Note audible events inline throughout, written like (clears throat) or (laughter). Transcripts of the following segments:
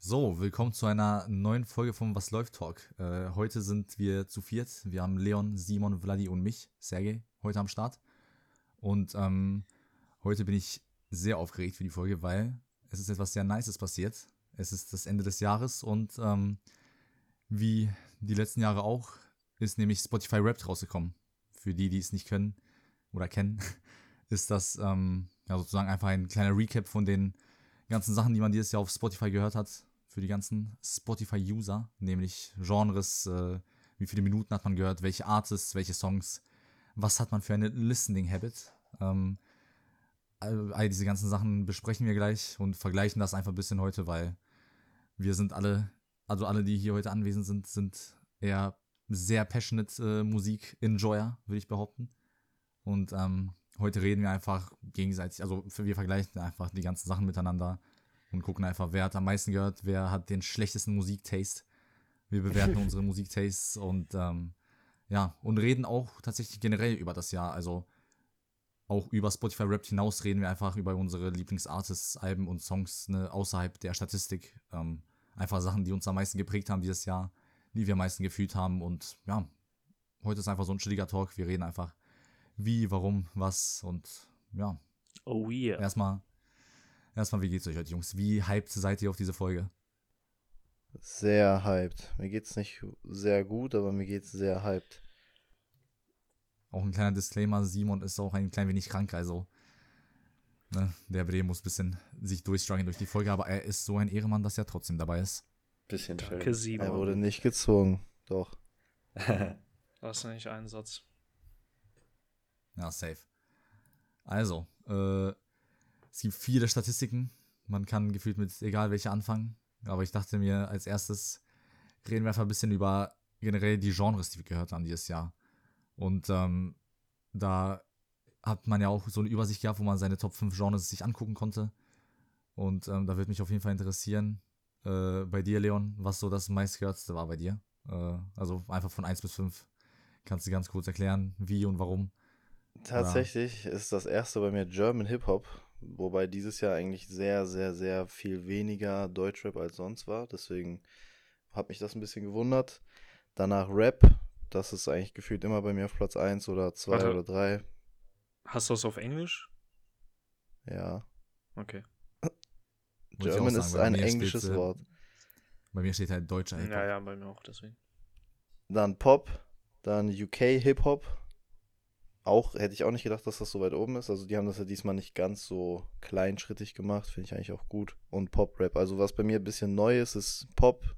So, willkommen zu einer neuen Folge vom Was läuft Talk. Äh, heute sind wir zu viert. Wir haben Leon, Simon, Vladi und mich, Sergej, heute am Start. Und ähm, heute bin ich sehr aufgeregt für die Folge, weil es ist etwas sehr Nices passiert. Es ist das Ende des Jahres und ähm, wie die letzten Jahre auch, ist nämlich Spotify Wrapped rausgekommen. Für die, die es nicht können oder kennen, (laughs) ist das ähm, ja, sozusagen einfach ein kleiner Recap von den ganzen Sachen, die man dieses Jahr auf Spotify gehört hat für die ganzen Spotify-User, nämlich Genres, äh, wie viele Minuten hat man gehört, welche Artists, welche Songs, was hat man für eine Listening-Habit. Ähm, all, diese ganzen Sachen besprechen wir gleich und vergleichen das einfach ein bisschen heute, weil wir sind alle, also alle, die hier heute anwesend sind, sind eher sehr passionate äh, Musik-Enjoyer, würde ich behaupten. Und ähm, heute reden wir einfach gegenseitig, also wir vergleichen einfach die ganzen Sachen miteinander und gucken einfach, wer hat am meisten gehört, wer hat den schlechtesten Musiktaste. Wir bewerten (laughs) unsere Musiktastes und ähm, ja, und reden auch tatsächlich generell über das Jahr. Also auch über Spotify Rap hinaus reden wir einfach über unsere Lieblingsartists, Alben und Songs ne, außerhalb der Statistik. Ähm, einfach Sachen, die uns am meisten geprägt haben dieses Jahr, die wir am meisten gefühlt haben. Und ja, heute ist einfach so ein chilliger Talk. Wir reden einfach wie, warum, was und ja. Oh yeah. Erstmal Erstmal, wie geht's euch heute, Jungs? Wie hyped seid ihr auf diese Folge? Sehr hyped. Mir geht's nicht sehr gut, aber mir geht's sehr hyped. Auch ein kleiner Disclaimer: Simon ist auch ein klein wenig krank, also. Ne, der Bre muss ein bisschen sich durchstruggeln durch die Folge, aber er ist so ein Ehrenmann, dass er trotzdem dabei ist. Bisschen Danke, Simon. Er wurde nicht gezwungen, doch. (laughs) Was nicht ein Satz. Ja, safe. Also, äh, es gibt viele Statistiken. Man kann gefühlt mit egal welche anfangen. Aber ich dachte mir, als erstes reden wir einfach ein bisschen über generell die Genres, die wir gehört haben dieses Jahr. Und ähm, da hat man ja auch so eine Übersicht gehabt, wo man seine Top 5 Genres sich angucken konnte. Und ähm, da würde mich auf jeden Fall interessieren, äh, bei dir, Leon, was so das meistgehörteste war bei dir. Äh, also einfach von 1 bis 5. Kannst du ganz kurz erklären, wie und warum? Tatsächlich Oder? ist das erste bei mir German Hip-Hop. Wobei dieses Jahr eigentlich sehr, sehr, sehr viel weniger Deutschrap als sonst war. Deswegen hat mich das ein bisschen gewundert. Danach Rap. Das ist eigentlich gefühlt immer bei mir auf Platz 1 oder 2 oder 3. Hast du es auf Englisch? Ja. Okay. German ist ein englisches steht, äh, Wort. Bei mir steht halt deutscher Hip-Hop. Ja, ja, bei mir auch, deswegen. Dann Pop, dann UK Hip-Hop, auch, hätte ich auch nicht gedacht, dass das so weit oben ist. Also die haben das ja diesmal nicht ganz so kleinschrittig gemacht, finde ich eigentlich auch gut. Und Pop-Rap. Also was bei mir ein bisschen neu ist, ist Pop.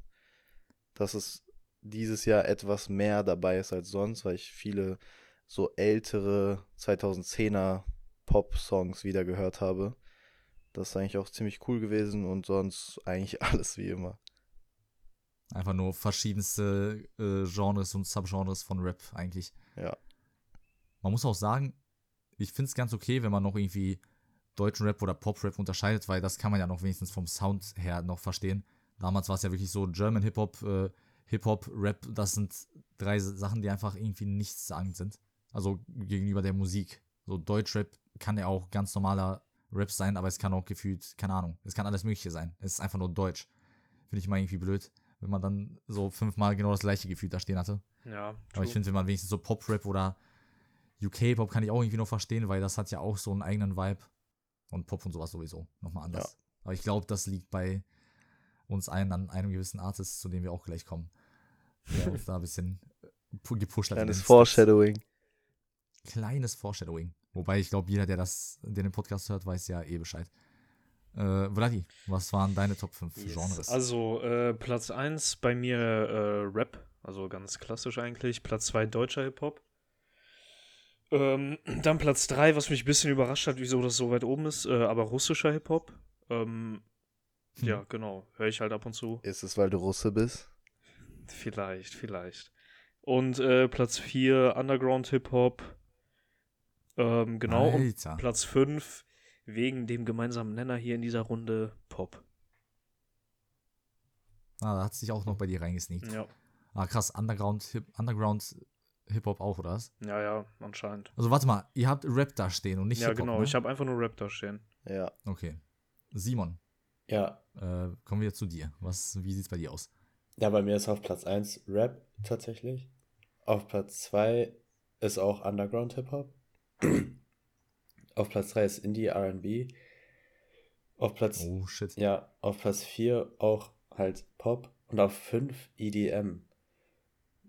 Dass es dieses Jahr etwas mehr dabei ist als sonst, weil ich viele so ältere 2010er Pop-Songs wieder gehört habe. Das ist eigentlich auch ziemlich cool gewesen und sonst eigentlich (laughs) alles wie immer. Einfach nur verschiedenste äh, Genres und Subgenres von Rap eigentlich. Ja. Man muss auch sagen, ich finde es ganz okay, wenn man noch irgendwie deutschen Rap oder Pop-Rap unterscheidet, weil das kann man ja noch wenigstens vom Sound her noch verstehen. Damals war es ja wirklich so German Hip-Hop, äh, Hip-Hop, Rap, das sind drei Sachen, die einfach irgendwie nichtssagend sind. Also gegenüber der Musik. So Deutschrap kann ja auch ganz normaler Rap sein, aber es kann auch gefühlt, keine Ahnung, es kann alles Mögliche sein. Es ist einfach nur Deutsch. Finde ich mal irgendwie blöd, wenn man dann so fünfmal genau das gleiche Gefühl da stehen hatte. Ja. True. Aber ich finde, wenn man wenigstens so Pop-Rap oder UK-Pop kann ich auch irgendwie noch verstehen, weil das hat ja auch so einen eigenen Vibe. Und Pop und sowas sowieso nochmal anders. Ja. Aber ich glaube, das liegt bei uns allen an einem gewissen Artist, zu dem wir auch gleich kommen. Der uns da ein bisschen äh, gepusht hat. Kleines Foreshadowing. Kleines Foreshadowing. Wobei ich glaube, jeder, der das, der den Podcast hört, weiß ja eh Bescheid. Äh, Vladi, was waren deine Top 5 yes. Genres? Also, äh, Platz 1 bei mir äh, Rap, also ganz klassisch eigentlich. Platz 2 deutscher Hip-Hop. Ähm, (clears throat) dann Platz 3, was mich ein bisschen überrascht hat, wieso das so weit oben ist, äh, aber russischer Hip-Hop. Ähm, hm. Ja, genau. Höre ich halt ab und zu. Ist es, weil du Russe bist? Vielleicht, vielleicht. Und äh, Platz 4, Underground Hip-Hop. Ähm, genau. Alter. Und Platz 5, wegen dem gemeinsamen Nenner hier in dieser Runde, Pop. Ah, da hat sich auch noch bei dir reingesneakt. Ja. Ah, krass. Underground, Hip, Underground Hip-Hop auch, oder was? Ja, ja, anscheinend. Also warte mal, ihr habt Rap da stehen und nicht ja, Hip-Hop, Ja, genau, ne? ich habe einfach nur Rap da stehen. Ja. Okay. Simon. Ja. Äh, kommen wir zu dir. Was, wie sieht's bei dir aus? Ja, bei mir ist auf Platz 1 Rap tatsächlich. Auf Platz 2 ist auch Underground Hip-Hop. (clears throat) auf Platz 3 ist Indie RB. Auf Platz, Oh shit. ja, auf Platz 4 auch halt Pop. Und auf 5 EDM.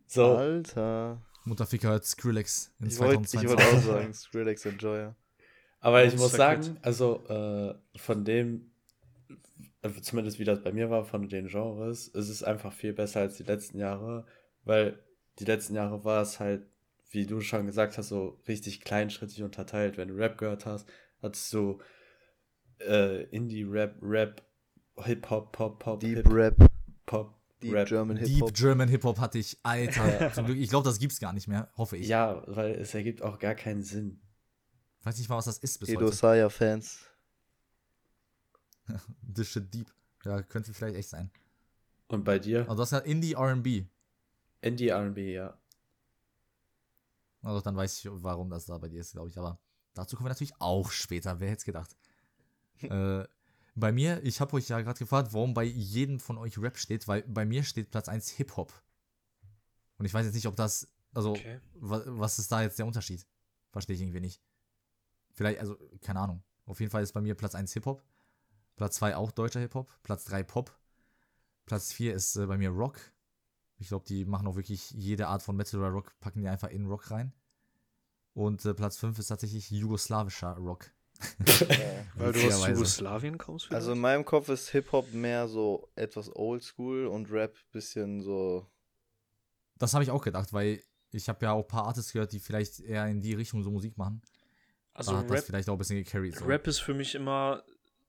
So, Alter. Mutterficker hört Skrillex in Ich wollte ich 2022. wollt auch sagen, Skrillex Enjoyer. aber ich muss sagen, also äh, von dem, äh, zumindest wie das bei mir war, von den Genres, ist es einfach viel besser als die letzten Jahre, weil die letzten Jahre war es halt, wie du schon gesagt hast, so richtig kleinschrittig unterteilt. Wenn du Rap gehört hast, hattest du äh, Indie-Rap, Rap, Hip-Hop, Pop, Pop, Deep Hip, Rap, Pop, Deep Rap. German Deep Hip-Hop. German Hip-Hop hatte ich, Alter. (laughs) Zum Glück, ich glaube, das gibt's gar nicht mehr, hoffe ich. Ja, weil es ergibt auch gar keinen Sinn. Weiß nicht mal, was das ist bis Edo heute. Saya-Fans. (laughs) This shit deep. Ja, könnte vielleicht echt sein. Und bei dir? Also, das ist ja Indie R&B. Indie R&B, ja. Also, dann weiß ich, warum das da bei dir ist, glaube ich. Aber dazu kommen wir natürlich auch später. Wer hätte es gedacht? (laughs) äh, bei mir, ich habe euch ja gerade gefragt, warum bei jedem von euch Rap steht, weil bei mir steht Platz 1 Hip-Hop. Und ich weiß jetzt nicht, ob das, also, Okay. wa was ist da jetzt der Unterschied? Verstehe ich irgendwie nicht. Vielleicht, also, keine Ahnung. Auf jeden Fall ist bei mir Platz 1 Hip-Hop. Platz 2 auch deutscher Hip-Hop. Platz 3 Pop. Platz 4 ist äh, bei mir Rock. Ich glaube, die machen auch wirklich jede Art von Metal oder Rock, packen die einfach in Rock rein. Und äh, Platz 5 ist tatsächlich jugoslawischer Rock. (laughs) Weil du aus. Jugoslawien kommst? vielleicht? Also in meinem Kopf ist Hip-Hop mehr so etwas oldschool und Rap bisschen so. Das habe ich auch gedacht, weil ich habe ja auch ein paar Artists gehört, die vielleicht eher in die Richtung so Musik machen. also da hat das Rap, vielleicht auch ein bisschen gecarried. So. Rap ist für mich immer,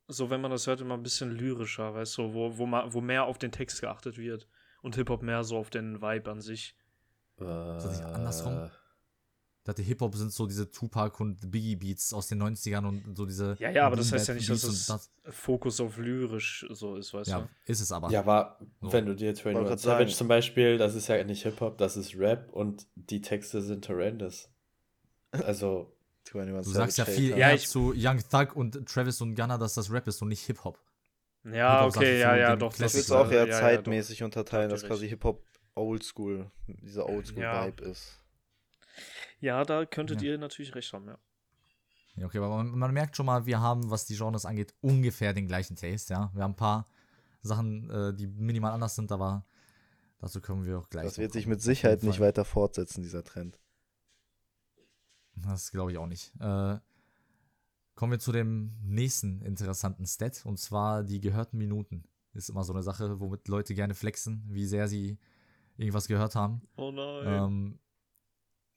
so wenn man das hört, immer ein bisschen lyrischer, weißt du, wo, wo, ma- wo mehr auf den Text geachtet wird. Und Hip-Hop mehr so auf den Vibe an sich. das nicht andersrum? Ich dachte, Hip-Hop sind so diese Tupac und Biggie Beats aus den 90ern und so diese. Ja, ja, aber das heißt ja nicht, dass es und Fokus auf lyrisch so ist, weißt Ja, du? ist es aber. Ja, aber So. wenn du dir jetzt Wollte 21 grad Savage zum Beispiel, das ist ja nicht Hip-Hop, das ist Rap und die Texte sind horrendous. Also, (laughs) 21 Du sagst ja Savage viel. Ja, ich- zu Young Thug und Travis und Gunner, dass das Rap ist und nicht Hip-Hop. Ja, Hip-Hop sagt okay, ja, ja, doch. Würde es auch eher ja, ja, zeitmäßig unterteilen, Da habt dass quasi Hip-Hop oldschool, dieser oldschool-Vibe ist. Ja, da könntet Ja. ihr natürlich recht haben, ja. Ja, okay, aber man, man merkt schon mal, wir haben, was die Genres angeht, ungefähr den gleichen Taste, ja. Wir haben ein paar Sachen, äh, die minimal anders sind, aber dazu kommen wir auch gleich. Das wird sich mit Sicherheit nicht weiter fortsetzen, dieser Trend. Das glaube ich auch nicht. Äh, kommen wir zu dem nächsten interessanten Stat, und zwar die gehörten Minuten. Ist immer so eine Sache, womit Leute gerne flexen, wie sehr sie irgendwas gehört haben. Oh nein. Ähm,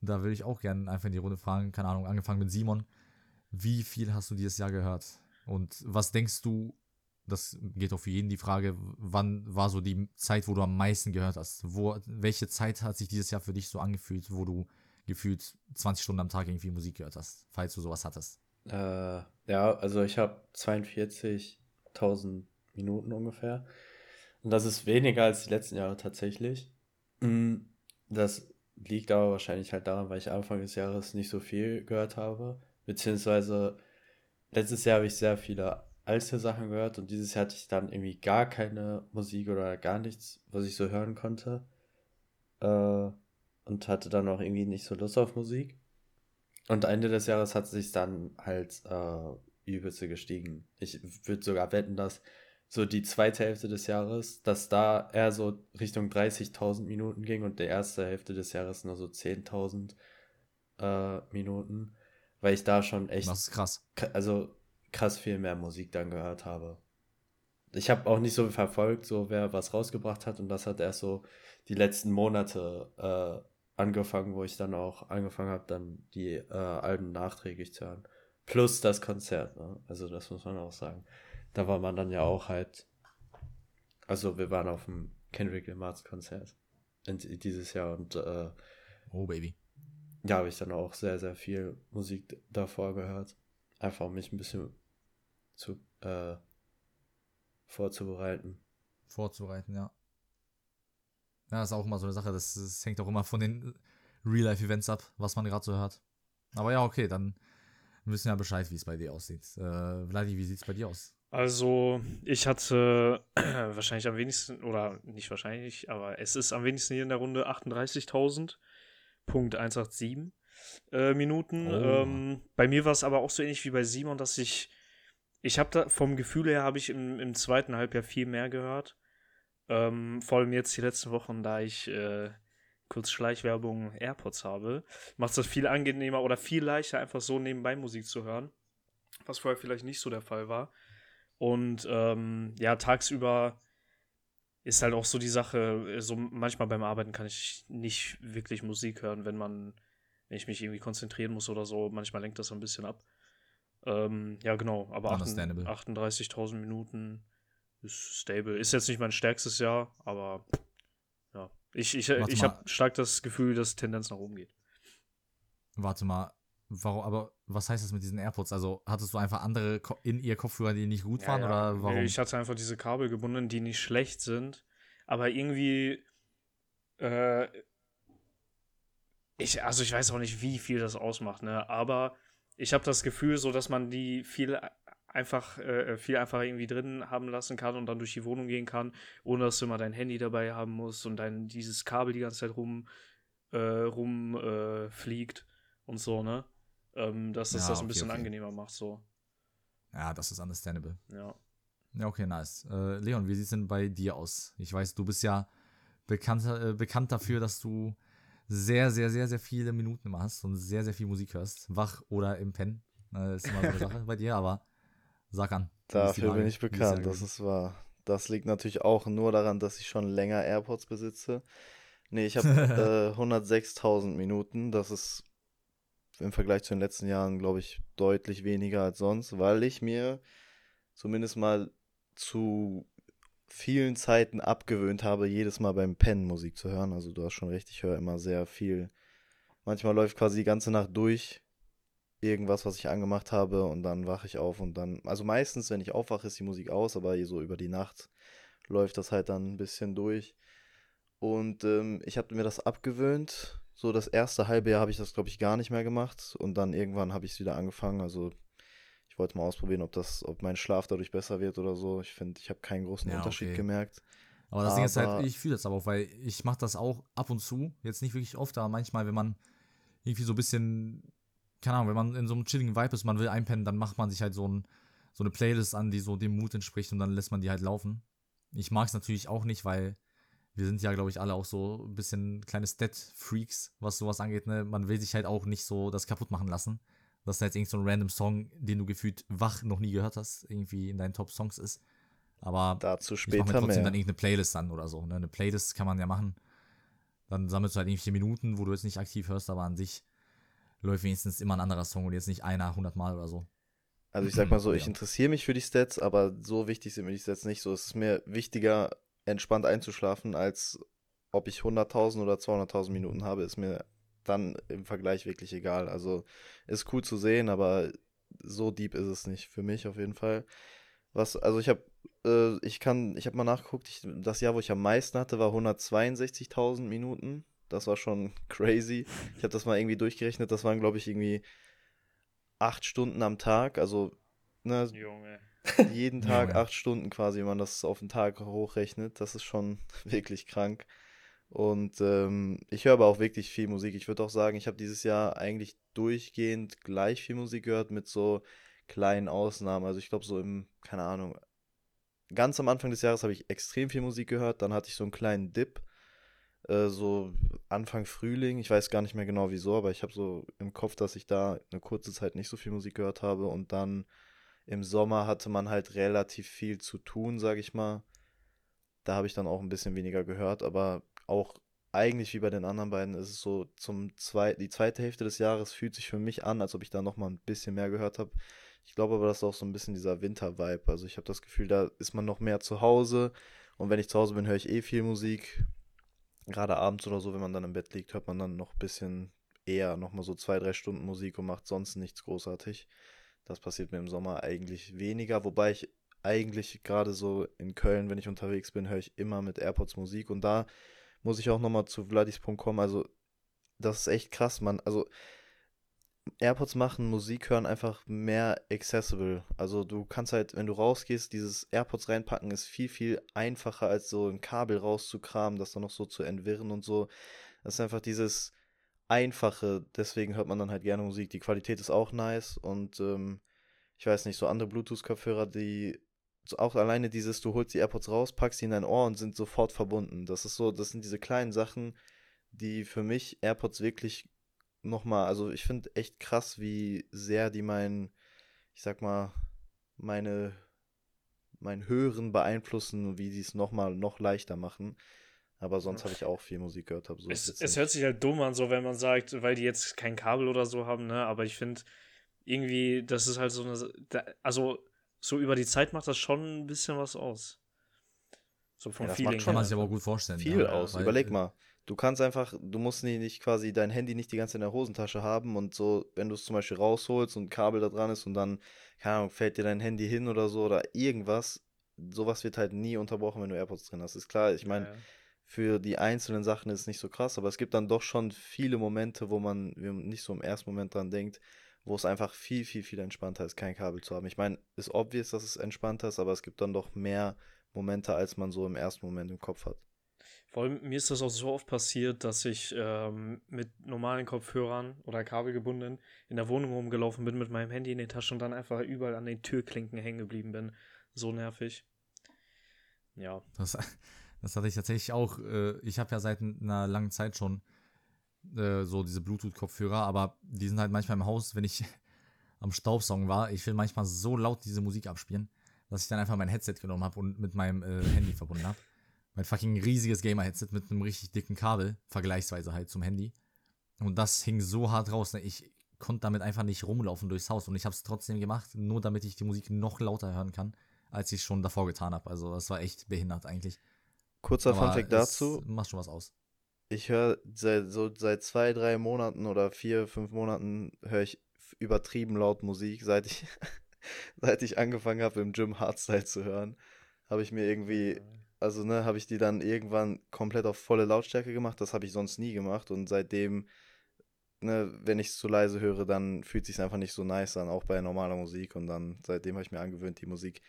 da würde ich auch gerne einfach in die Runde fragen, keine Ahnung, angefangen mit Simon. Wie viel hast du dieses Jahr gehört? Und was denkst du, das geht auch für jeden die Frage, wann war so die Zeit, wo du am meisten gehört hast? Wo, welche Zeit hat sich dieses Jahr für dich so angefühlt, wo du gefühlt 20 Stunden am Tag irgendwie Musik gehört hast, falls du sowas hattest? äh, ja, also ich habe 42.000 Minuten ungefähr. Und das ist weniger als die letzten Jahre tatsächlich. Mm, Das liegt aber wahrscheinlich halt daran, weil ich Anfang des Jahres nicht so viel gehört habe. Beziehungsweise letztes Jahr habe ich sehr viele alte Sachen gehört und dieses Jahr hatte ich dann irgendwie gar keine Musik oder gar nichts, was ich so hören konnte. Äh, und hatte dann auch irgendwie nicht so Lust auf Musik. Und Ende des Jahres hat sich dann halt äh, übelste gestiegen. Ich würde sogar wetten, dass so die zweite Hälfte des Jahres, dass da eher so Richtung 30.000 Minuten ging und die erste Hälfte des Jahres nur so 10.000 äh, Minuten, weil ich da schon echt Das ist krass. also krass viel mehr Musik dann gehört habe. Ich habe auch nicht so verfolgt, so wer was rausgebracht hat und das hat erst so die letzten Monate äh, angefangen, wo ich dann auch angefangen habe, dann die äh, Alben nachträglich zu hören. Plus das Konzert, ne? Also das muss man auch sagen. Da war man dann ja auch halt, also wir waren auf dem Kendrick Lamar's Konzert dieses Jahr und äh, Oh, Baby. ja, habe ich dann auch sehr, sehr viel Musik davor gehört. Einfach um mich ein bisschen zu, äh, vorzubereiten. Vorzureiten, ja. Ja, ist auch immer so eine Sache, das, das hängt auch immer von den Real-Life-Events ab, was man gerade so hört. Aber ja, okay, dann wissen wir ja Bescheid, wie es bei dir aussieht. Äh, Vladi, wie sieht es bei dir aus? Also, ich hatte (clears throat) wahrscheinlich am wenigsten, oder nicht wahrscheinlich, aber es ist am wenigsten hier in der Runde 38.000.187 äh, Minuten. Oh. Ähm, bei mir war es aber auch so ähnlich wie bei Simon, dass ich, ich habe da, vom Gefühl her habe ich im, im zweiten Halbjahr viel mehr gehört. Ähm, vor allem jetzt die letzten Wochen, da ich äh, kurz Schleichwerbung AirPods habe, macht es das viel angenehmer oder viel leichter, einfach so nebenbei Musik zu hören. Was vorher vielleicht nicht so der Fall war. Und ähm, ja, tagsüber ist halt auch so die Sache, so manchmal beim Arbeiten kann ich nicht wirklich Musik hören, wenn man, wenn ich mich irgendwie konzentrieren muss oder so. Manchmal lenkt das so ein bisschen ab. Ähm, ja, genau, aber Understandable. 38.000 Minuten ist stable. Ist jetzt nicht mein stärkstes Jahr, aber ja. Ich, ich, Warte ich habe stark das Gefühl, dass Tendenz nach oben geht. Warte mal, warum, aber was heißt das mit diesen AirPods? Also hattest du einfach andere Ko- in ihr Kopfhörer, die nicht gut waren Ja, oder ja. warum? Ich hatte einfach diese Kabel gebunden, die nicht schlecht sind, aber irgendwie äh, ich also ich weiß auch nicht, wie viel das ausmacht, ne, aber ich habe das Gefühl so, dass man die viel einfach äh, viel einfacher irgendwie drin haben lassen kann und dann durch die Wohnung gehen kann, ohne dass du immer dein Handy dabei haben musst und dein dieses Kabel die ganze Zeit rum äh, rum äh, und so, ne? Ähm, dass das Ja, das ein okay, bisschen okay. angenehmer macht so. ja, das ist understandable. Ja. Ja, okay, nice. Äh, Leon, wie sieht es denn bei dir aus? Ich weiß, du bist ja bekannt, äh, bekannt dafür, dass du sehr, sehr, sehr, sehr viele Minuten immer hast und sehr, sehr viel Musik hörst. Wach oder im Pen. Äh, ist immer so eine Sache (laughs) bei dir, aber sag an. Dafür bin ich bekannt, das ist wahr. Das liegt natürlich auch nur daran, dass ich schon länger AirPods besitze. Nee, ich habe (laughs) äh, 106.000 Minuten. Das ist im Vergleich zu den letzten Jahren, glaube ich, deutlich weniger als sonst, weil ich mir zumindest mal zu vielen Zeiten abgewöhnt habe, jedes Mal beim Pennen Musik zu hören. Also du hast schon recht, ich höre immer sehr viel. Manchmal läuft quasi die ganze Nacht durch irgendwas, was ich angemacht habe und dann wache ich auf und dann, also meistens, wenn ich aufwache, ist die Musik aus, aber so über die Nacht läuft das halt dann ein bisschen durch. Und ähm, ich habe mir das abgewöhnt. So das erste halbe Jahr habe ich das, glaube ich, gar nicht mehr gemacht und dann irgendwann habe ich es wieder angefangen. Also ich wollte mal ausprobieren, ob das, ob mein Schlaf dadurch besser wird oder so. Ich finde, ich habe keinen großen Ja, Unterschied okay. gemerkt. Aber das Ding ist Aber- halt, ich fühle das aber auch, weil ich mache das auch ab und zu, jetzt nicht wirklich oft, aber manchmal, wenn man irgendwie so ein bisschen, keine Ahnung, wenn man in so einem chilligen Vibe ist, man will einpennen, dann macht man sich halt so, ein, so eine Playlist an, die so dem Mut entspricht und dann lässt man die halt laufen. Ich mag es natürlich auch nicht, weil wir sind ja, glaube ich, alle auch so ein bisschen kleine Stat-Freaks, was sowas angeht. Ne? Man will sich halt auch nicht so das kaputt machen lassen, dass da jetzt irgend so ein random Song, den du gefühlt wach noch nie gehört hast, irgendwie in deinen Top-Songs ist. Aber Dazu ich mache mir später trotzdem mehr. dann irgendeine Playlist an oder so. Ne? Eine Playlist kann man ja machen. Dann sammelst du halt irgendwelche Minuten, wo du jetzt nicht aktiv hörst, aber an sich läuft wenigstens immer ein anderer Song und jetzt nicht einer 100 Mal oder so. Also ich sag mal so, (clears throat) ich interessiere mich für die Stats, aber so wichtig sind mir die Stats nicht. So es ist mir wichtiger, entspannt einzuschlafen, als ob ich 100.000 oder 200.000 Minuten habe, ist mir dann im Vergleich wirklich egal. Also ist cool zu sehen, aber so deep ist es nicht für mich auf jeden Fall. Was, also ich habe, äh, ich kann, ich habe mal nachgeguckt, ich, das Jahr, wo ich am meisten hatte, war 162.000 Minuten. Das war schon (laughs) crazy. Ich habe das mal irgendwie durchgerechnet. Das waren, glaube ich, irgendwie acht Stunden am Tag. Also, ne, Junge. Jeden (laughs) Tag acht Stunden quasi, wenn man das auf den Tag hochrechnet. Das ist schon (laughs) wirklich krank. Und ähm, ich höre aber auch wirklich viel Musik. Ich würde auch sagen, ich habe dieses Jahr eigentlich durchgehend gleich viel Musik gehört mit so kleinen Ausnahmen. Also ich glaube so im, keine Ahnung, ganz am Anfang des Jahres habe ich extrem viel Musik gehört. Dann hatte ich so einen kleinen Dip, äh, so Anfang Frühling. Ich weiß gar nicht mehr genau wieso, aber ich habe so im Kopf, dass ich da eine kurze Zeit nicht so viel Musik gehört habe. Und dann im Sommer hatte man halt relativ viel zu tun, sage ich mal. Da habe ich dann auch ein bisschen weniger gehört, aber auch eigentlich wie bei den anderen beiden ist es so, zum zwei, die zweite Hälfte des Jahres fühlt sich für mich an, als ob ich da noch mal ein bisschen mehr gehört habe. Ich glaube aber, das ist auch so ein bisschen dieser Winter-Vibe. Also ich habe das Gefühl, da ist man noch mehr zu Hause. Und wenn ich zu Hause bin, höre ich eh viel Musik. Gerade abends oder so, wenn man dann im Bett liegt, hört man dann noch ein bisschen eher noch mal so zwei, drei Stunden Musik und macht sonst nichts großartig. Das passiert mir im Sommer eigentlich weniger, wobei ich eigentlich gerade so in Köln, wenn ich unterwegs bin, höre ich immer mit AirPods Musik und da muss ich auch nochmal zu Vladis.com, also das ist echt krass, man, also AirPods machen Musik hören einfach mehr accessible. Also du kannst halt, wenn du rausgehst, dieses AirPods reinpacken ist viel, viel einfacher, als so ein Kabel rauszukramen, das dann noch so zu entwirren und so. Das ist einfach dieses Einfache, deswegen hört man dann halt gerne Musik. Die Qualität ist auch nice und ähm, ich weiß nicht, so andere Bluetooth-Kopfhörer, die auch alleine dieses, du holst die AirPods raus, packst sie in dein Ohr und sind sofort verbunden. Das ist so, das sind diese kleinen Sachen, die für mich AirPods wirklich nochmal, also ich finde echt krass, wie sehr die meinen, ich sag mal, meine, mein Hören beeinflussen und wie sie es nochmal noch leichter machen. Aber sonst habe ich auch viel Musik gehört. Hab, so es, es hört sich halt dumm an, so wenn man sagt, weil die jetzt kein Kabel oder so haben, ne? Aber ich finde irgendwie, das ist halt so eine, also so über die Zeit macht das schon ein bisschen was aus. So vom ja, das Feeling. Macht schon kann man sich aber gut vorstellen. Viel ja, aus. Weil, Überleg mal. Du kannst einfach, du musst nicht quasi dein Handy nicht die ganze Zeit in der Hosentasche haben und so, wenn du es zum Beispiel rausholst und ein Kabel da dran ist und dann, keine Ahnung, fällt dir dein Handy hin oder so oder irgendwas, sowas wird halt nie unterbrochen, wenn du AirPods drin hast. Ist klar, ich meine, ja, ja. Für die einzelnen Sachen ist es nicht so krass, aber es gibt dann doch schon viele Momente, wo man nicht so im ersten Moment dran denkt, wo es einfach viel, viel, viel entspannter ist, kein Kabel zu haben. Ich meine, ist obvious, dass es entspannter ist, aber es gibt dann doch mehr Momente, als man so im ersten Moment im Kopf hat. Vor allem, mir ist das auch so oft passiert, dass ich ähm, mit normalen Kopfhörern oder kabelgebunden in der Wohnung rumgelaufen bin mit meinem Handy in der Tasche und dann einfach überall an den Türklinken hängen geblieben bin. So nervig. Ja. Das, das hatte ich tatsächlich auch. Äh, ich habe ja seit einer langen Zeit schon äh, so diese Bluetooth-Kopfhörer, aber die sind halt manchmal im Haus, wenn ich (laughs) am Staubsaugen war. Ich will manchmal so laut diese Musik abspielen, dass ich dann einfach mein Headset genommen habe und mit meinem äh, Handy verbunden habe mein fucking riesiges Gamer-Headset mit einem richtig dicken Kabel, vergleichsweise halt zum Handy. Und das hing so hart raus, ne? ich konnte damit einfach nicht rumlaufen durchs Haus und ich habe es trotzdem gemacht, nur damit ich die Musik noch lauter hören kann, als ich schon davor getan habe. Also das war echt behindert eigentlich. Kurzer Funfact dazu. Macht schon was aus. Ich höre seit so seit zwei, drei Monaten oder vier, fünf Monaten höre ich übertrieben laut Musik, seit ich (laughs) seit ich angefangen habe im Gym Hardstyle zu hören, habe ich mir irgendwie also ne, habe ich die dann irgendwann komplett auf volle Lautstärke gemacht. Das habe ich sonst nie gemacht und seitdem, ne, wenn ich es zu leise höre, dann fühlt sich einfach nicht so nice an, auch bei normaler Musik. Und dann seitdem habe ich mir angewöhnt, die Musik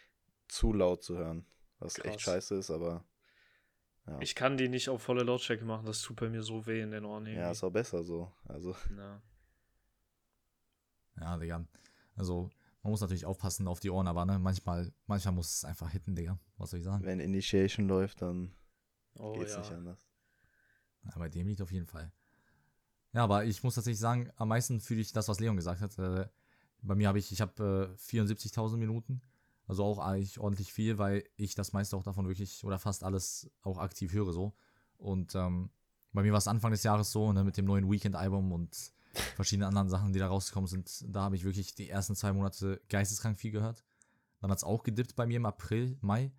zu laut zu hören, was Krass. echt scheiße ist, aber ja. Ich kann die nicht auf volle Lautstärke machen, das tut bei mir so weh in den Ohren. Irgendwie. Ja, ist auch besser so. Also. Ja. Ja, Digga. Also, man muss natürlich aufpassen auf die Ohren, aber ne, manchmal, manchmal muss es einfach hitten, Digga. Was soll ich sagen? Wenn Initiation läuft, dann oh, geht's ja. nicht anders. Ja, bei dem liegt auf jeden Fall. Ja, aber ich muss tatsächlich sagen, am meisten fühle ich das, was Leon gesagt hat. Äh, bei mir habe ich, ich habe äh, 74.000 Minuten. Also auch eigentlich ordentlich viel, weil ich das meiste auch davon wirklich oder fast alles auch aktiv höre so. Und ähm, bei mir war es Anfang des Jahres so, ne, mit dem neuen Weekend-Album und (laughs) verschiedene anderen Sachen, die da rausgekommen sind. Da habe ich wirklich die ersten zwei Monate geisteskrank viel gehört. Dann hat es auch gedippt bei mir im April, Mai.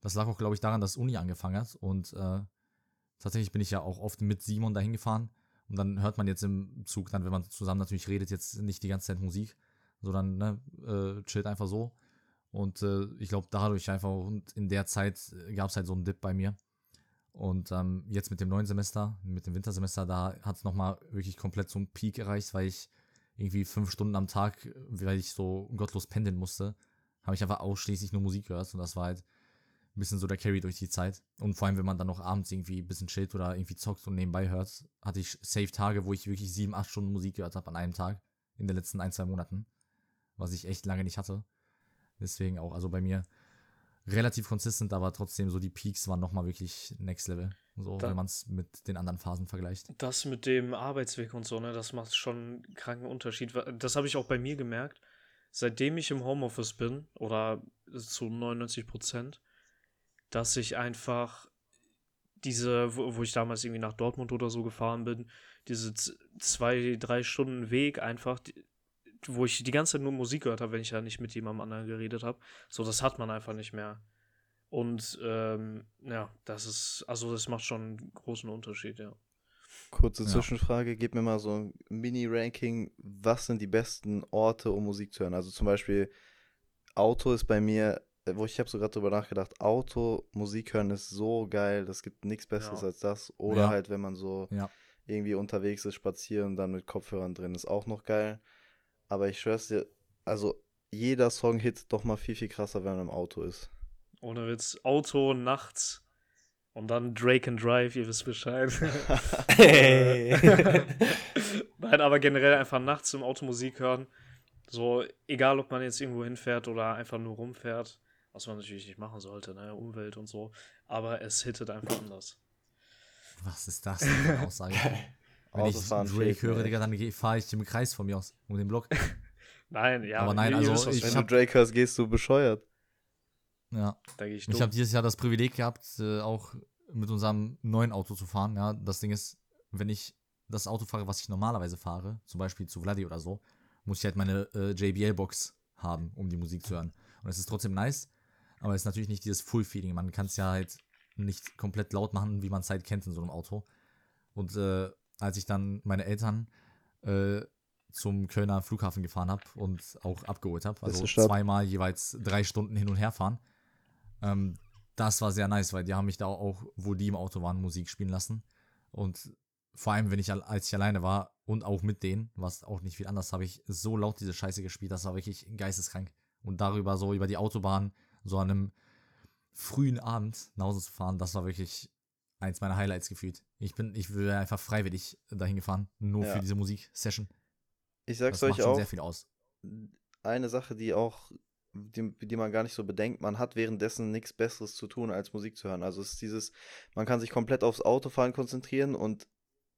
Das lag auch, glaube ich, daran, dass Uni angefangen hat. Und äh, tatsächlich bin ich ja auch oft mit Simon dahin gefahren. Und dann hört man jetzt im Zug, dann, wenn man zusammen natürlich redet, jetzt nicht die ganze Zeit Musik, sondern ne, äh, chillt einfach so. Und äh, ich glaube, dadurch einfach und in der Zeit gab es halt so einen Dip bei mir. Und ähm, jetzt mit dem neuen Semester, mit dem Wintersemester, da hat es nochmal wirklich komplett so einen Peak erreicht, weil ich irgendwie fünf Stunden am Tag, weil ich so gottlos pendeln musste, habe ich einfach ausschließlich nur Musik gehört. Und das war halt ein bisschen so der Carry durch die Zeit. Und vor allem, wenn man dann noch abends irgendwie ein bisschen chillt oder irgendwie zockt und nebenbei hört, hatte ich safe Tage, wo ich wirklich sieben, acht Stunden Musik gehört habe an einem Tag in den letzten ein, zwei Monaten. Was ich echt lange nicht hatte. Deswegen auch, also bei mir relativ consistent, aber trotzdem so die Peaks waren nochmal wirklich next level. So, da, wenn man es mit den anderen Phasen vergleicht. Das mit dem Arbeitsweg und so, ne, das macht schon einen kranken Unterschied. Das habe ich auch bei mir gemerkt. Seitdem ich im Homeoffice bin, oder zu 99 Prozent, dass ich einfach diese, wo, wo, ich damals irgendwie nach Dortmund oder so gefahren bin, diese zwei, drei Stunden Weg einfach, die, wo ich die ganze Zeit nur Musik gehört habe, wenn ich ja nicht mit jemandem anderen geredet habe. So, das hat man einfach nicht mehr. Und ähm, ja, das ist, also das macht schon einen großen Unterschied, ja. Kurze Zwischenfrage, gib mir mal so ein Mini-Ranking, was sind die besten Orte, um Musik zu hören? Also zum Beispiel Auto ist bei mir, äh, wo ich habe so gerade drüber nachgedacht, Auto, Musik hören ist so geil, das gibt nichts Besseres ja. als das. Oder ja. halt, wenn man so irgendwie unterwegs ist, spazieren, dann mit Kopfhörern drin, ist auch noch geil. Aber ich schwör's dir, also jeder Song hit doch mal viel, viel krasser, wenn man im Auto ist. Ohne Witz. Auto nachts und dann Drake and Drive, ihr wisst Bescheid. Hey. (laughs) Nein, aber generell einfach nachts im Auto Musik hören. So, egal ob man jetzt irgendwo hinfährt oder einfach nur rumfährt, was man natürlich nicht machen sollte, ne? Umwelt und so. Aber es hittet einfach anders. Was ist das für eine Aussage? (laughs) Wenn ich Drake höre. Digga, dann fahre ich im Kreis von mir aus, um den Block. (laughs) Nein, ja. Aber nein, also wisst, Wenn hab- du Drake hörst, gehst du bescheuert. Ja. da gehe ich habe dieses Jahr das Privileg gehabt, äh, auch mit unserem neuen Auto zu fahren. Ja, das Ding ist, wenn ich das Auto fahre, was ich normalerweise fahre, zum Beispiel zu Vladi oder so, muss ich halt meine äh, JBL-Box haben, um die Musik zu hören. Und es ist trotzdem nice, aber es ist natürlich nicht dieses Full-Feeling. Man kann es ja halt nicht komplett laut machen, wie man es halt kennt in so einem Auto. Und äh, als ich dann meine Eltern äh, zum Kölner Flughafen gefahren habe und auch abgeholt habe, also zweimal jeweils drei Stunden hin und her fahren, ähm, das war sehr nice, weil die haben mich da auch, wo die im Auto waren, Musik spielen lassen. Und vor allem, wenn ich, al- als ich alleine war und auch mit denen, was auch nicht viel anders, habe ich so laut diese Scheiße gespielt, das war wirklich geisteskrank. Und darüber so über die Autobahn, so an einem frühen Abend nach Hause zu fahren, das war wirklich eins meiner Highlights gefühlt. Ich bin, ich wäre einfach freiwillig dahin gefahren, nur Ja. für diese Musiksession. Ich Das sag's macht euch schon auch, sehr viel aus. eine Sache, die auch, die, die man gar nicht so bedenkt, man hat währenddessen nichts Besseres zu tun, als Musik zu hören. Also es ist dieses, man kann sich komplett aufs Autofahren konzentrieren und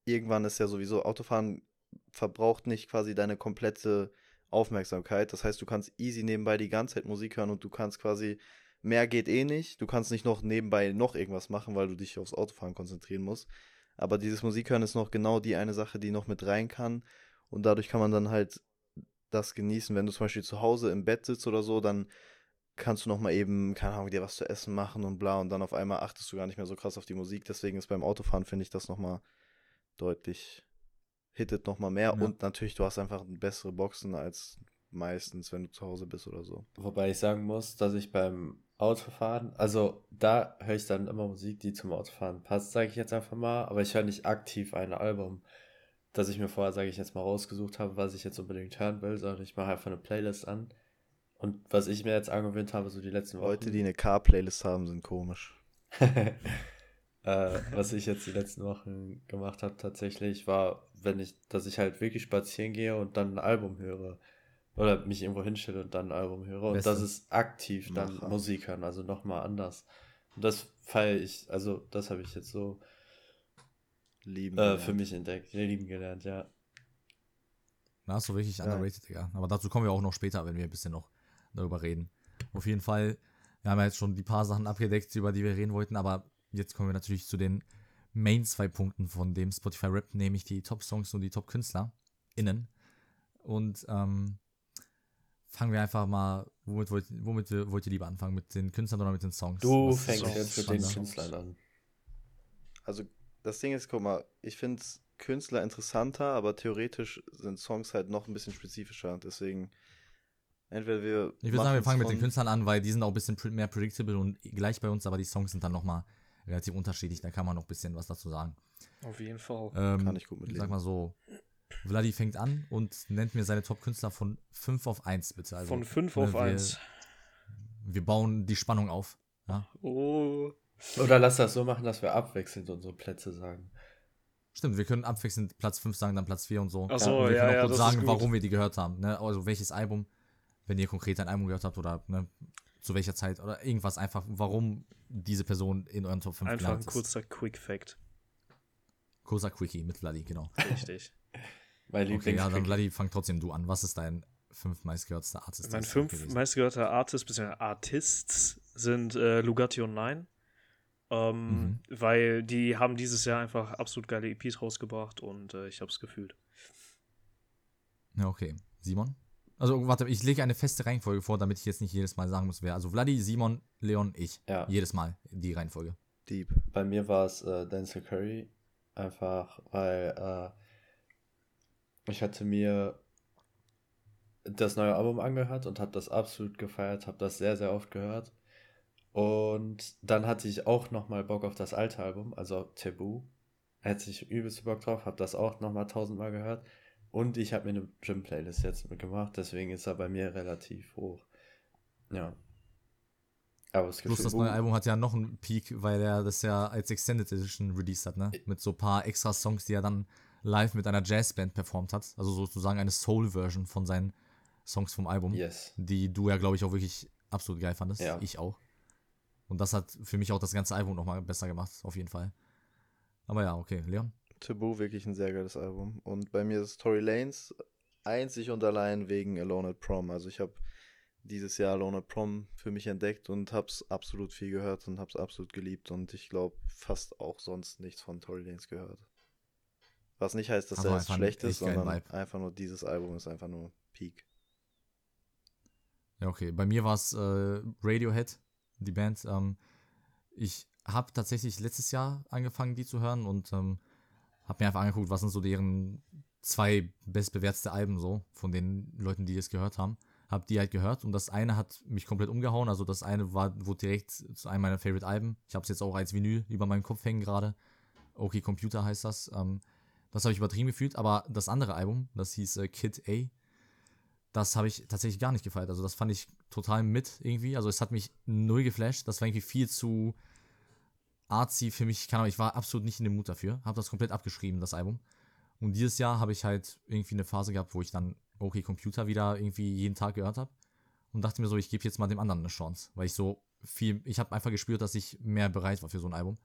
irgendwann ist ja sowieso, Autofahren verbraucht nicht quasi deine komplette Aufmerksamkeit. Das heißt, du kannst easy nebenbei die ganze Zeit Musik hören und du kannst quasi, mehr geht eh nicht. Du kannst nicht noch nebenbei noch irgendwas machen, weil du dich aufs Autofahren konzentrieren musst. Aber dieses Musikhören ist noch genau die eine Sache, die noch mit rein kann. Und dadurch kann man dann halt das genießen. Wenn du zum Beispiel zu Hause im Bett sitzt oder so, dann kannst du noch mal eben, keine Ahnung, dir was zu essen machen und bla. Und dann auf einmal achtest du gar nicht mehr so krass auf die Musik. Deswegen ist beim Autofahren, finde ich, das noch mal deutlich, hittet noch mal mehr. Ja. Und natürlich, du hast einfach bessere Boxen als meistens, wenn du zu Hause bist oder so. Wobei ich sagen muss, dass ich beim Autofahren, also da höre ich dann immer Musik, die zum Autofahren passt, sage ich jetzt einfach mal, aber ich höre nicht aktiv ein Album, das ich mir vorher, sage ich jetzt mal, rausgesucht habe, was ich jetzt unbedingt hören will, sondern ich mache einfach eine Playlist an. Und was ich mir jetzt angewöhnt habe, so die letzten Wochen. Leute, die eine Car-Playlist haben, sind komisch. (laughs) äh, was ich jetzt die letzten Wochen gemacht habe tatsächlich, war, wenn ich, dass ich halt wirklich spazieren gehe und dann ein Album höre. Oder mich irgendwo hinstelle und dann ein Album höre. Und Beste. das ist aktiv dann Macher. Musik hören, also nochmal anders. Und das feiere ich, also das habe ich jetzt so Lieben. äh, für mich entdeckt, lieben gelernt, ja. Da hast du wirklich Ja. underrated, Digga. Aber dazu kommen wir auch noch später, wenn wir ein bisschen noch darüber reden. Auf jeden Fall, wir haben ja jetzt schon die paar Sachen abgedeckt, über die wir reden wollten, aber jetzt kommen wir natürlich zu den Main zwei Punkten von dem Spotify Rap, nämlich die Top-Songs und die Top-Künstler innen. Und ähm, fangen wir einfach mal, womit wollt, womit wollt ihr lieber anfangen? Mit den Künstlern oder mit den Songs? Du Was fängst jetzt mit den? Künstlern an. Also, das Ding ist, guck mal, ich finde Künstler interessanter, aber theoretisch sind Songs halt noch ein bisschen spezifischer. Deswegen, entweder wir. Ich würde sagen, wir fangen mit den Künstlern an, weil die sind auch ein bisschen mehr predictable und gleich bei uns, aber die Songs sind dann nochmal relativ unterschiedlich. Da kann man noch ein bisschen was dazu sagen. Auf jeden Fall. Ähm, Kann ich gut mitleben. Sag mal so. Vladi fängt an und nennt mir seine Top-Künstler von 5 auf 1, bitte. Also, Von 5 ne, auf wir, 1. Wir bauen die Spannung auf. Ja? Oh. Oder lass das so machen, dass wir abwechselnd unsere Plätze sagen. Stimmt, wir können abwechselnd Platz 5 sagen, dann Platz 4 und so. Ach so, und wir ja, können auch ja, kurz das sagen, warum wir die gehört haben. Ne? Also welches Album, wenn ihr konkret ein Album gehört habt oder ne, zu welcher Zeit oder irgendwas einfach, warum diese Person in euren Top 5 Einfach ein kurzer Quick Fact. Kurzer Quickie mit Vladi, genau. Richtig. Mein Okay, Lieblings ja, dann Vladi, fang trotzdem du an. Was ist dein fünf meistgehörtester Artist? mein fünf meistgehörter Artist bzw. Artists sind äh, Lugatti und Nine. Ähm, Mhm. Weil die haben dieses Jahr einfach absolut geile EPs rausgebracht und äh, ich hab's gefühlt. Ja, okay. Simon? Also, warte, ich lege eine feste Reihenfolge vor, damit ich jetzt nicht jedes Mal sagen muss, wer. Also, Vladi, Simon, Leon, ich. Ja. Jedes Mal die Reihenfolge. Deep. Bei mir war es äh, Denzel Curry, einfach weil äh, ich hatte mir das neue Album angehört und habe das absolut gefeiert, habe das sehr, sehr oft gehört. Und dann hatte ich auch nochmal Bock auf das alte Album, also Taboo. Hätte ich übelst Bock drauf, habe das auch nochmal tausendmal gehört. Und ich habe mir eine Gym-Playlist jetzt mitgemacht, deswegen ist er bei mir relativ hoch. Ja. Aber das Plus das neue Album hat ja noch einen Peak, weil er das ja als Extended Edition released hat, ne? Mit so ein paar extra Songs, die er dann live mit einer Jazzband performt hat. Also sozusagen eine Soul-Version von seinen Songs vom Album. Yes. Die du ja, glaube ich, auch wirklich absolut geil fandest. Ja. Ich auch. Und das hat für mich auch das ganze Album nochmal besser gemacht, auf jeden Fall. Aber ja, okay, Leon. Taboo, wirklich ein sehr geiles Album. Und bei mir ist Tory Lanes einzig und allein wegen Alone at Prom. Also ich habe dieses Jahr Alone at Prom für mich entdeckt und hab's absolut viel gehört und hab's absolut geliebt und ich glaube fast auch sonst nichts von Tory Lanes gehört. Was nicht heißt, dass also er jetzt schlecht ist, sondern einfach nur dieses Album ist einfach nur Peak. Ja, okay. Bei mir war es äh, Radiohead, die Band. Ähm, ich habe tatsächlich letztes Jahr angefangen, die zu hören und ähm, habe mir einfach angeguckt, was sind so deren zwei bestbewertete Alben so von den Leuten, die es gehört haben. Habe die halt gehört und das eine hat mich komplett umgehauen. Also das eine war, wurde direkt zu einem meiner Favorite Alben. Ich habe es jetzt auch als Vinyl über meinem Kopf hängen gerade. Okay Computer heißt das. Ähm, das habe ich übertrieben gefühlt, aber das andere Album, das hieß äh, Kid A, das habe ich tatsächlich gar nicht gefeiert. Also das fand ich total mit irgendwie. Also es hat mich null geflasht. Das war irgendwie viel zu artsy für mich. Keine Ahnung, ich war absolut nicht in dem Mut dafür. Habe das komplett abgeschrieben, das Album. Und dieses Jahr habe ich halt irgendwie eine Phase gehabt, wo ich dann okay Computer wieder irgendwie jeden Tag gehört habe und dachte mir so, ich gebe jetzt mal dem anderen eine Chance, weil ich so viel, ich habe einfach gespürt, dass ich mehr bereit war für so ein Album.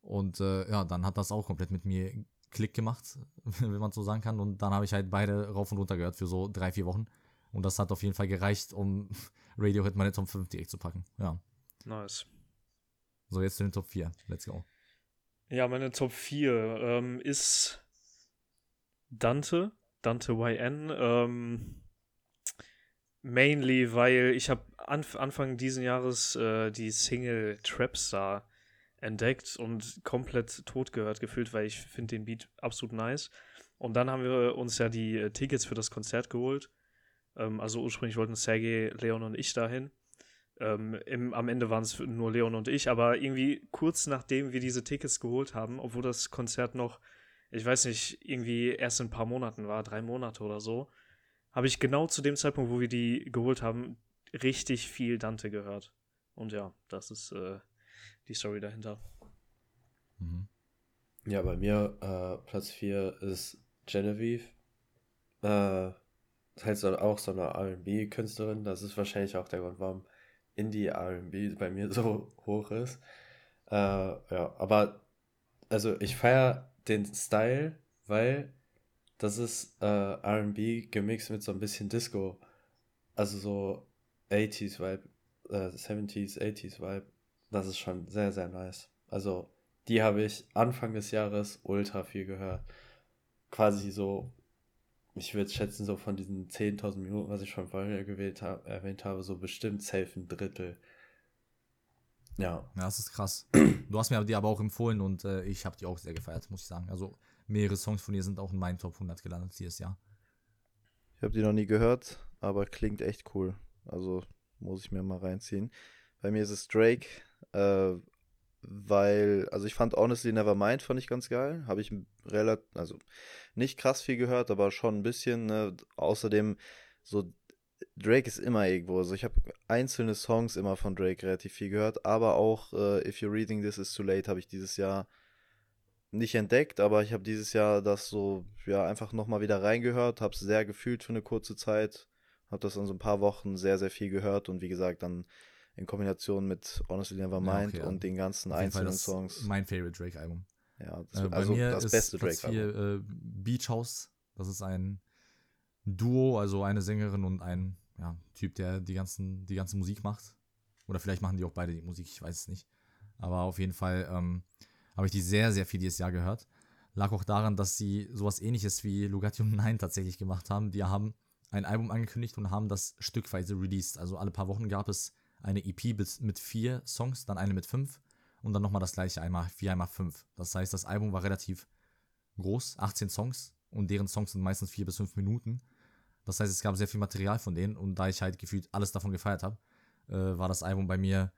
Und äh, ja, dann hat das auch komplett mit mir Klick gemacht, (laughs) wenn man so sagen kann. Und dann habe ich halt beide rauf und runter gehört für so drei, vier Wochen. Und das hat auf jeden Fall gereicht, um (laughs) Radiohead meine Top 5 direkt zu packen. Ja. Nice. So, jetzt zu den Top 4. Let's go. Ja, meine Top 4 ähm, ist Dante, Dante YN. Ähm, mainly, weil ich habe Anf Anfang diesen Jahres äh, die Single Trapstar entdeckt und komplett tot gehört gefühlt, weil ich finde den Beat absolut nice. Und dann haben wir uns ja die äh, Tickets für das Konzert geholt. Ähm, also ursprünglich wollten Sergei, Leon und ich dahin. Ähm, im, am Ende waren es nur Leon und ich, aber irgendwie kurz nachdem wir diese Tickets geholt haben, obwohl das Konzert noch, ich weiß nicht, irgendwie erst in ein paar Monaten war, drei Monate oder so, habe ich genau zu dem Zeitpunkt, wo wir die geholt haben, richtig viel Dante gehört. Und ja, das ist äh, die Story dahinter. Mhm. Ja, bei mir äh, Platz 4 ist Genevieve. Äh, halt so, auch so eine RB-Künstlerin. Das ist wahrscheinlich auch der Grund, warum Indie RB bei mir so (laughs) hoch ist. Äh, ja, aber also ich feiere den Style, weil das ist äh, RB gemixt mit so ein bisschen Disco. Also so 80s Vibe, äh, 70s, 80s Vibe. Das ist schon sehr, sehr nice. Also, die habe ich Anfang des Jahres ultra viel gehört. Quasi so, ich würde schätzen, so von diesen 10.000 Minuten, was ich schon vorher gewählt hab, erwähnt habe, so bestimmt safe ein Drittel. Ja. Ja, das ist krass. Du hast mir die aber auch empfohlen und äh, ich habe die auch sehr gefeiert, muss ich sagen. Also, mehrere Songs von ihr sind auch in meinen Top 100 gelandet dieses Jahr. Ich habe die noch nie gehört, aber klingt echt cool. Also, muss ich mir mal reinziehen. Bei mir ist es Drake, äh, weil, also ich fand Honestly Nevermind fand ich ganz geil. Habe ich relativ, also nicht krass viel gehört, aber schon ein bisschen. Ne? Außerdem, so Drake ist immer irgendwo. Also ich habe einzelne Songs immer von Drake relativ viel gehört, aber auch äh, If You're Reading This Is Too Late habe ich dieses Jahr nicht entdeckt, aber ich habe dieses Jahr das so, ja, einfach nochmal wieder reingehört, habe es sehr gefühlt für eine kurze Zeit, habe das in so ein paar Wochen sehr, sehr viel gehört und wie gesagt, dann in Kombination mit Honestly Nevermind ja, okay, und den ganzen einzelnen Songs. Mein Favorite Drake-Album. Ja, das, äh, also das beste Drake-Album. Äh, Beach House, das ist ein Duo, also eine Sängerin und ein ja, Typ, der die, ganzen, die ganze Musik macht. Oder vielleicht machen die auch beide die Musik, ich weiß es nicht. Aber auf jeden Fall ähm, habe ich die sehr, sehr viel dieses Jahr gehört. Lag auch daran, dass sie sowas ähnliches wie Lugatti und (laughs) Nein tatsächlich gemacht haben. Die haben ein Album angekündigt und haben das stückweise released. Also alle paar Wochen gab es eine EP mit vier Songs, dann eine mit fünf und dann nochmal das gleiche einmal vier, einmal fünf. Das heißt, das Album war relativ groß, 18 Songs und deren Songs sind meistens vier bis fünf Minuten. Das heißt, es gab sehr viel Material von denen und da ich halt gefühlt alles davon gefeiert habe, äh, war das Album bei mir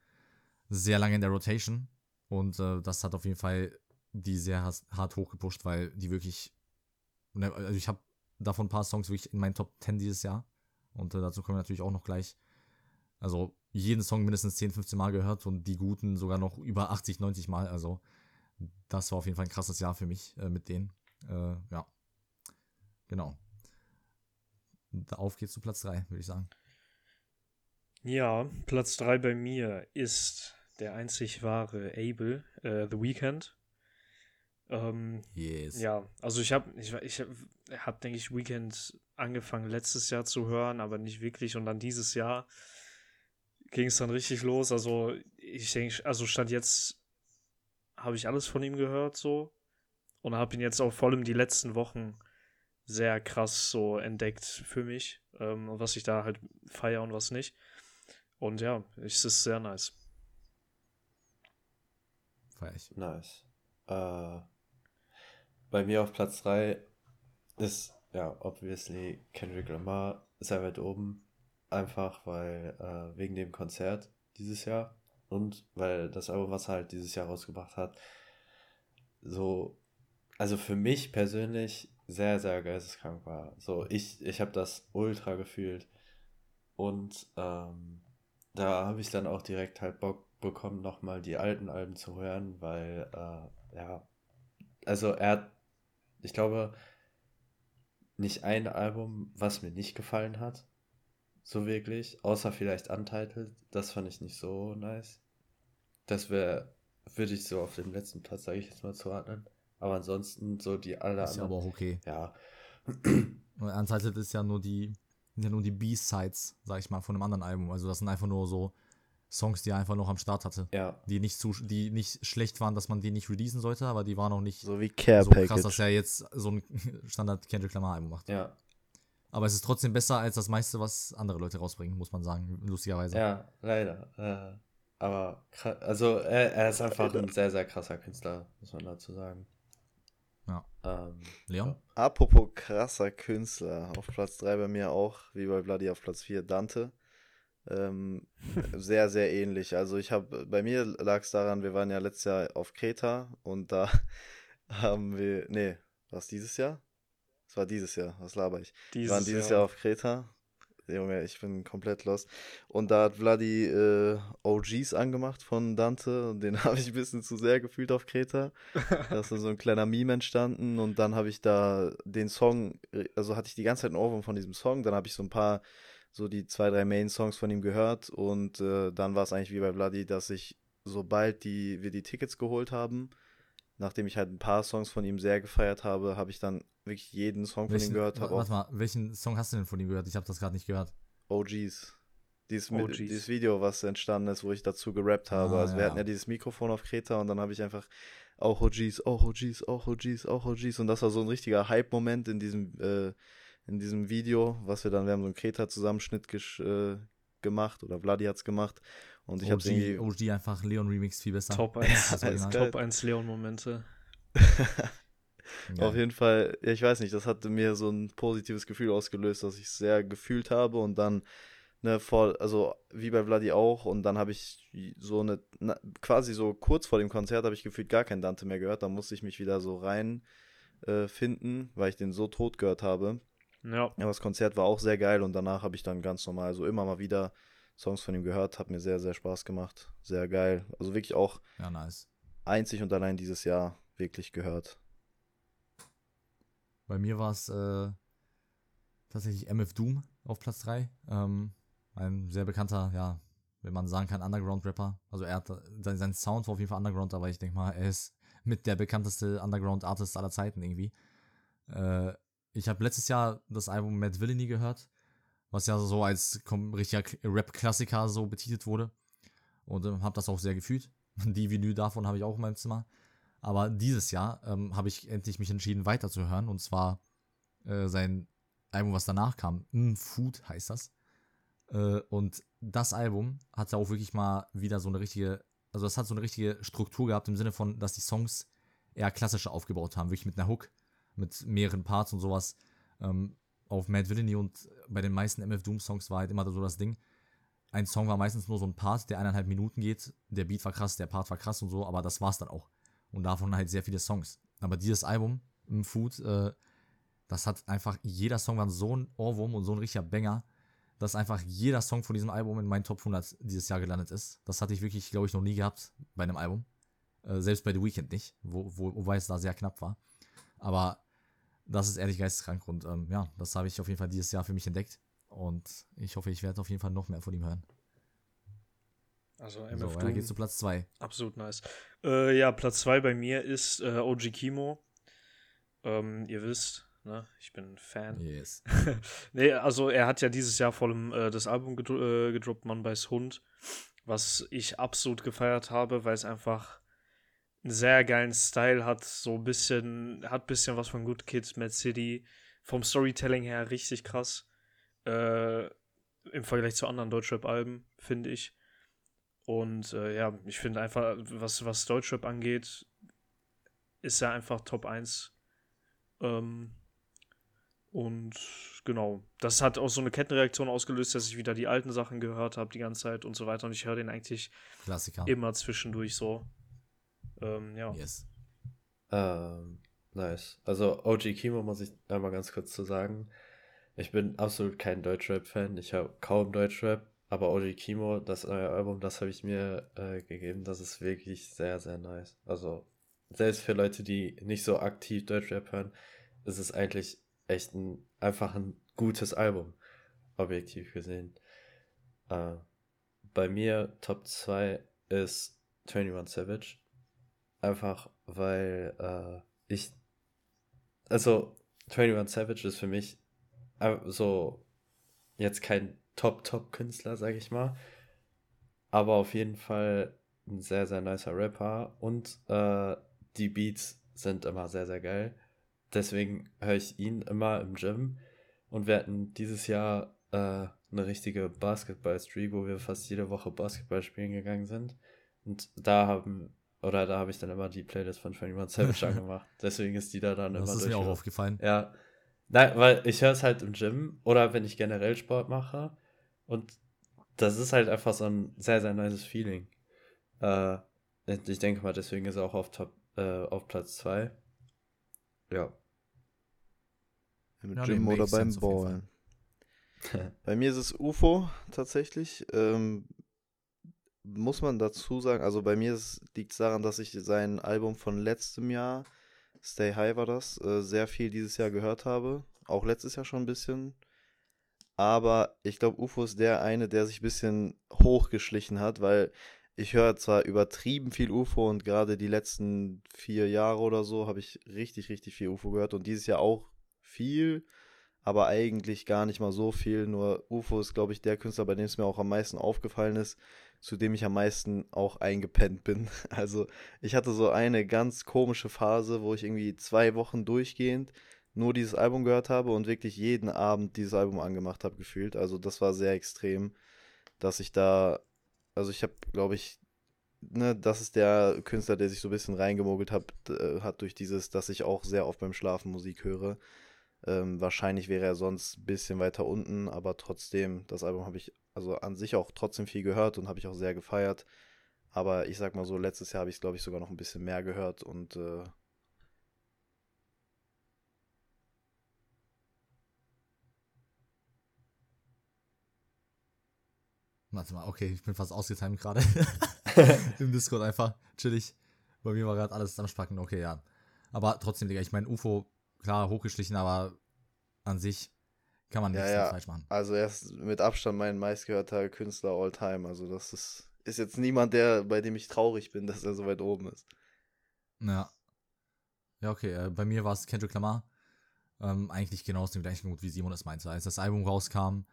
sehr lange in der Rotation und äh, das hat auf jeden Fall die sehr hart hochgepusht, weil die wirklich, ne, also ich habe davon ein paar Songs wirklich in meinen Top 10 dieses Jahr. Und äh, dazu kommen wir natürlich auch noch gleich. Also jeden Song mindestens 10, 15 Mal gehört und die guten sogar noch über 80, 90 Mal. Also das war auf jeden Fall ein krasses Jahr für mich äh, mit denen. Äh, ja. Genau. Auf geht's zu Platz 3, würde ich sagen. Ja, Platz 3 bei mir ist der einzig wahre Abel, äh, The Weeknd. Ähm, yes. Ja, also ich habe, ich, ich habe, hab, denke ich, Weekend angefangen letztes Jahr zu hören, aber nicht wirklich. Und dann dieses Jahr ging es dann richtig los. Also ich denke, also stand jetzt habe ich alles von ihm gehört so und habe ihn jetzt auch vor allem die letzten Wochen sehr krass so entdeckt für mich, ähm, was ich da halt feiere und was nicht. Und ja, es ist sehr nice. Feier ich. Nice. Äh, bei mir auf Platz 3 ist, ja, obviously Kendrick Lamar sehr weit oben. Einfach weil, äh, wegen dem Konzert dieses Jahr und weil das Album, was er halt dieses Jahr rausgebracht hat, so, also für mich persönlich sehr, sehr geisteskrank war. So, ich, ich habe das ultra gefühlt. Und ähm, da habe ich dann auch direkt halt Bock bekommen, nochmal die alten Alben zu hören, weil, äh, ja, also er hat, ich glaube, nicht ein Album, was mir nicht gefallen hat. So wirklich. Außer vielleicht Untitled. Das fand ich nicht so nice. Das wäre, würde ich so auf dem letzten Platz, sage ich jetzt mal, zuordnen. Aber ansonsten so die alle Ist ja aber auch okay. Ja. Untitled ist ja nur die, sind ja nur die B-Sides, sag ich mal, von einem anderen Album. Also das sind einfach nur so Songs, die er einfach noch am Start hatte. Ja. Die nicht zu, die nicht schlecht waren, dass man die nicht releasen sollte, aber die waren auch nicht so wie Care so Package. krass, dass er jetzt so ein (laughs) Standard Kendrick Lamar Album macht. Ja. Aber es ist trotzdem besser als das meiste, was andere Leute rausbringen, muss man sagen, lustigerweise. Ja, leider. Äh, aber also er, er, ist einfach ein sehr, sehr krasser Künstler, muss man dazu sagen. Ja. Ähm, Leon? Apropos krasser Künstler, auf Platz 3 bei mir auch, wie bei Bloody auf Platz 4, Dante. Ähm, (laughs) sehr, sehr ähnlich. Also ich habe, bei mir lag es daran, wir waren ja letztes Jahr auf Kreta und da (laughs) haben wir, nee, war es dieses Jahr? Es war dieses Jahr, was laber ich? Dieses wir waren dieses Jahr. Jahr auf Kreta. Junge, ich bin komplett lost. Und da hat Vladi äh, OGs angemacht von Dante und den (laughs) habe ich ein bisschen zu sehr gefühlt auf Kreta. Da ist so ein kleiner Meme entstanden und dann habe ich da den Song, also hatte ich die ganze Zeit einen Ohrwurm von diesem Song, dann habe ich so ein paar, so die zwei, drei Main-Songs von ihm gehört und äh, dann war es eigentlich wie bei Vladi, dass ich, sobald die, wir die Tickets geholt haben, nachdem ich halt ein paar Songs von ihm sehr gefeiert habe, habe ich dann wirklich jeden Song von ihm Welchen, gehört. warte mal, welchen Song hast du denn von ihm gehört? Ich habe das gerade nicht gehört. OGs. Dieses, mit, OGs. dieses Video, was entstanden ist, wo ich dazu gerappt habe. Ah, also wir ja. hatten ja dieses Mikrofon auf Kreta und dann habe ich einfach auch OGs, auch OGs, auch OGs, auch OGs. Und das war so ein richtiger Hype-Moment in diesem, äh, in diesem Video, was wir dann, wir haben so einen Kreta-Zusammenschnitt äh, gemacht oder Vladi hat's gemacht. Und ich habe OG, irgendwie. OG einfach Leon Remix viel besser. Top (laughs) 1, Das Ist Original. geil. Top 1 Leon-Momente. Geil. (laughs) Auf jeden Fall, ja, ich weiß nicht, das hatte mir so ein positives Gefühl ausgelöst, dass ich es sehr gefühlt habe und dann, ne, vor, also wie bei Vladi auch und dann habe ich so eine, na, quasi so kurz vor dem Konzert habe ich gefühlt gar kein Dante mehr gehört, da musste ich mich wieder so rein äh, finden, weil ich den so tot gehört habe. Ja, Aber das Konzert war auch sehr geil und danach habe ich dann ganz normal, so immer mal wieder Songs von ihm gehört, hat mir sehr, sehr Spaß gemacht, sehr geil. Also wirklich auch Ja, nice. einzig und allein dieses Jahr wirklich gehört. Bei mir war es äh, tatsächlich MF Doom auf Platz 3. Ähm, ein sehr bekannter, ja, wenn man sagen kann, Underground-Rapper. Also er hat, sein, sein Sound war auf jeden Fall Underground, aber ich denke mal, er ist mit der bekannteste Underground-Artist aller Zeiten irgendwie. Äh, ich habe letztes Jahr das Album Mad Villainy gehört, was ja so als richtiger Rap-Klassiker so betitelt wurde. Und äh, habe das auch sehr gefühlt. (laughs) Die Vinyl davon habe ich auch in meinem Zimmer. Aber dieses Jahr ähm, habe ich endlich mich entschieden, weiterzuhören. Und zwar äh, sein Album, was danach kam. Mm, Food heißt das. Äh, und das Album hatte auch wirklich mal wieder so eine richtige, also das hat so eine richtige Struktur gehabt im Sinne von, dass die Songs eher klassischer aufgebaut haben, wirklich mit einer Hook, mit mehreren Parts und sowas. Ähm, auf Mad Villainy und bei den meisten MF Doom Songs war halt immer so das Ding. Ein Song war meistens nur so ein Part, der eineinhalb Minuten geht. Der Beat war krass, der Part war krass und so, aber das war's dann auch. Und davon halt sehr viele Songs. Aber dieses Album, im Food, äh, das hat einfach, jeder Song war so ein Ohrwurm und so ein richtiger Banger, dass einfach jeder Song von diesem Album in meinen Top 100 dieses Jahr gelandet ist. Das hatte ich wirklich, glaube ich, noch nie gehabt bei einem Album. Äh, selbst bei The Weeknd nicht, wo, wo, wobei es da sehr knapp war. Aber das ist ehrlich geisteskrank und ähm, ja, das habe ich auf jeden Fall dieses Jahr für mich entdeckt. Und ich hoffe, ich werde auf jeden Fall noch mehr von ihm hören. Also So, MF weiter Doom, geht's zu Platz 2. absolut nice. Äh, ja, Platz 2 bei mir ist äh, OG Kimo. Ähm, ihr wisst, ne, ich bin Fan. Yes. (laughs) Nee, also er hat ja dieses Jahr vor allem äh, das Album gedro äh, gedroppt, Mann bei's Hund, was ich absolut gefeiert habe, weil es einfach einen sehr geilen Style hat, so ein bisschen, hat ein bisschen was von Good Kids, Mad City, vom Storytelling her richtig krass, äh, im Vergleich zu anderen Deutschrap-Alben, finde ich. Und äh, ja, ich finde einfach, was, was Deutschrap angeht, ist er einfach Top 1. Ähm, und genau, das hat auch so eine Kettenreaktion ausgelöst, dass ich wieder die alten Sachen gehört habe die ganze Zeit und so weiter. Und ich höre den eigentlich Klassiker. immer zwischendurch so. Ähm, ja. Yes. Ähm, nice. Also OG Kimo muss ich einmal ganz kurz zu sagen. Ich bin absolut kein Deutschrap-Fan. Ich habe kaum Deutschrap. Aber OG Kimo, das neue Album, das habe ich mir äh, gegeben. Das ist wirklich sehr, sehr nice. Also selbst für Leute, die nicht so aktiv Deutschrap hören, ist es eigentlich echt ein, einfach ein gutes Album. Objektiv gesehen. Äh, bei mir Top 2 ist 21 Savage. Einfach weil äh, ich. Also, 21 Savage ist für mich äh, so jetzt kein Top-Top-Künstler, sag ich mal. Aber auf jeden Fall ein sehr, sehr nicer Rapper. Und äh, die Beats sind immer sehr, sehr geil. Deswegen höre ich ihn immer im Gym. Und wir hatten dieses Jahr äh, eine richtige Basketball-Streak, wo wir fast jede Woche Basketball spielen gegangen sind. Und da haben, oder da habe ich dann immer die Playlist von 21 Savage angemacht. Deswegen ist die da dann immer Das ist mir auch durch. aufgefallen. Ja. Nein, weil ich höre es halt im Gym oder wenn ich generell Sport mache. Und das ist halt einfach so ein sehr, sehr nices Feeling. Äh, ich denke mal, deswegen ist er auch auf, Top, äh, auf Platz 2. Ja. Im Ja, Gym oder beim Ballen. Bei mir ist es UFO tatsächlich. Ähm, muss man dazu sagen, also bei mir liegt es daran, dass ich sein Album von letztem Jahr, Stay High war das, äh, sehr viel dieses Jahr gehört habe. Auch letztes Jahr schon ein bisschen. Aber ich glaube, UFO ist der eine, der sich ein bisschen hochgeschlichen hat, weil ich höre zwar übertrieben viel UFO und gerade die letzten vier Jahre oder so habe ich richtig, richtig viel UFO gehört und dieses Jahr auch viel, aber eigentlich gar nicht mal so viel. Nur UFO ist, glaube ich, der Künstler, bei dem es mir auch am meisten aufgefallen ist, zu dem ich am meisten auch eingepennt bin. (laughs) Also ich hatte so eine ganz komische Phase, wo ich irgendwie zwei Wochen durchgehend nur dieses Album gehört habe und wirklich jeden Abend dieses Album angemacht habe, gefühlt. Also das war sehr extrem, dass ich da, also ich habe, glaube ich, ne, das ist der Künstler, der sich so ein bisschen reingemogelt hat, äh, hat durch dieses, dass ich auch sehr oft beim Schlafen Musik höre. Ähm, wahrscheinlich wäre er sonst ein bisschen weiter unten, aber trotzdem, das Album habe ich also an sich auch trotzdem viel gehört und habe ich auch sehr gefeiert. Aber ich sag mal so, letztes Jahr habe ich es, glaube ich, sogar noch ein bisschen mehr gehört und äh, Warte mal, okay, ich bin fast ausgetimt gerade. (laughs) Im Discord einfach. Chillig. Bei mir war gerade alles am Spacken. Okay, ja. Aber trotzdem, Digga, ich meine, UFO, klar, hochgeschlichen, aber an sich kann man Ja, nichts ja. falsch machen. also er ist mit Abstand mein meistgehörter Künstler all time. Also das ist, ist jetzt niemand, der, bei dem ich traurig bin, dass er so weit oben ist. Ja. Ja, okay. Äh, bei mir war es Kendrick Lamar. Ähm, eigentlich genau aus dem gleichen Grund, wie Simon es meinte. Als das Album rauskam,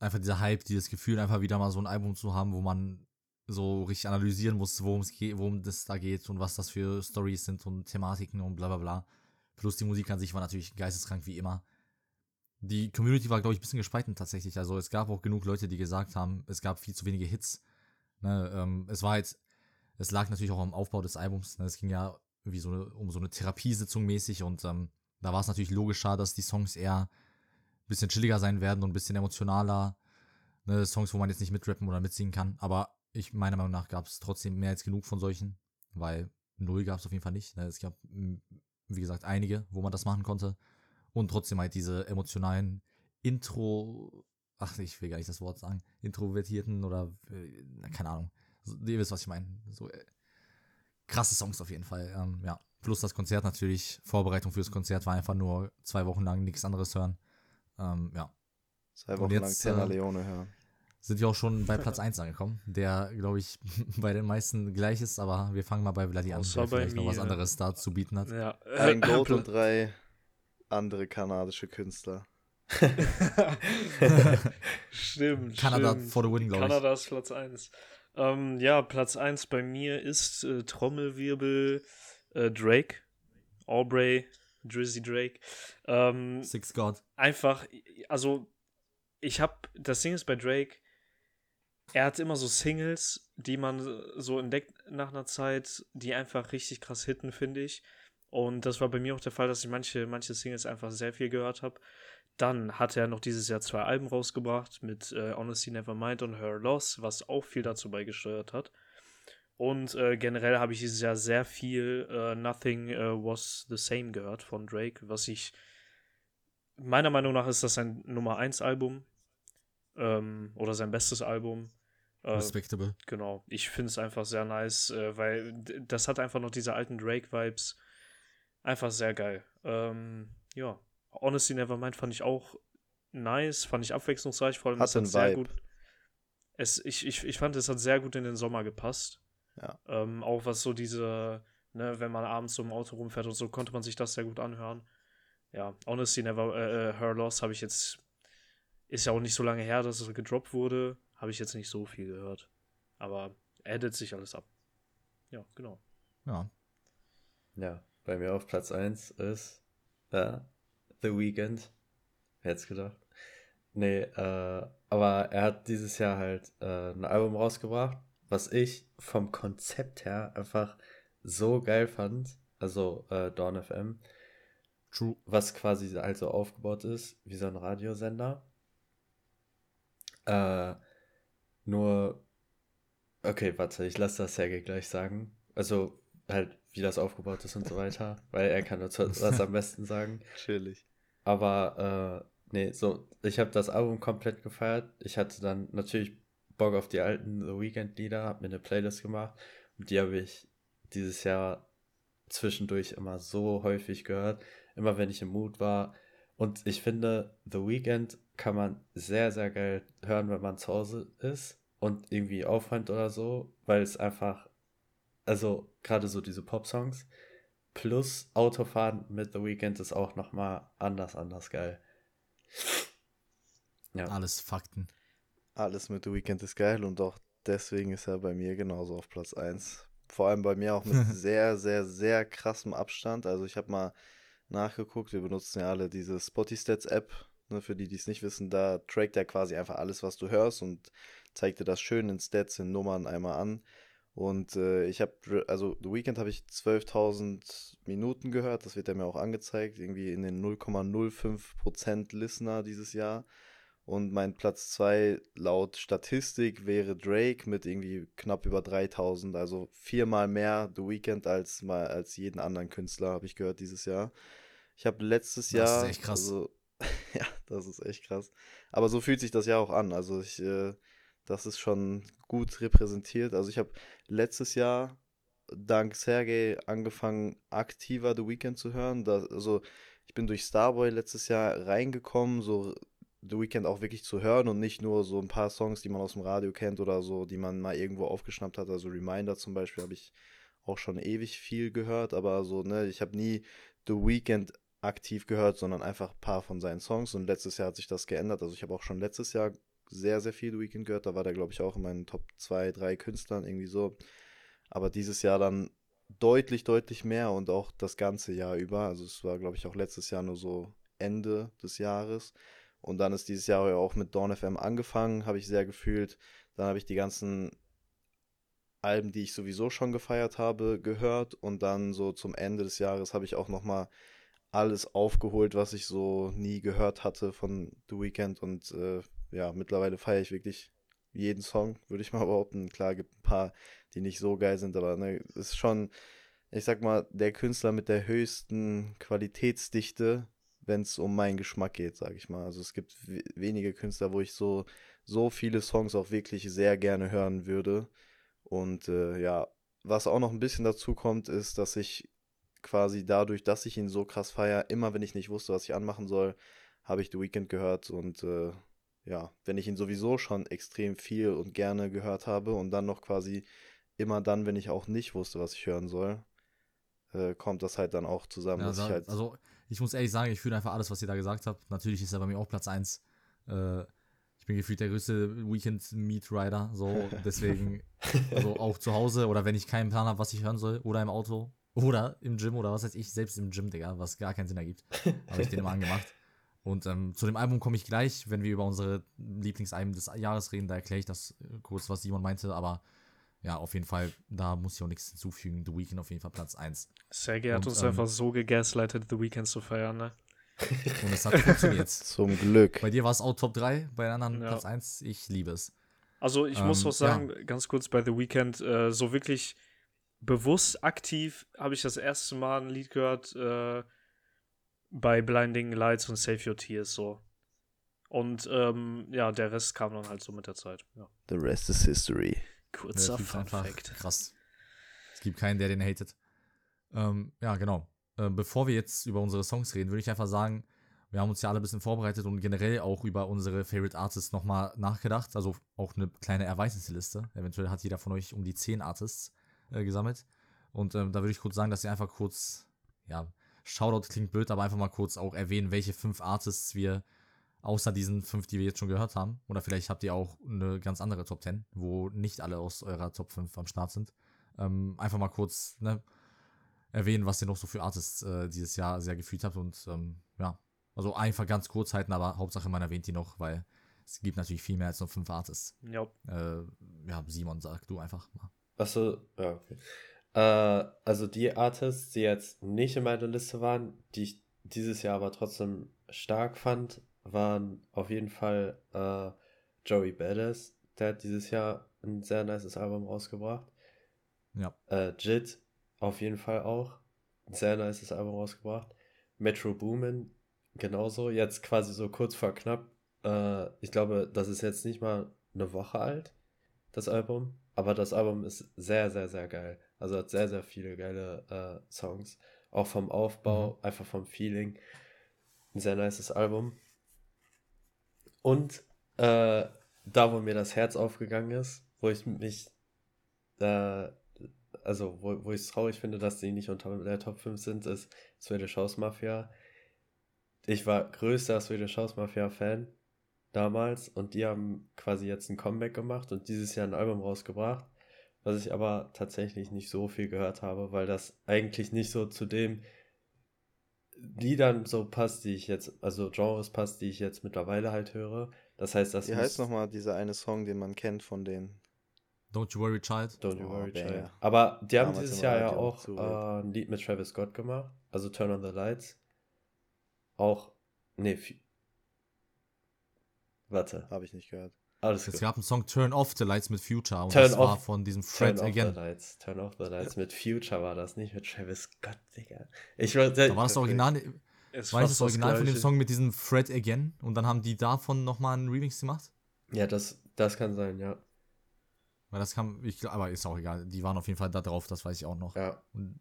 einfach dieser Hype, dieses Gefühl, einfach wieder mal so ein Album zu haben, wo man so richtig analysieren muss, worum es geht, worum das da geht und was das für Stories sind und Thematiken und bla bla bla. Plus die Musik an sich war natürlich geisteskrank wie immer. Die Community war, glaube ich, ein bisschen gespalten tatsächlich. Also es gab auch genug Leute, die gesagt haben, es gab viel zu wenige Hits. Ne, ähm, es war halt, es lag natürlich auch am Aufbau des Albums. Ne, es ging ja wie so um so eine Therapiesitzung mäßig und ähm, da war es natürlich logischer, dass die Songs eher ein bisschen chilliger sein werden und ein bisschen emotionaler. Ne, Songs, wo man jetzt nicht mitrappen oder mitsingen kann. Aber ich, meiner Meinung nach, gab es trotzdem mehr als genug von solchen, weil null gab es auf jeden Fall nicht. Ne, es gab, wie gesagt, einige, wo man das machen konnte. Und trotzdem halt diese emotionalen Intro, ach, ich will gar nicht das Wort sagen, introvertierten oder, äh, keine Ahnung, so, ihr wisst, was ich meine. So äh, krasse Songs auf jeden Fall, ähm, ja. Plus das Konzert natürlich, Vorbereitung fürs Konzert war einfach nur zwei Wochen lang nichts anderes hören. Ähm, ja. Zwei Wochen jetzt, lang Tenor äh, Leone hören sind wir auch schon bei (laughs) Platz 1 angekommen, der, glaube ich, (laughs) bei den meisten gleich ist, aber wir fangen mal bei Vladi an, der vielleicht noch was anderes da zu bieten hat. Ja. Ein Goat (laughs) und drei andere kanadische Künstler. (laughs) stimmt. Kanada stimmt. for the win, glaube ich. Kanada ist Platz 1. Ähm, ja, Platz 1 bei mir ist äh, Trommelwirbel äh, Drake. Aubrey, Drizzy Drake. Ähm, Six God. Einfach, also ich habe, das Ding ist bei Drake, er hat immer so Singles, die man so entdeckt nach einer Zeit, die einfach richtig krass hitten, finde ich. Und das war bei mir auch der Fall, dass ich manche, manche Singles einfach sehr viel gehört habe. Dann hat er noch dieses Jahr zwei Alben rausgebracht mit äh, Honesty Nevermind und Her Loss, was auch viel dazu beigesteuert hat. Und äh, generell habe ich dieses Jahr sehr viel äh, Nothing äh, Was the Same gehört von Drake, was ich meiner Meinung nach ist das sein Nummer 1 Album ähm, oder sein bestes Album. Äh, Respectable. Genau. Ich finde es einfach sehr nice, äh, weil das hat einfach noch diese alten Drake-Vibes. Einfach sehr geil. Ähm, ja. Honestly Nevermind fand ich auch nice, fand ich abwechslungsreich, vor allem hat, hat sehr gut. Es, ich, ich, ich fand, es hat sehr gut in den Sommer gepasst. Ja. Ähm, auch was so diese, ne, wenn man abends so im Auto rumfährt und so, konnte man sich das sehr gut anhören. Ja, Honestly Never, äh, äh Her Loss habe ich jetzt ist ja auch nicht so lange her, dass es gedroppt wurde. Habe ich jetzt nicht so viel gehört. Aber addet sich alles ab. Ja, genau. Ja. Ja, bei mir auf Platz 1 ist äh, The Weeknd. Wer hätte gedacht? Nee, äh, aber er hat dieses Jahr halt äh, ein Album rausgebracht, was ich vom Konzept her einfach so geil fand. Also äh, Dawn FM. True. Was quasi also aufgebaut ist wie so ein Radiosender. Äh, nur, okay, warte, ich lasse das Sergei gleich sagen. Also halt, wie das aufgebaut ist und so weiter, weil er kann dazu was am besten sagen. (laughs) Chillig. Aber, äh, nee, so, ich habe das Album komplett gefeiert. Ich hatte dann natürlich Bock auf die alten The Weekend-Lieder, habe mir eine Playlist gemacht und die habe ich dieses Jahr zwischendurch immer so häufig gehört, immer wenn ich im Mut war. Und ich finde, The Weekend kann man sehr, sehr geil hören, wenn man zu Hause ist und irgendwie aufräumt oder so, weil es einfach, also gerade so diese Pop-Songs plus Autofahren mit The Weeknd ist auch nochmal anders, anders geil. Ja. Alles Fakten. Alles mit The Weeknd ist geil und auch deswegen ist er bei mir genauso auf Platz 1. Vor allem bei mir auch mit (laughs) sehr, sehr, sehr krassem Abstand. Also ich habe mal nachgeguckt, wir benutzen ja alle diese Spoty-Stats-App Ne, für die, die es nicht wissen, da trackt er quasi einfach alles, was du hörst und zeigt dir das schön in Stats, in Nummern einmal an. Und äh, ich habe, also The Weekend habe ich 12.000 Minuten gehört, das wird er mir auch angezeigt, irgendwie in den 0,05% Listener dieses Jahr. Und mein Platz 2 laut Statistik wäre Drake mit irgendwie knapp über 3000, also viermal mehr The Weekend als, mal, als jeden anderen Künstler, habe ich gehört dieses Jahr. Ich habe letztes Jahr. Das ist echt krass. Also, (laughs) ja, das ist echt krass. Aber so fühlt sich das ja auch an. Also ich, äh, das ist schon gut repräsentiert. Also ich habe letztes Jahr dank Sergey angefangen, aktiver The Weeknd zu hören. Da, also ich bin durch Starboy letztes Jahr reingekommen, so The Weeknd auch wirklich zu hören und nicht nur so ein paar Songs, die man aus dem Radio kennt oder so, die man mal irgendwo aufgeschnappt hat. Also Reminder zum Beispiel habe ich auch schon ewig viel gehört, aber so, ne, ich habe nie The Weeknd aktiv gehört, sondern einfach ein paar von seinen Songs. Und letztes Jahr hat sich das geändert. Also ich habe auch schon letztes Jahr sehr, sehr viel The Weeknd gehört. Da war der, glaube ich, auch in meinen Top 2, 3 Künstlern irgendwie so. Aber dieses Jahr dann deutlich, deutlich mehr und auch das ganze Jahr über. Also es war, glaube ich, auch letztes Jahr nur so Ende des Jahres. Und dann ist dieses Jahr auch mit Dawn FM angefangen, habe ich sehr gefühlt. Dann habe ich die ganzen Alben, die ich sowieso schon gefeiert habe, gehört. Und dann so zum Ende des Jahres habe ich auch nochmal alles aufgeholt, was ich so nie gehört hatte von The Weeknd und äh, ja, mittlerweile feiere ich wirklich jeden Song, würde ich mal (laughs) behaupten. Klar, gibt ein paar, die nicht so geil sind, aber ne, ist schon, ich sag mal, der Künstler mit der höchsten Qualitätsdichte, wenn es um meinen Geschmack geht, sage ich mal. Also es gibt wenige Künstler, wo ich so, so viele Songs auch wirklich sehr gerne hören würde. Und äh, ja, was auch noch ein bisschen dazu kommt, ist, dass ich quasi dadurch, dass ich ihn so krass feiere, immer wenn ich nicht wusste, was ich anmachen soll, habe ich The Weeknd gehört und äh, ja, wenn ich ihn sowieso schon extrem viel und gerne gehört habe und dann noch quasi immer dann, wenn ich auch nicht wusste, was ich hören soll, äh, kommt das halt dann auch zusammen. Ja, ich halt also ich muss ehrlich sagen, ich fühle einfach alles, was ihr da gesagt habt. Natürlich ist er bei mir auch Platz 1. Äh, ich bin gefühlt der größte Weekend Meat Rider, so (laughs) deswegen also auch zu Hause oder wenn ich keinen Plan habe, was ich hören soll oder im Auto oder im Gym oder was weiß ich, selbst im Gym, Digga, was gar keinen Sinn ergibt, habe ich den immer angemacht. Und ähm, zu dem Album komme ich gleich, wenn wir über unsere Lieblingsalben des Jahres reden. Da erkläre ich das äh, kurz, was Simon meinte. Aber ja, auf jeden Fall, da muss ich auch nichts hinzufügen. The Weeknd auf jeden Fall Platz 1. Sergei hat uns ähm, einfach so gegaslightet, The Weeknd zu feiern, ne? (laughs) Und es hat funktioniert. (laughs) Zum Glück. Bei dir war es auch Top 3, bei den anderen ja. Platz 1. Ich liebe es. Also ich ähm, muss auch sagen, ja. ganz kurz bei The Weeknd, äh, so wirklich bewusst aktiv habe ich das erste Mal ein Lied gehört, äh, bei Blinding Lights und Save Your Tears so. Und ähm, ja, der Rest kam dann halt so mit der Zeit. Ja. The rest is history. Kurzer ja, Fun Fact. Krass. Es gibt keinen, der den hatet. Ähm, ja, genau. Äh, bevor wir jetzt über unsere Songs reden, würde ich einfach sagen, wir haben uns ja alle ein bisschen vorbereitet und generell auch über unsere Favorite Artists nochmal nachgedacht. Also auch eine kleine Erweiterungsliste. Eventuell hat jeder von euch um die 10 Artists äh, gesammelt. Und ähm, da würde ich kurz sagen, dass ihr einfach kurz, ja, Shoutout klingt blöd, aber einfach mal kurz auch erwähnen, welche fünf Artists wir außer diesen fünf, die wir jetzt schon gehört haben. Oder vielleicht habt ihr auch eine ganz andere Top 10, wo nicht alle aus eurer Top 5 am Start sind. Ähm, einfach mal kurz ne, erwähnen, was ihr noch so für Artists äh, dieses Jahr sehr gefühlt habt. Und ähm, ja, also einfach ganz kurz halten, aber Hauptsache man erwähnt die noch, weil es gibt natürlich viel mehr als nur fünf Artists. Ja. Äh, ja, Simon, sag du einfach mal. Achso, ja, okay. Äh, also die Artists, die jetzt nicht in meiner Liste waren, die ich dieses Jahr aber trotzdem stark fand, waren auf jeden Fall äh, Joey Badass. Der hat dieses Jahr ein sehr nices Album rausgebracht. Ja. Äh, Jit auf jeden Fall auch. Ein sehr nices Album rausgebracht. Metro Boomin genauso. Jetzt quasi so kurz vor knapp. Äh, ich glaube, das ist jetzt nicht mal eine Woche alt, das Album. Aber das Album ist sehr, sehr, sehr geil. Also hat sehr, sehr viele geile äh, Songs. Auch vom Aufbau, mhm. einfach vom Feeling. Ein sehr nices Album. Und äh, da, wo mir das Herz aufgegangen ist, wo ich mich, äh, also wo, wo ich es traurig finde, dass die nicht unter der Top 5 sind, ist Swedish House Mafia. Ich war größter Swedish House Mafia Fan damals und die haben quasi jetzt ein Comeback gemacht und dieses Jahr ein Album rausgebracht was ich aber tatsächlich nicht so viel gehört habe, weil das eigentlich nicht so zu dem Liedern so passt, die ich jetzt, also Genres passt, die ich jetzt mittlerweile halt höre. Das heißt, das Wie heißt nochmal dieser eine Song, den man kennt von denen? Don't You Worry Child. Don't You oh, Worry Child. Ja. Aber die haben dieses Jahr ja auch äh, ein Lied mit Travis Scott gemacht, also Turn on the Lights. Auch, nee, warte. Habe ich nicht gehört. Alles es gut. gab einen Song Turn Off the Lights mit Future und Turn das off, war von diesem Fred Turn Again. Off the Lights, Turn Off the Lights mit Future war das, nicht mit Travis Scott, Digga. Ich war, da war das Original, es war das Original das von dem Song mit diesem Fred Again und dann haben die davon nochmal einen Remix gemacht? Ja, das, das kann sein, ja. Weil das kam, ich, aber ist auch egal. Die waren auf jeden Fall da drauf, das weiß ich auch noch. Ja. Und,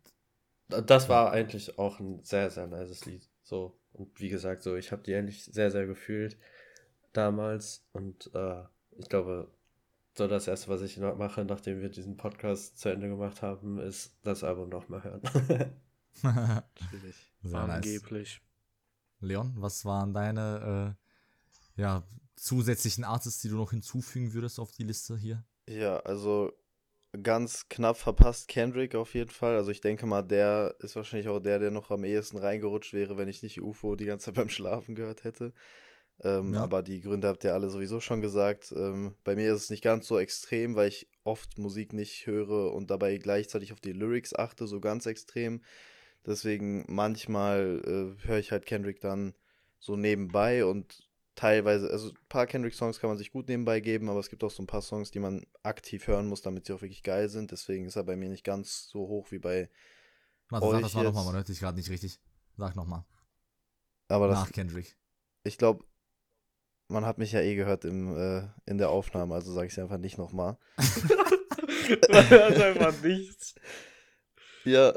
das war eigentlich auch ein sehr, sehr nices Lied. So, und wie gesagt, so, ich habe die eigentlich sehr, sehr gefühlt damals und äh, ich glaube, so das erste, was ich mache, nachdem wir diesen Podcast zu Ende gemacht haben, ist das Album nochmal hören. (laughs) Sehr Angeblich. Nice. Leon, was waren deine äh, ja, zusätzlichen Artists, die du noch hinzufügen würdest auf die Liste hier? Ja, also ganz knapp verpasst Kendrick auf jeden Fall. Also ich denke mal, der ist wahrscheinlich auch der, der noch am ehesten reingerutscht wäre, wenn ich nicht UFO die ganze Zeit beim Schlafen gehört hätte. Ähm, ja. Aber die Gründe habt ihr alle sowieso schon gesagt. Ähm, bei mir ist es nicht ganz so extrem, weil ich oft Musik nicht höre und dabei gleichzeitig auf die Lyrics achte, so ganz extrem. Deswegen manchmal äh, höre ich halt Kendrick dann so nebenbei und teilweise, also ein paar Kendrick-Songs kann man sich gut nebenbei geben, aber es gibt auch so ein paar Songs, die man aktiv hören muss, damit sie auch wirklich geil sind. Deswegen ist er bei mir nicht ganz so hoch wie bei. Warte, sag das war nochmal, man hört dich gerade nicht richtig. Sag nochmal. Aber das, nach Kendrick. ich glaube, man hat mich ja eh gehört im, äh, in der Aufnahme, also sage ich es einfach nicht nochmal. (laughs) das ist einfach nichts. Ja,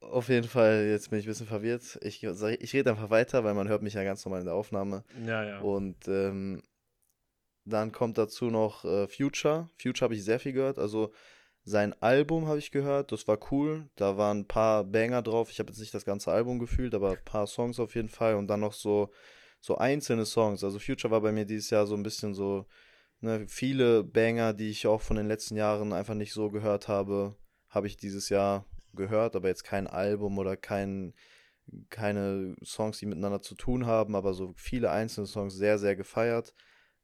auf jeden Fall, jetzt bin ich ein bisschen verwirrt. Ich, ich rede einfach weiter, weil man hört mich ja ganz normal in der Aufnahme. Ja, ja. Und ähm, dann kommt dazu noch äh, Future. Future habe ich sehr viel gehört. Also sein Album habe ich gehört, das war cool. Da waren ein paar Banger drauf. Ich habe jetzt nicht das ganze Album gefühlt, aber ein paar Songs auf jeden Fall. Und dann noch so, so einzelne Songs. Also Future war bei mir dieses Jahr so ein bisschen so, ne, viele Banger, die ich auch von den letzten Jahren einfach nicht so gehört habe, habe ich dieses Jahr gehört, aber jetzt kein Album oder kein, keine Songs, die miteinander zu tun haben, aber so viele einzelne Songs sehr, sehr gefeiert.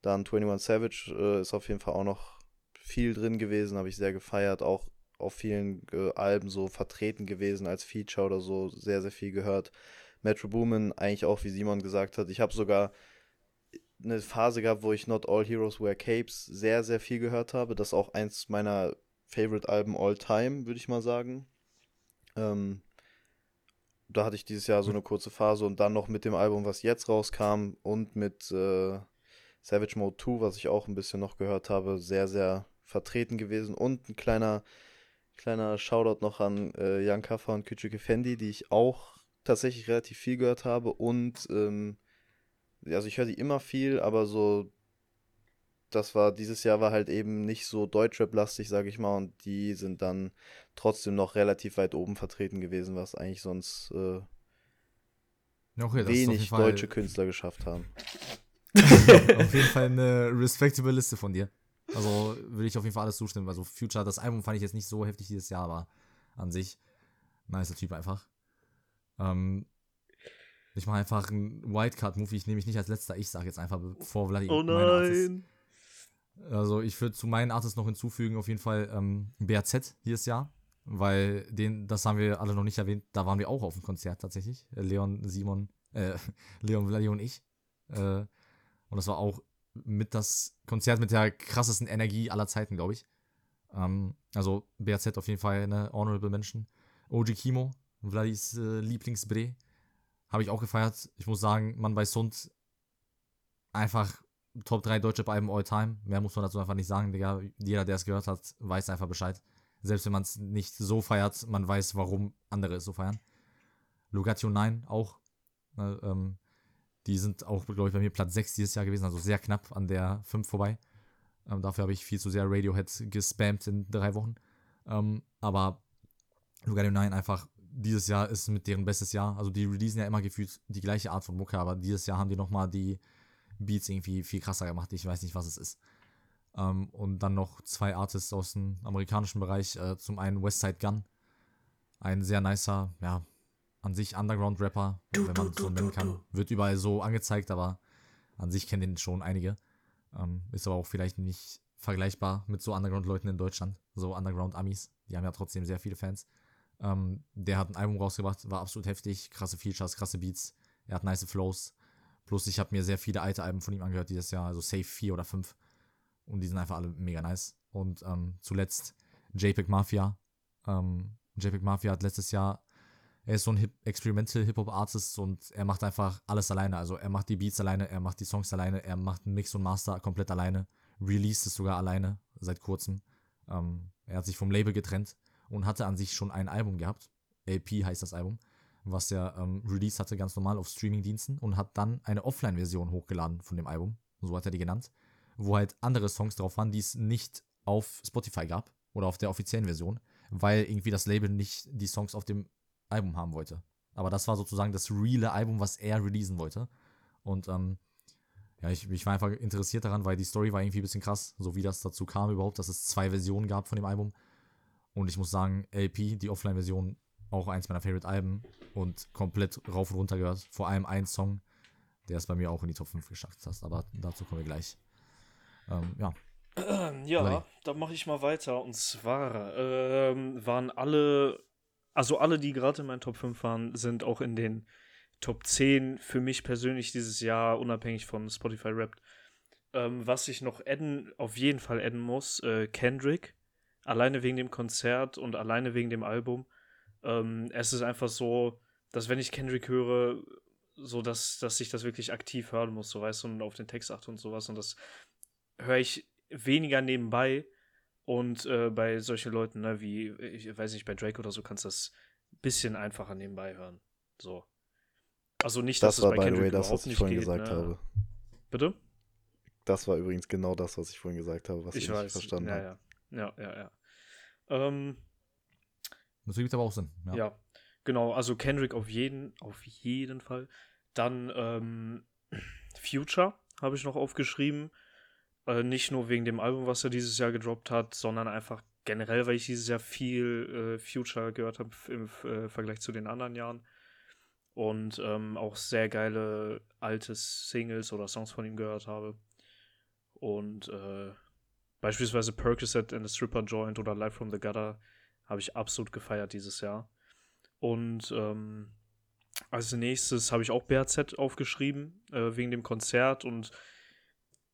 Dann 21 Savage äh, ist auf jeden Fall auch noch viel drin gewesen, habe ich sehr gefeiert, auch auf vielen äh, Alben so vertreten gewesen als Feature oder so, sehr, sehr viel gehört. Metro Boomin, eigentlich auch, wie Simon gesagt hat. Ich habe sogar eine Phase gehabt, wo ich Not All Heroes Wear Capes sehr, sehr viel gehört habe. Das ist auch eins meiner Favorite-Alben all time, würde ich mal sagen. Ähm, da hatte ich dieses Jahr so eine kurze Phase und dann noch mit dem Album, was jetzt rauskam und mit äh, Savage Mode 2, was ich auch ein bisschen noch gehört habe, sehr, sehr vertreten gewesen. Und ein kleiner, kleiner Shoutout noch an äh, Jan Kaffer und Küçük Fendi, die ich auch tatsächlich relativ viel gehört habe. Und ähm, also ich höre die immer viel, aber so das war, dieses Jahr war halt eben nicht so Deutschrap-lastig, sag ich mal, und die sind dann trotzdem noch relativ weit oben vertreten gewesen, was eigentlich sonst äh, Okay, wenig deutsche Künstler geschafft haben. (laughs) auf jeden Fall eine respectable Liste von dir. Also würde ich auf jeden Fall alles zustimmen. Also Future, das Album fand ich jetzt nicht so heftig dieses Jahr, aber an sich nicer Typ einfach. Ähm, ich mache einfach einen Wildcard-Move. Ich nehme mich nicht als letzter. Ich sage jetzt einfach, bevor Vladi Oh nein. Also ich würde zu meinen Artists noch hinzufügen, auf jeden Fall ähm, BAZ dieses Jahr, weil den, das haben wir alle noch nicht erwähnt, da waren wir auch auf dem Konzert tatsächlich. Leon, Simon, äh, (laughs) Leon, Vladi und ich. Äh, und das war auch mit das Konzert mit der krassesten Energie aller Zeiten, glaube ich. Ähm, also BAZ auf jeden Fall eine Honorable Mention. OG Kimo, Vladis äh, Lieblingsbre, habe ich auch gefeiert. Ich muss sagen, Mann bei Sund einfach Top 3 deutsche Alben all time. Mehr muss man dazu einfach nicht sagen, Digga. Jeder, der es gehört hat, weiß einfach Bescheid. Selbst wenn man es nicht so feiert, man weiß, warum andere es so feiern. Lugatio 9 auch. Ne, ähm, die sind auch, glaube ich, bei mir Platz 6 dieses Jahr gewesen, also sehr knapp an der 5 vorbei. Ähm, dafür habe ich viel zu sehr Radiohead gespammt in drei Wochen. Ähm, aber Lugatio 9 einfach, dieses Jahr ist mit deren bestes Jahr. Also die releasen ja immer gefühlt die gleiche Art von Mucke, aber dieses Jahr haben die nochmal die Beats irgendwie viel krasser gemacht. Ich weiß nicht, was es ist. Ähm, und dann noch zwei Artists aus dem amerikanischen Bereich. Äh, zum einen Westside Gun. Ein sehr nicer, ja, an sich Underground-Rapper, wenn man es so nennen kann. Wird überall so angezeigt, aber an sich kennen den schon einige. Ähm, ist aber auch vielleicht nicht vergleichbar mit so Underground-Leuten in Deutschland. So Underground-Amis. Die haben ja trotzdem sehr viele Fans. Ähm, der hat ein Album rausgebracht, war absolut heftig. Krasse Features, krasse Beats. Er hat nice Flows. Plus ich habe mir sehr viele alte Alben von ihm angehört dieses Jahr, also Safe 4 oder 5. Und die sind einfach alle mega nice. Und ähm, zuletzt JPEG Mafia. Ähm, JPEG Mafia hat letztes Jahr, er ist so ein Hip Experimental Hip-Hop-Artist und er macht einfach alles alleine. Also er macht die Beats alleine, er macht die Songs alleine, er macht Mix und Master komplett alleine. Released es sogar alleine, seit kurzem. Ähm, er hat sich vom Label getrennt und hatte an sich schon ein Album gehabt. LP heißt das Album was er ähm, released hatte, ganz normal auf Streamingdiensten und hat dann eine Offline-Version hochgeladen von dem Album, so hat er die genannt, wo halt andere Songs drauf waren, die es nicht auf Spotify gab oder auf der offiziellen Version, weil irgendwie das Label nicht die Songs auf dem Album haben wollte. Aber das war sozusagen das reale Album, was er releasen wollte. Und ähm, ja, ich, ich war einfach interessiert daran, weil die Story war irgendwie ein bisschen krass, so wie das dazu kam überhaupt, dass es zwei Versionen gab von dem Album. Und ich muss sagen, LP, die Offline-Version, auch eins meiner Favorite-Alben und komplett rauf und runter gehört. Vor allem ein Song, der es bei mir auch in die Top 5 geschafft hat. Aber dazu kommen wir gleich. Ähm, ja. (clears throat) Ja, dann mache ich mal weiter. Und zwar ähm, waren alle, also alle, die gerade in meinen Top 5 waren, sind auch in den Top 10 für mich persönlich dieses Jahr, unabhängig von Spotify Wrapped. Ähm, was ich noch adden, auf jeden Fall adden muss, äh, Kendrick. Alleine wegen dem Konzert und alleine wegen dem Album. Ähm, es ist einfach so, dass wenn ich Kendrick höre, so dass, dass ich das wirklich aktiv hören muss, so weißt du, und auf den Text achte und sowas. Und das höre ich weniger nebenbei. Und äh, bei solchen Leuten, ne, wie, ich weiß nicht, bei Drake oder so, kannst du das ein bisschen einfacher nebenbei hören. So. Also nicht, Das dass war, es bei by the Kendrick way, das, was ich nicht vorhin geht, gesagt ne? habe. Bitte? Das war übrigens genau das, was ich vorhin gesagt habe, was ich nicht weiß. verstanden ja, habt. ja, ja, ja, ja. Ähm, Das ergibt aber auch Sinn. Ja. Ja. genau. Also Kendrick auf jeden, auf jeden Fall. Dann ähm, Future habe ich noch aufgeschrieben. Äh, nicht nur wegen dem Album, was er dieses Jahr gedroppt hat, sondern einfach generell, weil ich dieses Jahr viel äh, Future gehört habe im äh, Vergleich zu den anderen Jahren. Und ähm, auch sehr geile alte Singles oder Songs von ihm gehört habe. Und äh, beispielsweise Percocet and the Stripper Joint oder Live from the Gutter habe ich absolut gefeiert dieses Jahr. Und ähm, als nächstes habe ich auch BRZ aufgeschrieben, äh, wegen dem Konzert. Und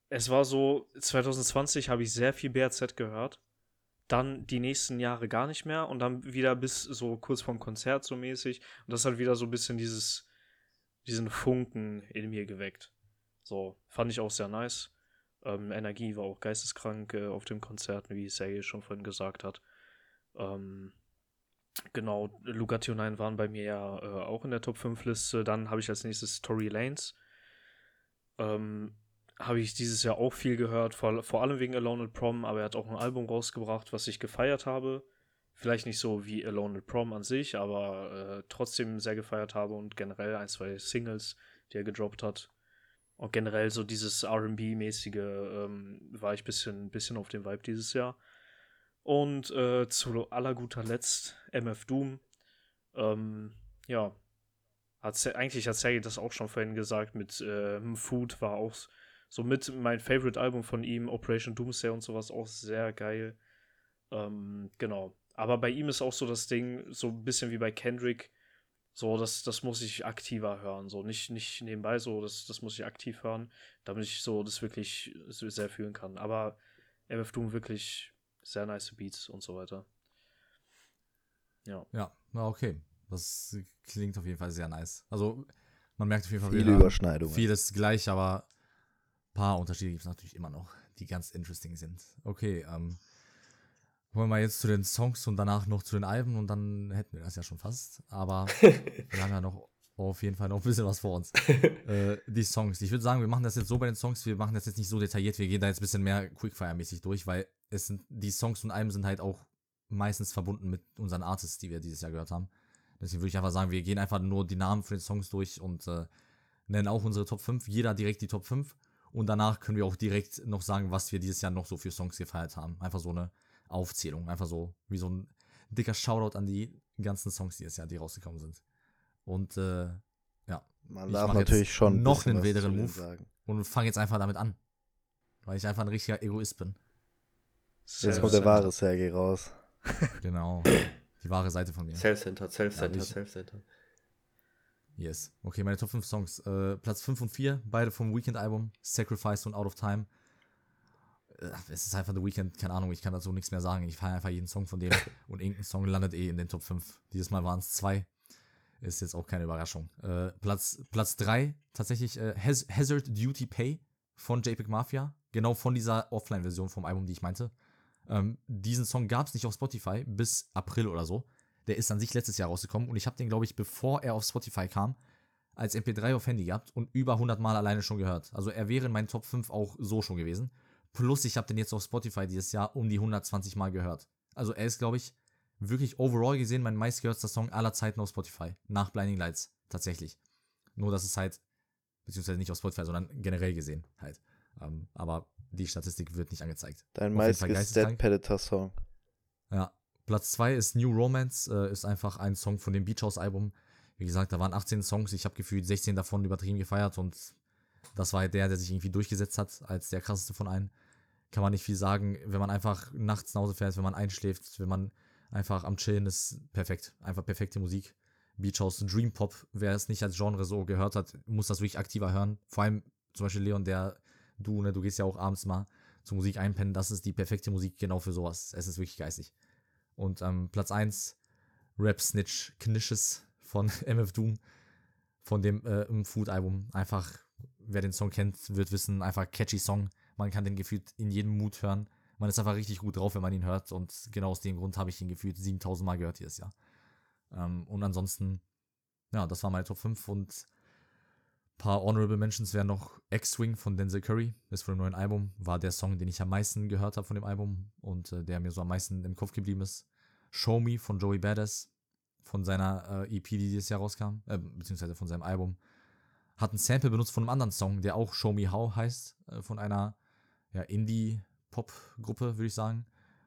es war so, 2020 habe ich sehr viel BRZ gehört. Dann die nächsten Jahre gar nicht mehr. Und dann wieder bis so kurz vorm Konzert so mäßig. Und das hat wieder so ein bisschen dieses, diesen Funken in mir geweckt. So, fand ich auch sehr nice. Ähm, Energie war auch geisteskrank äh, auf dem Konzert, wie Sergej schon vorhin gesagt hat. Ähm, genau, Lugatio 9 waren bei mir ja äh, auch in der Top 5 Liste. Dann habe ich als nächstes Tory Lanes. Ähm, habe ich dieses Jahr auch viel gehört, vor, vor allem wegen Alone at Prom, aber er hat auch ein Album rausgebracht, was ich gefeiert habe. Vielleicht nicht so wie Alone at Prom an sich, aber äh, trotzdem sehr gefeiert habe und generell ein, zwei Singles, die er gedroppt hat. Und generell so dieses RB-mäßige ähm, war ich ein bisschen, bisschen auf dem Vibe dieses Jahr. Und äh, zu aller guter Letzt MF Doom. Ähm, ja, hat, Se- eigentlich hat Sergej das auch schon vorhin gesagt, mit äh, Food war auch so mit mein Favorite-Album von ihm, Operation Doomsday und sowas, auch sehr geil. Ähm, genau. Aber bei ihm ist auch so das Ding, so ein bisschen wie bei Kendrick, so, das, das muss ich aktiver hören. So, nicht, nicht nebenbei, so, das, das muss ich aktiv hören, damit ich so das wirklich so sehr fühlen kann. Aber MF Doom wirklich sehr nice Beats und so weiter. Ja. Ja, na okay. Das klingt auf jeden Fall sehr nice. Also, man merkt auf jeden Fall Viele wieder, Überschneidungen. vieles gleich, aber ein paar Unterschiede gibt es natürlich immer noch, die ganz interesting sind. Okay, ähm, wollen wir jetzt zu den Songs und danach noch zu den Alben und dann hätten wir das ja schon fast. Aber (laughs) wir haben ja noch auf jeden Fall noch ein bisschen was vor uns. (laughs) äh, die Songs. Ich würde sagen, wir machen das jetzt so bei den Songs, wir machen das jetzt nicht so detailliert, wir gehen da jetzt ein bisschen mehr Quickfire-mäßig durch, weil es sind, die Songs und Alben sind halt auch meistens verbunden mit unseren Artists, die wir dieses Jahr gehört haben. Deswegen würde ich einfach sagen, wir gehen einfach nur die Namen von den Songs durch und äh, nennen auch unsere Top 5, jeder direkt die Top 5. Und danach können wir auch direkt noch sagen, was wir dieses Jahr noch so für Songs gefeiert haben. Einfach so eine Aufzählung, einfach so wie so ein dicker Shoutout an die ganzen Songs dieses Jahr, die rausgekommen sind. Und äh, ja, Man Ich darf jetzt natürlich schon noch einen wilderen Move. sagen. und fange jetzt einfach damit an. Weil ich einfach ein richtiger Egoist bin. Jetzt kommt der wahre Sergei raus. Genau. Die wahre Seite von mir. Self-Centered, Self-Centered, Ja, Self-Centered. Yes. Okay, meine Top 5 Songs. Äh, Platz 5 und 4, beide vom Weekend-Album. Sacrifice und Out of Time. Es ist einfach The Weekend, keine Ahnung, ich kann dazu nichts mehr sagen. Ich feiere einfach jeden Song von dem (laughs) und irgendein Song landet eh in den Top 5. Dieses Mal waren es zwei. Ist jetzt auch keine Überraschung. Äh, Platz, Platz 3, tatsächlich äh, Haz Hazard Duty Pay von JPEG Mafia. Genau von dieser Offline-Version vom Album, die ich meinte. Ähm, diesen Song gab es nicht auf Spotify bis April oder so. Der ist an sich letztes Jahr rausgekommen und ich habe den, glaube ich, bevor er auf Spotify kam, als MP3 auf Handy gehabt und über 100 Mal alleine schon gehört. Also er wäre in meinen Top 5 auch so schon gewesen. Plus ich habe den jetzt auf Spotify dieses Jahr um die 120 Mal gehört. Also er ist, glaube ich, wirklich overall gesehen mein meistgehörter Song aller Zeiten auf Spotify. Nach Blinding Lights. Tatsächlich. Nur, dass es halt, beziehungsweise nicht auf Spotify, sondern generell gesehen halt. Ähm, aber die Statistik wird nicht angezeigt. Dein. Dead Predator Song. Ja. Platz 2 ist New Romance, äh, ist einfach ein Song von dem Beach House Album. Wie gesagt, da waren 18 Songs, ich habe gefühlt 16 davon übertrieben gefeiert und das war der, der sich irgendwie durchgesetzt hat als der krasseste von allen. Kann man nicht viel sagen, wenn man einfach nachts nach Hause fährt, wenn man einschläft, wenn man einfach am Chillen ist, perfekt. Einfach perfekte Musik. Beach House, Dream Pop, wer es nicht als Genre so gehört hat, muss das wirklich aktiver hören. Vor allem zum Beispiel Leon, der du, ne, du gehst ja auch abends mal zur Musik einpennen, das ist die perfekte Musik genau für sowas. Es ist wirklich geistig. Und ähm, Platz 1, Rap Snitch Knishes von (laughs) MF Doom. von dem äh, Food-Album. Einfach, wer den Song kennt, wird wissen, einfach catchy Song. Man kann den gefühlt in jedem Mut hören. Man ist einfach richtig gut drauf, wenn man ihn hört. Und genau aus dem Grund habe ich ihn gefühlt 7000 Mal gehört dieses Jahr. Ähm, und ansonsten, ja, das war meine Top 5 und paar Honorable Mentions wären noch X-Wing von Denzel Curry, ist von dem neuen Album, war der Song, den ich am meisten gehört habe von dem Album und äh, der mir so am meisten im Kopf geblieben ist. Show Me von Joey Badass, von seiner äh, EP, die dieses Jahr rauskam, äh, beziehungsweise von seinem Album. Hat ein Sample benutzt von einem anderen Song, der auch Show Me How heißt, äh, von einer ja, Indie-Pop-Gruppe, würde ich sagen.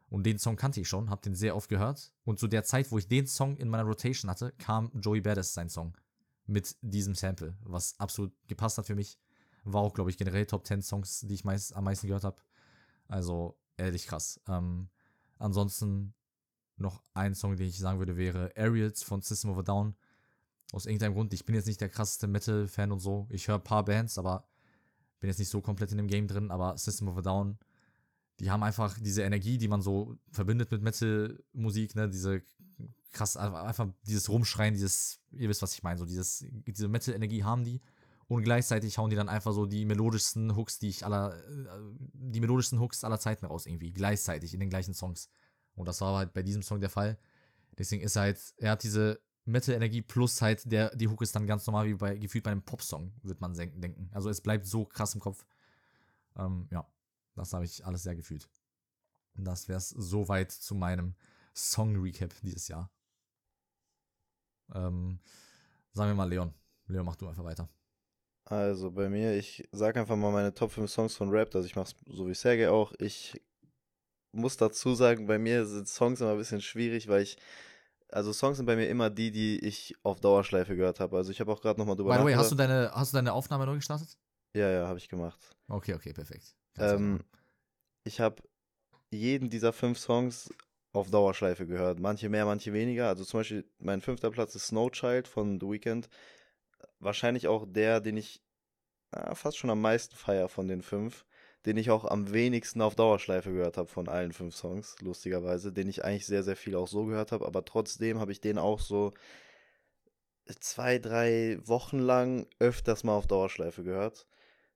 Und den Song kannte ich schon, habe den sehr oft gehört. Und zu der Zeit, wo ich den Song in meiner Rotation hatte, kam Joey Badass sein Song mit diesem Sample, was absolut gepasst hat für mich. War auch, glaube ich, generell Top 10 Songs, die ich meist, am meisten gehört habe. Also ehrlich krass. Ähm, ansonsten noch ein Song, den ich sagen würde, wäre Aerials von System of a Down. Aus irgendeinem Grund. Ich bin jetzt nicht der krasseste Metal-Fan und so. Ich höre ein paar Bands, aber bin jetzt nicht so komplett in dem Game drin. Aber System of a Down, die haben einfach diese Energie, die man so verbindet mit Metal-Musik, ne? Diese krass, einfach dieses Rumschreien, dieses, ihr wisst, was ich meine, so dieses, diese Metal-Energie haben die und gleichzeitig hauen die dann einfach so die melodischsten Hooks, die ich aller, äh, die melodischsten Hooks aller Zeiten raus irgendwie, gleichzeitig in den gleichen Songs. Und das war halt bei diesem Song der Fall. Deswegen ist er halt, er hat diese Metal-Energie plus halt der, die Hook ist dann ganz normal wie bei, gefühlt bei einem Popsong, wird man denken. Also es bleibt so krass im Kopf. Ähm, ja, das habe ich alles sehr gefühlt. Das wäre es soweit zu meinem Song-Recap dieses Jahr. Ähm, sagen wir mal Leon. Leon, mach du einfach weiter. Also bei mir, ich sage einfach mal meine Top 5 Songs von Rap, also ich mache es so wie Sergei auch. Ich muss dazu sagen, bei mir sind Songs immer ein bisschen schwierig, weil ich, also Songs sind bei mir immer die, die ich auf Dauerschleife gehört habe. Also ich habe auch gerade nochmal drüber By the way, hast du deine, hast du deine Aufnahme neu gestartet? Ja, ja, habe ich gemacht. Okay, okay, perfekt. Ähm, ich habe jeden dieser fünf Songs auf Dauerschleife gehört. Manche mehr, manche weniger. Also zum Beispiel mein fünfter Platz ist Snow Child von The Weeknd. Wahrscheinlich auch der, den ich äh, fast schon am meisten feier von den fünf. Den ich auch am wenigsten auf Dauerschleife gehört habe von allen fünf Songs, lustigerweise. Den ich eigentlich sehr, sehr viel auch so gehört habe. Aber trotzdem habe ich den auch so zwei, drei Wochen lang öfters mal auf Dauerschleife gehört.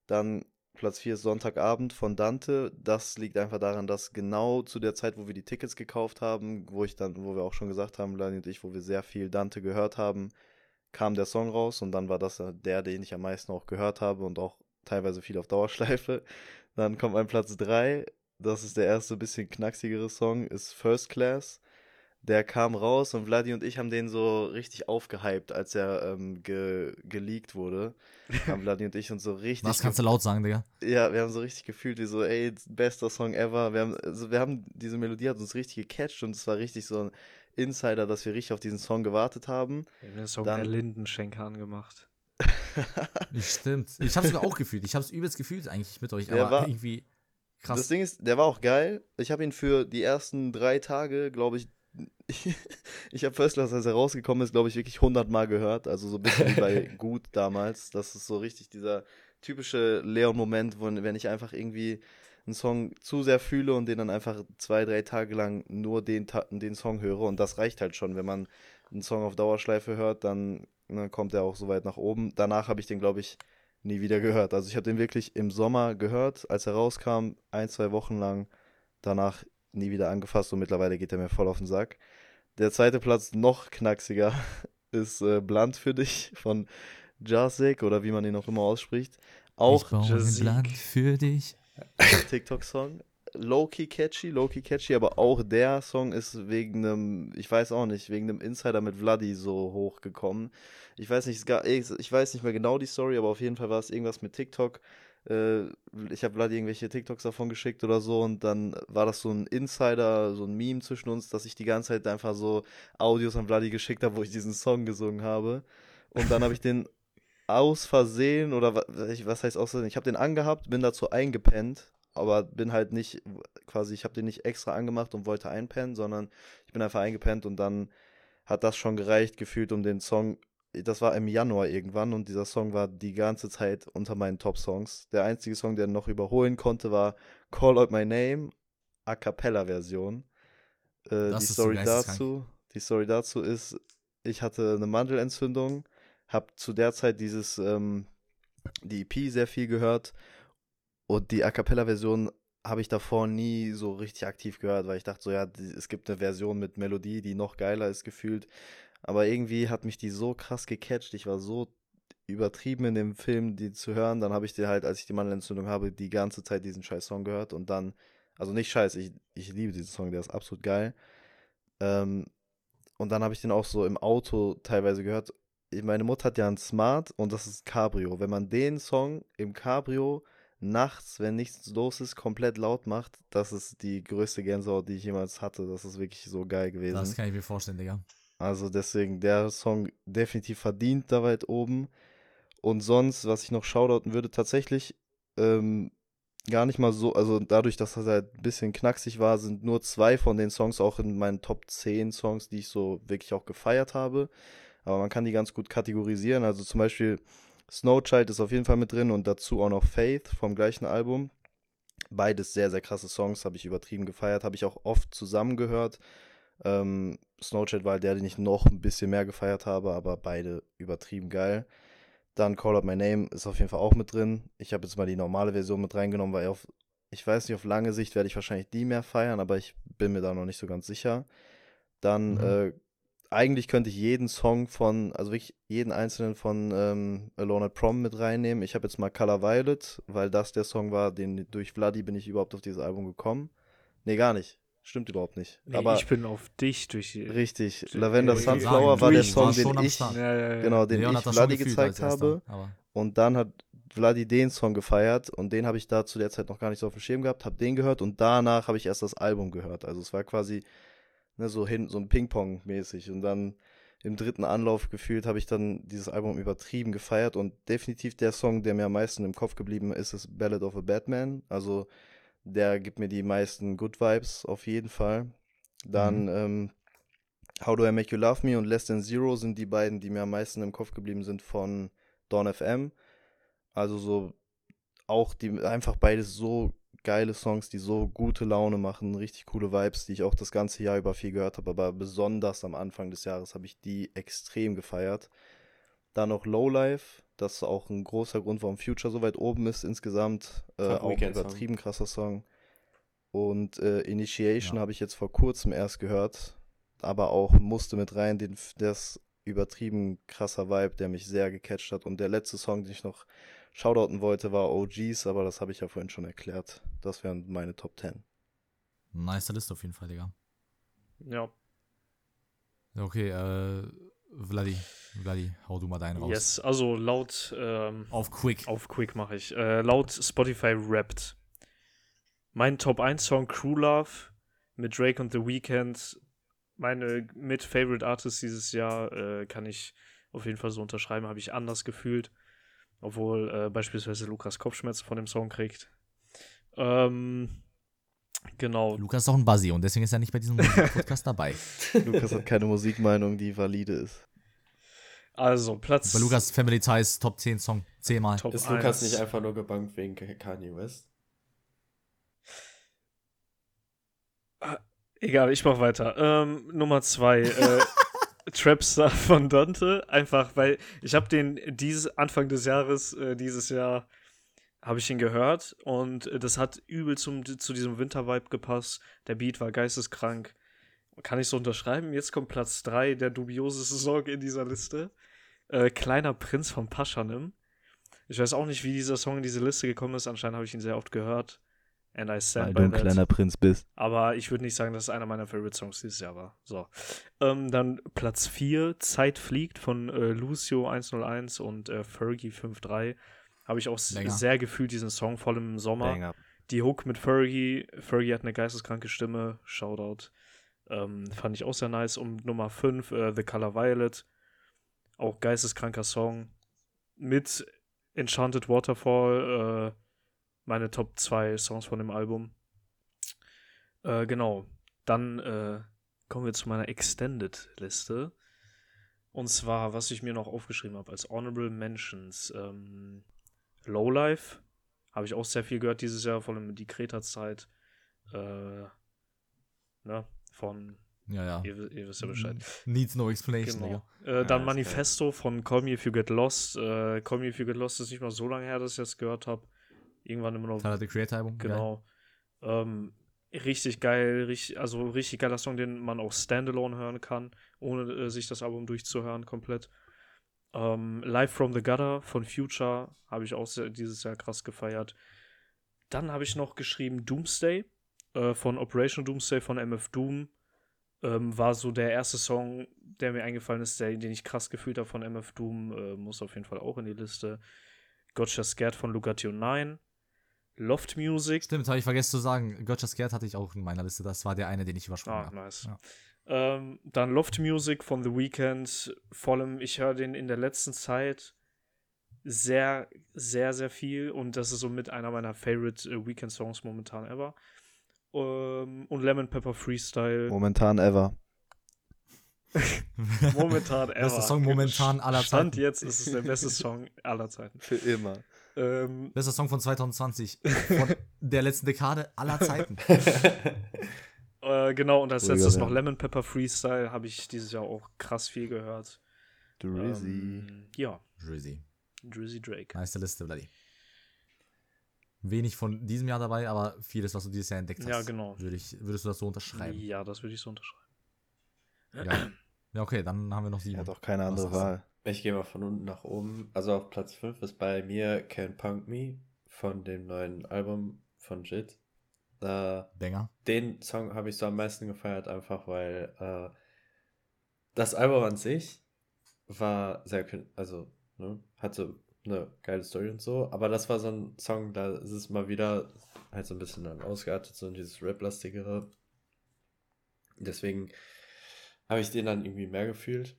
Dann Platz 4 ist Sonntagabend von Dante. Das liegt einfach daran, dass genau zu der Zeit, wo wir die Tickets gekauft haben, wo ich dann, wo wir auch schon gesagt haben, Lani und ich, wo wir sehr viel Dante gehört haben, kam der Song raus und dann war das der, den ich am meisten auch gehört habe und auch teilweise viel auf Dauerschleife. Dann kommt mein Platz 3. Das ist der erste bisschen knacksigere Song, ist First Class der kam raus und Vladi und ich haben den so richtig aufgehypt, als er ähm, ge geleakt wurde. Haben Vladi und ich uns so richtig. Was kannst du laut sagen, Digga? Ja, wir haben so richtig gefühlt, wie so, ey, bester Song ever. Wir haben, also wir haben, diese Melodie hat uns richtig gecatcht und es war richtig so ein Insider, dass wir richtig auf diesen Song gewartet haben. Wir haben den Song Dann, der Lindenschenk angemacht. (laughs) Stimmt. Ich hab's sogar auch gefühlt. Ich hab's übelst gefühlt eigentlich mit euch, aber war, irgendwie krass. Das Ding ist, der war auch geil. Ich habe ihn für die ersten drei Tage, glaube ich, (laughs) ich habe First Class, als er rausgekommen ist, glaube ich, wirklich 100 Mal gehört. Also so ein bisschen wie bei (laughs) Gut damals. Das ist so richtig dieser typische Leon-Moment, wenn ich einfach irgendwie einen Song zu sehr fühle und den dann einfach zwei, drei Tage lang nur den, den Song höre. Und das reicht halt schon. Wenn man einen Song auf Dauerschleife hört, dann ne, kommt er auch so weit nach oben. Danach habe ich den, glaube ich, nie wieder gehört. Also ich habe den wirklich im Sommer gehört, als er rauskam, ein, zwei Wochen lang. Danach nie wieder angefasst und mittlerweile geht er mir voll auf den Sack. Der zweite Platz, noch knacksiger, (laughs) ist äh, Blunt für dich von Jasek oder wie man ihn auch immer ausspricht. Auch Blunt für dich. (laughs) TikTok-Song. Low-key catchy, low-key catchy, aber auch der Song ist wegen einem, ich weiß auch nicht, wegen einem Insider mit Vladi so hochgekommen. Ich weiß nicht, ich weiß nicht mehr genau die Story, aber auf jeden Fall war es irgendwas mit TikTok äh, ich habe Vladi irgendwelche TikToks davon geschickt oder so und dann war das so ein Insider, so ein Meme zwischen uns, dass ich die ganze Zeit einfach so Audios an Vladi geschickt habe, wo ich diesen Song gesungen habe. Und dann habe ich den aus Versehen oder was heißt aus Versehen, ich habe den angehabt, bin dazu eingepennt, aber bin halt nicht quasi, ich habe den nicht extra angemacht und wollte einpennen, sondern ich bin einfach eingepennt und dann hat das schon gereicht gefühlt, um den Song das war im Januar irgendwann und dieser Song war die ganze Zeit unter meinen Top-Songs. Der einzige Song, der noch überholen konnte, war Call Out My Name, A Cappella-Version. Äh, die Story dazu, die Story dazu ist, ich hatte eine Mandelentzündung, Hab zu der Zeit dieses, ähm, die EP sehr viel gehört und die A Cappella-Version habe ich davor nie so richtig aktiv gehört, weil ich dachte so, ja, die, es gibt eine Version mit Melodie, die noch geiler ist gefühlt. Aber irgendwie hat mich die so krass gecatcht. Ich war so übertrieben in dem Film, die zu hören. Dann habe ich dir halt, als ich die Mandelentzündung habe, die ganze Zeit diesen scheiß Song gehört und dann, also nicht scheiß, ich, ich liebe diesen Song, der ist absolut geil. Ähm, und dann habe ich den auch so im Auto teilweise gehört. Meine Mutter hat ja ein Smart und das ist Cabrio. Wenn man den Song im Cabrio nachts, wenn nichts los ist, komplett laut macht, das ist die größte Gänsehaut, die ich jemals hatte. Das ist wirklich so geil gewesen. Das kann ich mir vorstellen, Digga. Also deswegen, der Song definitiv verdient da weit oben. Und sonst, was ich noch shoutouten würde, tatsächlich ähm, gar nicht mal so, also dadurch, dass das halt ein bisschen knacksig war, sind nur zwei von den Songs auch in meinen Top 10 Songs, die ich so wirklich auch gefeiert habe. Aber man kann die ganz gut kategorisieren. Also zum Beispiel Snowchild ist auf jeden Fall mit drin und dazu auch noch Faith vom gleichen Album. Beides sehr, sehr krasse Songs, habe ich übertrieben gefeiert, habe ich auch oft zusammengehört. Ähm, Snowchild war der, den ich noch ein bisschen mehr gefeiert habe, aber beide übertrieben geil. Dann Call Out My Name ist auf jeden Fall auch mit drin. Ich habe jetzt mal die normale Version mit reingenommen, weil auf, ich weiß nicht, auf lange Sicht werde ich wahrscheinlich die mehr feiern, aber ich bin mir da noch nicht so ganz sicher. Dann mhm. äh, eigentlich könnte ich jeden Song von, also wirklich jeden einzelnen von ähm, Alone at Prom mit reinnehmen. Ich habe jetzt mal Color Violet, weil das der Song war, den durch Vladi bin ich überhaupt auf dieses Album gekommen. Nee, gar nicht. Stimmt überhaupt nicht. Nee, aber ich bin auf dich durch die. Richtig. Lavender Sunflower war der Song, den ich, ja, ja, ja. genau, den Leon ich Vladi gezeigt habe. Und dann hat Vladi den Song gefeiert und den habe ich da zu der Zeit noch gar nicht so auf dem Schirm gehabt, habe den gehört und danach habe ich erst das Album gehört. Also es war quasi ne, so hin, so ein Ping-Pong mäßig. Und dann im dritten Anlauf gefühlt habe ich dann dieses Album übertrieben gefeiert und definitiv der Song, der mir am meisten im Kopf geblieben ist, ist Ballad of a Batman. Also der gibt mir die meisten Good Vibes auf jeden Fall. Dann mhm. ähm, How Do I Make You Love Me und Less Than Zero sind die beiden, die mir am meisten im Kopf geblieben sind von Dawn FM. Also so auch die einfach beides so geile Songs, die so gute Laune machen, richtig coole Vibes, die ich auch das ganze Jahr über viel gehört habe, aber besonders am Anfang des Jahres habe ich die extrem gefeiert. Dann noch Lowlife, das ist auch ein großer Grund, warum Future so weit oben ist insgesamt. Äh, auch ein übertrieben krasser Song. Und äh, Initiation ja. habe ich jetzt vor kurzem erst gehört, aber auch musste mit rein, den, das übertrieben krasser Vibe, der mich sehr gecatcht hat. Und der letzte Song, den ich noch shoutouten wollte, war OGs, aber das habe ich ja vorhin schon erklärt. Das wären meine Top 10. Nice Liste auf jeden Fall, Digga. Ja. Okay, äh, Vladi, Vladi, hau du mal deinen raus. Yes, also laut. Ähm, auf Quick. Auf Quick mache ich. Äh, laut Spotify Wrapped. Mein Top 1 Song Crew Love mit Drake und The Weeknd. Meine mit Favorite Artists dieses Jahr äh, kann ich auf jeden Fall so unterschreiben. Habe ich anders gefühlt. Obwohl äh, beispielsweise Lukas Kopfschmerzen von dem Song kriegt. Ähm, genau. Lukas ist auch ein Buzzy und deswegen ist er nicht bei diesem (laughs) Podcast dabei. Lukas hat keine Musikmeinung, die valide ist. Also, Platz. Bei Lukas Family Ties Top 10 Song. Zehnmal. Top ist Lukas 1. nicht einfach nur gebankt wegen Kanye West? Ah, egal, ich mach weiter. Ähm, Nummer 2. äh, (laughs) Trapstar (laughs) von Dante, einfach weil ich habe den dieses Anfang des Jahres, äh, dieses Jahr, habe ich ihn gehört und äh, das hat übel zum, zu diesem Winter-Vibe gepasst. Der Beat war geisteskrank. Kann ich so unterschreiben? Jetzt kommt Platz 3, der dubioseste Song in dieser Liste. Äh, Kleiner Prinz von Paschanim. Ich weiß auch nicht, wie dieser Song in diese Liste gekommen ist. Anscheinend habe ich ihn sehr oft gehört. And I stand Weil du ein that. kleiner Prinz bist. Aber ich würde nicht sagen, dass es einer meiner Favorite Songs dieses Jahr war. So. Ähm, dann Platz 4, Zeit fliegt von äh, Lucio 101 und äh, Fergie 53. Habe ich auch Länger. sehr gefühlt, diesen Song, vor allem im Sommer. Länger. Die Hook mit Fergie. Fergie hat eine geisteskranke Stimme. Shoutout. Ähm, fand ich auch sehr nice. Und Nummer 5, äh, The Color Violet. Auch geisteskranker Song. Mit Enchanted Waterfall. Äh, meine Top 2 Songs von dem Album. Äh, genau. Dann äh, kommen wir zu meiner Extended-Liste. Und zwar, was ich mir noch aufgeschrieben habe als Honorable Mentions. Ähm, Lowlife. Habe ich auch sehr viel gehört dieses Jahr, vor allem die Kreta-Zeit. Äh, ne, von Ja, ja. Ihr, ihr wisst ja Bescheid. Needs no explanation, Genau. Äh, dann ist Manifesto von Call Me If You Get Lost. Äh, Call Me If You Get Lost ist nicht mal so lange her, dass ich das gehört habe. Irgendwann immer noch. Tyler, the Creator-Album. Genau. Ähm, richtig geil, richtig, also richtig geiler Song, den man auch standalone hören kann, ohne äh, sich das Album durchzuhören komplett. Ähm, Live from the Gutter von Future habe ich auch sehr, dieses Jahr krass gefeiert. Dann habe ich noch geschrieben Doomsday äh, von Operation Doomsday von MF Doom. Ähm, war so der erste Song, der mir eingefallen ist, der, den ich krass gefühlt habe von MF Doom. Äh, muss auf jeden Fall auch in die Liste. Gotcha Scared von Lugatio 9. Loft Music. Stimmt, habe ich vergessen zu sagen. Gotcha Scared hatte ich auch in meiner Liste. Das war der eine, den ich übersprungen Ah, habe. nice. Ja. Ähm, dann Loft Music von The Weeknd. Vor allem, ich höre den in der letzten Zeit sehr, sehr, sehr viel und das ist somit einer meiner Favorite äh, Weekend-Songs momentan ever. Ähm, und Lemon Pepper Freestyle. Momentan ever. (laughs) Momentan ever. Bester Song momentan aller Stand Zeiten. jetzt ist es der beste Song aller Zeiten. Für immer. Ähm, Bester Song von 2020. (laughs) Von der letzten Dekade aller Zeiten. (laughs) äh, genau, und als Ruhiger letztes noch werden. Lemon Pepper Freestyle habe ich dieses Jahr auch krass viel gehört. Drizzy. Ähm, ja, Drizzy. Drizzy Drake. Nice Liste, Bloody. Wenig von diesem Jahr dabei, aber vieles, was du dieses Jahr entdeckt hast. Ja, genau. Würde ich, würdest du das so unterschreiben? Ja, das würde ich so unterschreiben. Geil. Ja, okay, dann haben wir noch sieben. hat auch keine andere? Wahl. Ich gehe mal von unten nach oben. Also auf Platz 5 ist bei mir Can Punk Me von dem neuen Album von Jit. Äh, Banger. den Song habe ich so am meisten gefeiert, einfach weil äh, das Album an sich war sehr, also, ne, hatte eine geile Story und so, aber das war so ein Song, da ist es mal wieder halt so ein bisschen dann ausgeartet, so in dieses Rap-lastigere. Deswegen habe ich den dann irgendwie mehr gefühlt.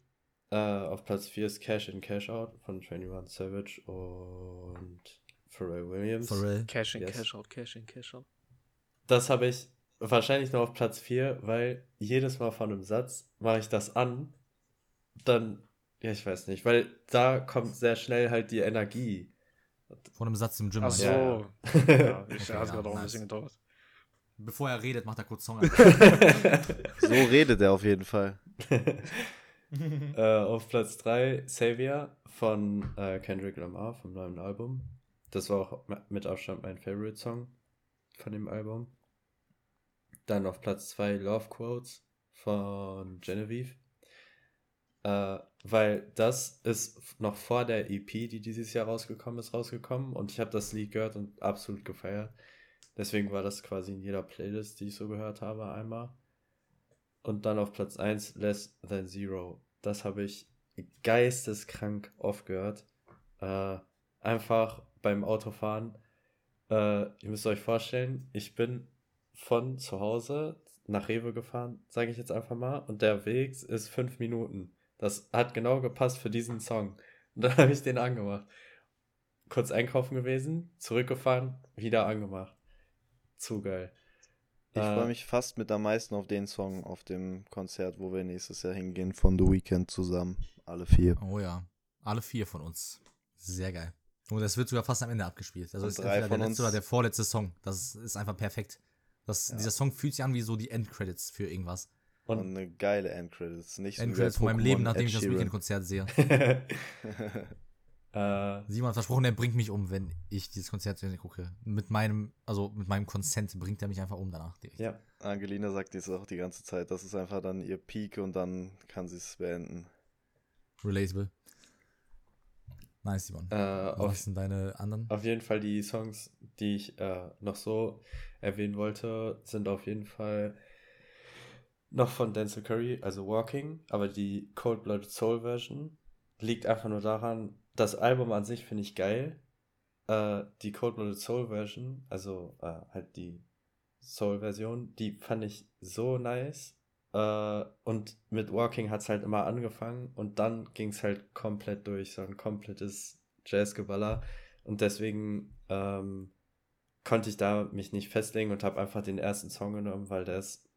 Äh, auf Platz 4 ist Cash in Cash Out von 21 Savage und Pharrell Williams. Pharrell. Cash in, Yes. Cash out, Cash in, Cash out. Das habe ich wahrscheinlich nur auf Platz 4, weil jedes Mal von einem Satz mache ich das an, dann, ja, ich weiß nicht, weil da kommt sehr schnell halt die Energie. Von einem Satz im Gym. Ach meinst so. du? Ja, Ja. (laughs) ich Okay, hat ja, gerade auch ein bisschen gedauert. Bevor er redet, macht er kurz Song (laughs) an. (laughs) So redet er auf jeden Fall. (laughs) äh, auf Platz 3 Savior von äh, Kendrick Lamar vom neuen Album. Das war auch mit Abstand mein Favorite Song von dem Album. Dann auf Platz 2 Love Quotes von Genevieve. Äh, weil das ist noch vor der EP, die dieses Jahr rausgekommen ist, rausgekommen. Und ich habe das Lied gehört und absolut gefeiert. Deswegen war das quasi in jeder Playlist, die ich so gehört habe, einmal. Und dann auf Platz 1 Less Than Zero. Das habe ich geisteskrank oft gehört. Äh, einfach beim Autofahren. Äh, ihr müsst euch vorstellen, ich bin von zu Hause nach Rewe gefahren, sage ich jetzt einfach mal, und der Weg ist fünf Minuten. Das hat genau gepasst für diesen Song. (laughs) Und dann habe ich den angemacht. Kurz einkaufen gewesen, zurückgefahren, wieder angemacht. Zu geil. Ich Äh, freue mich fast mit am meisten auf den Song auf dem Konzert, wo wir nächstes Jahr hingehen, von The Weeknd zusammen. Alle vier. Oh ja. Alle vier von uns. Sehr geil. Und das wird sogar fast am Ende abgespielt. Also ist entweder der letzte uns- oder der vorletzte Song. Das ist einfach perfekt. Das, Ja. Dieser Song fühlt sich an wie so die Endcredits für irgendwas. Und, Und eine geile Endcredits. Nicht so Endcredits von meinem Leben, nachdem Ed ich das. Weekend-Konzert sehe. (laughs) (laughs) äh, Simon hat versprochen, er bringt mich um, wenn ich dieses Konzert zu Ende gucke. Mit meinem, also mit meinem Consent bringt er mich einfach um danach. direkt. ja. Angelina sagt dies auch die ganze Zeit. Das ist einfach dann ihr Peak und dann kann sie es beenden. Relatable. Nice, Simon. Äh, Was auf, sind deine anderen? auf jeden Fall die Songs, die ich äh, noch so erwähnen wollte, sind auf jeden Fall noch von Denzel Curry, also Walking, aber die Cold Blooded Soul Version liegt einfach nur daran, das Album an sich finde ich geil. Äh, die Cold Blooded Soul Version, also äh, halt die Soul-Version, die fand ich so nice. Äh, und mit Walking hat es halt immer angefangen und dann ging es halt komplett durch, so ein komplettes Jazzgeballer. Und deswegen ähm, konnte ich da mich nicht festlegen und habe einfach den ersten Song genommen, weil der das,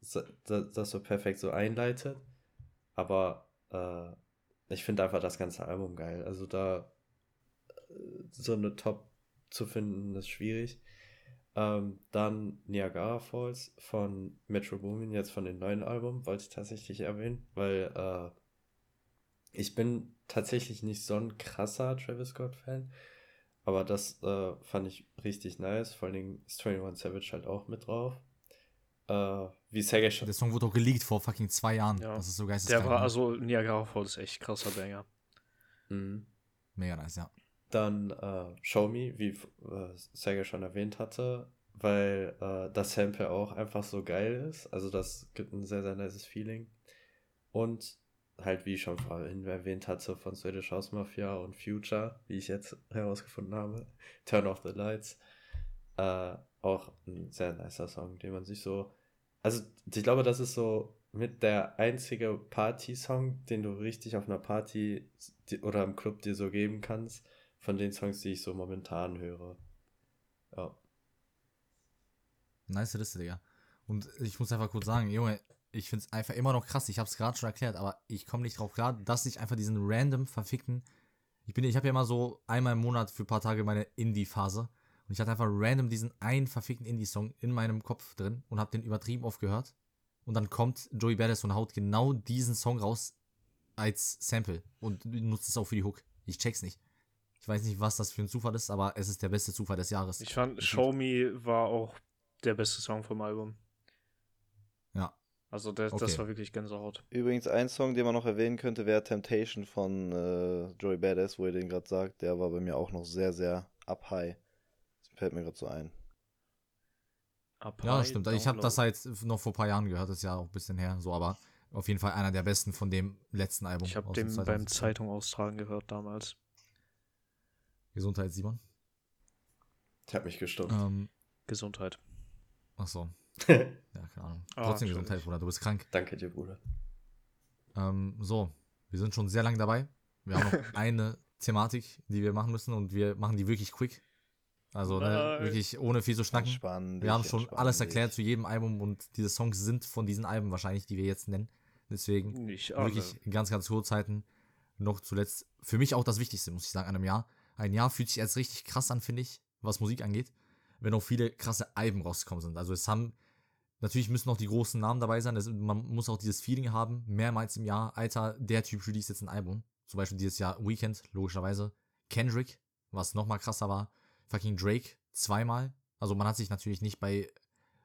das so perfekt so einleitet. Aber äh, ich finde einfach das ganze Album geil. Also da äh, so eine Top zu finden, ist schwierig. Ähm, dann Niagara Falls von Metro Boomin, jetzt von dem neuen Album, wollte ich tatsächlich erwähnen, weil äh, ich bin tatsächlich nicht so ein krasser Travis Scott-Fan, aber das äh, fand ich richtig nice. Vor allen Dingen ist 21 Savage halt auch mit drauf. Äh, wie Sega schon. Der Song wurde auch geleakt vor fucking zwei Jahren. Ja. Das ist so geisteskrank. Der war, ne? also Niagara Falls ist echt krasser Banger. Mhm. Mega nice, ja. Dann äh, Show Me, wie äh, Sega schon erwähnt hatte, weil äh, das Sample auch einfach so geil ist. Also das gibt ein sehr, sehr nices Feeling. Und halt, wie ich schon vorhin erwähnt hatte, von Swedish House Mafia und Future, wie ich jetzt herausgefunden habe, Turn Off the Lights, äh, auch ein sehr nicer Song, den man sich so, also ich glaube, das ist so mit der einzige Party-Song, den du richtig auf einer Party oder im Club dir so geben kannst, von den Songs, die ich so momentan höre. Ja. Nice Liste, Digga. Und ich muss einfach kurz sagen, Junge, ich find's einfach immer noch krass. Ich hab's gerade schon erklärt, aber ich komme nicht drauf klar, dass ich einfach diesen random verfickten. Ich bin, ich habe ja immer so einmal im Monat für ein paar Tage meine Indie-Phase. Und ich hatte einfach random diesen einen verfickten Indie-Song in meinem Kopf drin und hab den übertrieben oft gehört. Und dann kommt Joey Badass und haut genau diesen Song raus als Sample und nutzt es auch für die Hook. Ich check's nicht. Ich weiß nicht, was das für ein Zufall ist, aber es ist der beste Zufall des Jahres. Ich fand, Das Show Me war auch der beste Song vom Album. Ja. Also der, Okay. das war wirklich Gänsehaut. Übrigens, ein Song, den man noch erwähnen könnte, wäre Temptation von äh, Joey Badass, wo ihr den gerade sagt. Der war bei mir auch noch sehr, sehr up high. Fällt mir gerade so ein. Up Ja, das High, stimmt. Ich habe Download. das halt noch vor ein paar Jahren gehört, das ist ja auch ein bisschen her, so, aber auf jeden Fall einer der besten von dem letzten Album. Ich habe den beim 2017. Zeitung austragen gehört damals. Gesundheit, Simon. Ich habe mich gestummt. Ähm, Gesundheit. ach so. (laughs) Ja, keine Ahnung. Ah, Trotzdem. Gesundheit, Bruder, du bist krank. Danke dir, Bruder. Ähm, so, wir sind schon sehr lange dabei. Wir haben noch (laughs) eine Thematik, die wir machen müssen und wir machen die wirklich quick. Also ne, wirklich ohne viel zu schnacken. Entspann Wir haben dich, schon alles dich. erklärt zu jedem Album und diese Songs sind von diesen Alben wahrscheinlich, die wir jetzt nennen. Deswegen wirklich ganz, ganz kurz halten. Noch zuletzt, für mich auch das Wichtigste, muss ich sagen, an einem Jahr. Ein Jahr fühlt sich jetzt richtig krass an, finde ich, was Musik angeht, wenn auch viele krasse Alben rausgekommen sind. Also es haben, natürlich müssen auch die großen Namen dabei sein, es, man muss auch dieses Feeling haben, mehrmals im Jahr, Alter, der Typ release jetzt ein Album. Zum Beispiel dieses Jahr Weekend, logischerweise. Kendrick, was nochmal krasser war. Fucking Drake, zweimal. Also man hat sich natürlich nicht bei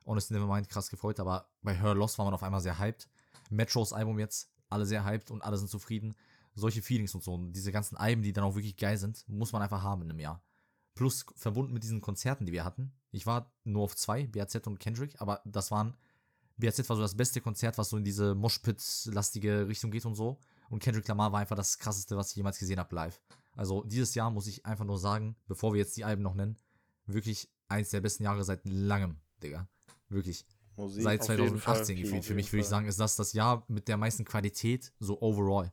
Honest Nevermind krass gefreut, aber bei Her Loss war man auf einmal sehr hyped. Metros Album jetzt, alle sehr hyped und alle sind zufrieden. Solche Feelings und so. Und diese ganzen Alben, die dann auch wirklich geil sind, muss man einfach haben in einem Jahr. Plus verbunden mit diesen Konzerten, die wir hatten. Ich war nur auf zwei, BAZ und Kendrick, aber das waren, BAZ war so das beste Konzert, was so in diese Moshpit-lastige Richtung geht und so. Und Kendrick Lamar war einfach das krasseste, was ich jemals gesehen habe live. Also dieses Jahr muss ich einfach nur sagen, bevor wir jetzt die Alben noch nennen, wirklich eins der besten Jahre seit langem, Digga. Wirklich. Musik. Seit auf jeden Fall, 2018 gefühlt. Für mich würde ich sagen, ist das das Jahr mit der meisten Qualität, so overall.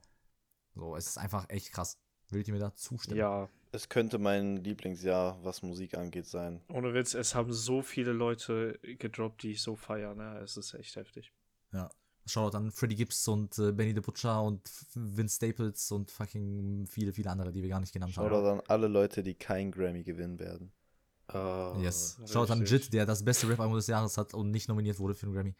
So, es ist einfach echt krass. Würdet ihr mir da zustimmen? Ja, Es könnte mein Lieblingsjahr, was Musik angeht, sein. ohne Witz, es haben so viele Leute gedroppt, die ich so feiere, ne? Es ist echt heftig. Ja. Shoutout an Freddie Gibbs und äh, Benny the Butcher und Vince Staples und fucking viele, viele andere, die wir gar nicht genannt haben. Shoutout an alle Leute, die kein Grammy gewinnen werden. Uh, Yes. Shoutout an. Jit, der das beste Rap-Album des Jahres hat und nicht nominiert wurde für einen Grammy.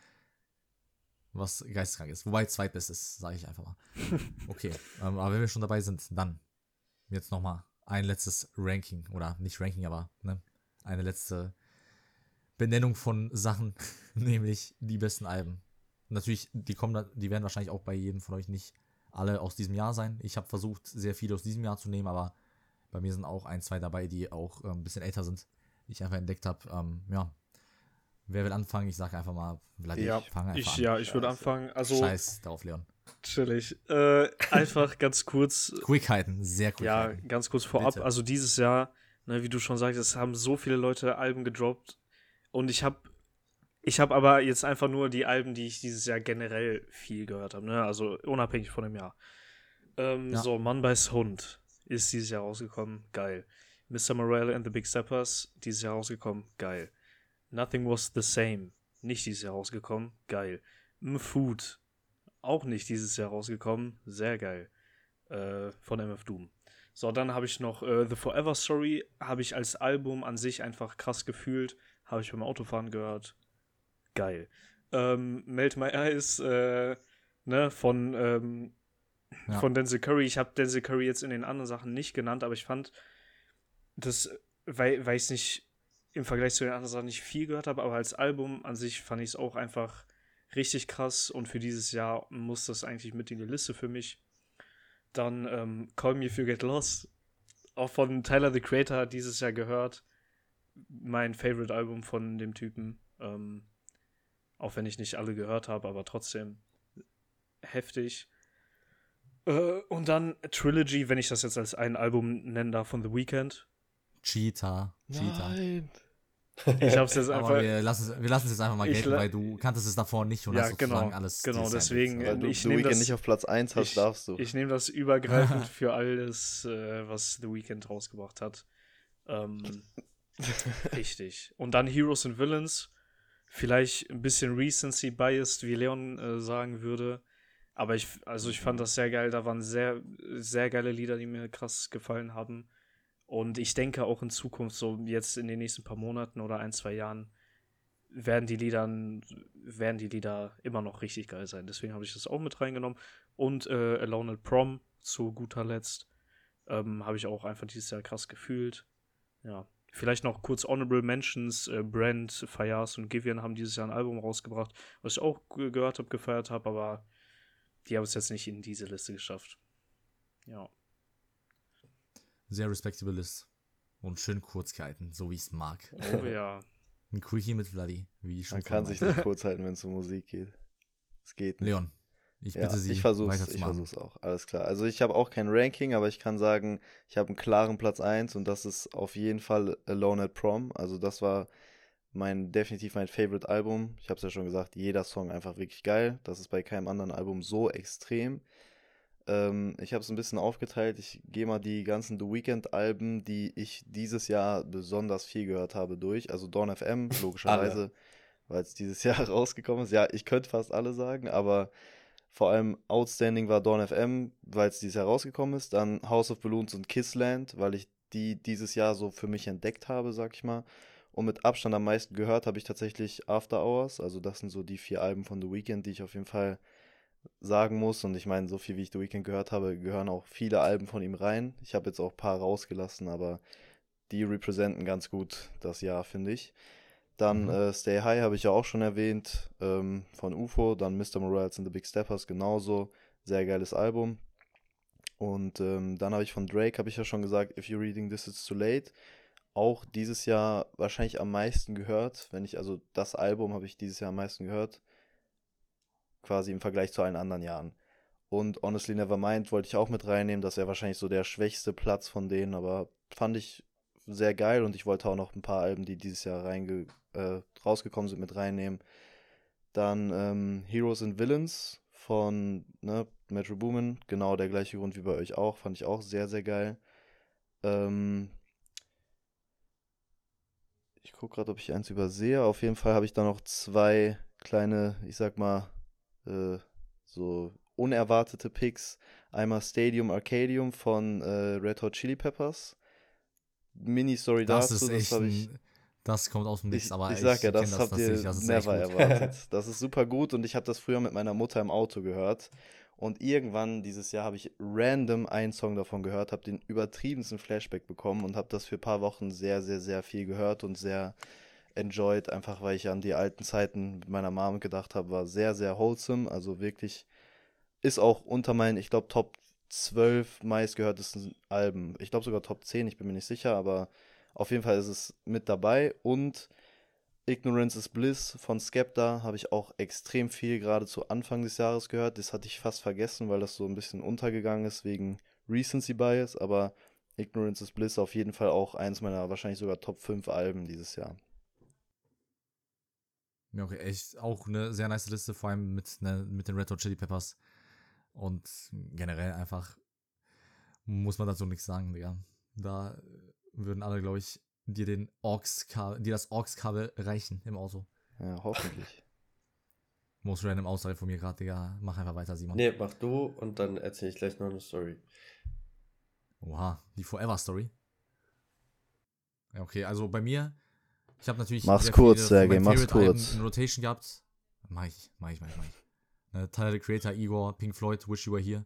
Was geisteskrank ist. Wobei zweitbestes, sage ich einfach mal. (laughs) Okay, ähm, aber wenn wir schon dabei sind, dann jetzt nochmal ein letztes Ranking. Oder nicht Ranking, aber ne, eine letzte Benennung von Sachen, (laughs) nämlich die besten Alben. Natürlich, die kommen, da, die werden wahrscheinlich auch bei jedem von euch nicht alle aus diesem Jahr sein. Ich habe versucht, sehr viele aus diesem Jahr zu nehmen, aber bei mir sind auch ein, zwei dabei, die auch ähm, ein bisschen älter sind, die ich einfach entdeckt habe. Ähm, ja, wer will anfangen? Ich sage einfach mal, Vladi, Ja, fang einfach Ich, an. ja, ich würde anfangen. Also, Scheiß darauf, Leon. chillig. Äh, einfach ganz kurz. (laughs) Quick halten, sehr quick Ja, halten. ganz kurz vorab. Bitte. Also dieses Jahr, ne, wie du schon sagtest, es haben so viele Leute Alben gedroppt. Und ich habe ich habe aber jetzt einfach nur die Alben, die ich dieses Jahr generell viel gehört habe, ne? Also unabhängig von dem Jahr. Ähm, Ja. So, Mann beißt Hund ist dieses Jahr rausgekommen, geil. Mr. Morale and the Big Steppers, dieses Jahr rausgekommen, geil. Nothing Was the Same, nicht dieses Jahr rausgekommen, geil. M Food, auch nicht dieses Jahr rausgekommen, sehr geil. äh, von MF Doom. So, dann habe ich noch äh, The Forever Story, habe ich als Album an sich einfach krass gefühlt, habe ich beim Autofahren gehört. Geil. Ähm, Melt My Eyes, äh, ne, von, ähm, Ja. von Denzel Curry. Ich habe Denzel Curry jetzt in den anderen Sachen nicht genannt, aber ich fand das, weil, weil ich es nicht im Vergleich zu den anderen Sachen nicht viel gehört habe, aber als Album an sich fand ich es auch einfach richtig krass und für dieses Jahr muss das eigentlich mit in die Liste für mich. Dann ähm, Call Me If You Get Lost, auch von Tyler the Creator dieses Jahr gehört. Mein Favorite Album von dem Typen. Ähm, auch wenn ich nicht alle gehört habe, aber trotzdem heftig. Äh, und dann Trilogy, wenn ich das jetzt als ein Album nennen darf, von The Weeknd. Cheetah. Cheetah. Nein. Ich hab's jetzt (laughs) Aber einfach. wir lassen es wir lassen es jetzt einfach mal gelten, weil du kanntest es davor nicht und Ja, hast sozusagen genau, alles. genau, deswegen. Weil du ich The Weeknd das- nicht auf Platz 1 hast, ich- darfst du. Ich nehme das übergreifend (laughs) für alles, äh, was The Weeknd rausgebracht hat. Ähm, (laughs) richtig. Und dann Heroes and Villains. Vielleicht ein bisschen Recency biased, wie Leon äh, sagen würde. Aber ich, also ich fand das sehr geil. Da waren sehr, sehr geile Lieder, die mir krass gefallen haben. Und ich denke auch in Zukunft, so jetzt in den nächsten paar Monaten oder ein, zwei Jahren, werden die Lieder, werden die Lieder immer noch richtig geil sein. Deswegen habe ich das auch mit reingenommen. Und äh, Alone at Prom zu guter Letzt ähm, habe ich auch einfach dieses Jahr krass gefühlt. Ja. Vielleicht noch kurz Honorable Mentions. Äh, Brand, Fayaz und Givian haben dieses Jahr ein Album rausgebracht, was ich auch ge- gehört habe, gefeiert habe, aber die haben es jetzt nicht in diese Liste geschafft. Ja. Sehr respectable List. Und schön kurz gehalten, so wie ich es mag. Oh ja. (laughs) Ein Quickie mit Vladi, wie ich schon Man kann sich nicht kurz halten, wenn es um Musik geht. Es geht nicht. Leon, ich Ja, bitte Sie, ich versuch's, ich weiterzumachen. versuch's auch. Alles klar. Also ich habe auch kein Ranking, aber ich kann sagen, ich habe einen klaren Platz 1 und das ist auf jeden Fall Alone at Prom. Also das war mein definitiv mein Favorite Album. Ich habe es ja schon gesagt, jeder Song einfach wirklich geil. Das ist bei keinem anderen Album so extrem. Ähm, ich habe es ein bisschen aufgeteilt. Ich gehe mal die ganzen The Weeknd Alben, die ich dieses Jahr besonders viel gehört habe, durch. Also Dawn FM, (laughs) logischerweise, weil es dieses (laughs) Jahr rausgekommen ist. Ja, ich könnte fast alle sagen, aber vor allem Outstanding war Dawn FM, weil es dieses Jahr rausgekommen ist. Dann House of Balloons und Kissland, weil ich die dieses Jahr so für mich entdeckt habe, sag ich mal. Und mit Abstand am meisten gehört habe ich tatsächlich After Hours. Also das sind so die vier Alben von The Weeknd, die ich auf jeden Fall sagen muss. Und ich meine, so viel wie ich The Weeknd gehört habe, gehören auch viele Alben von ihm rein. Ich habe jetzt auch ein paar rausgelassen, aber die representen ganz gut das Jahr, finde ich. Dann Mhm. äh, Stay High habe ich ja auch schon erwähnt, ähm, von UFO. Dann Mr. Morales and the Big Steppers genauso. Sehr geiles Album. Und ähm, dann habe ich von Drake, habe ich ja schon gesagt, If You're Reading This It's Too Late. Auch dieses Jahr wahrscheinlich am meisten gehört. Wenn ich, also das Album habe ich dieses Jahr am meisten gehört. Quasi im Vergleich zu allen anderen Jahren. Und Honestly Nevermind wollte ich auch mit reinnehmen. Das wäre wahrscheinlich so der schwächste Platz von denen, aber fand ich sehr geil und ich wollte auch noch ein paar Alben, die dieses Jahr reinge äh, rausgekommen sind, mit reinnehmen. Dann ähm, Heroes and Villains von ne, Metro Boomin, genau der gleiche Grund wie bei euch auch, fand ich auch sehr, sehr geil. Ähm, ich gucke gerade, ob ich eins übersehe. Auf jeden Fall habe ich da noch zwei kleine, ich sag mal, äh, so unerwartete Picks. Einmal Stadium Arcadium von äh, Red Hot Chili Peppers. Mini-Story Das dazu, ist echt das ich ein, das kommt aus dem Nichts, ich, aber ich sag ja, kenn das, habt ihr das never erwartet. Das ist super gut und ich habe das früher mit meiner Mutter im Auto gehört. Und irgendwann dieses Jahr habe ich random einen Song davon gehört, habe den übertriebensten Flashback bekommen und habe das für ein paar Wochen sehr, sehr, sehr viel gehört und sehr enjoyed, einfach weil ich an die alten Zeiten mit meiner Mom gedacht habe, war sehr, sehr wholesome. Also wirklich ist auch unter meinen, ich glaube, Top 12 meistgehörtesten Alben. Ich glaube sogar Top 10, ich bin mir nicht sicher, aber auf jeden Fall ist es mit dabei. Und Ignorance is Bliss von Skepta habe ich auch extrem viel gerade zu Anfang des Jahres gehört. Das hatte ich fast vergessen, weil das so ein bisschen untergegangen ist wegen Recency Bias. Aber Ignorance is Bliss auf jeden Fall auch eins meiner wahrscheinlich sogar Top 5 Alben dieses Jahr. Ja, okay, echt auch eine sehr nice Liste, vor allem mit, ne, mit den Red Hot Chili Peppers. Und generell einfach muss man dazu nichts sagen, Digga. Da würden alle, glaube ich, dir den aux dir das AUX-Kabel reichen im Auto. Ja, hoffentlich. Most random Aussage von mir gerade, Digga. Mach einfach weiter, Simon. Nee, mach du und dann erzähle ich gleich noch eine Story. Oha, die Forever Story. Ja, okay, also bei mir, ich habe natürlich. Mach's kurz, meinen mach's kurz. Rotation gehabt. Mach ich, mach ich, mach ich, mach ich. Ne, Tyler, the Creator, Igor, Pink Floyd, Wish You Were Here.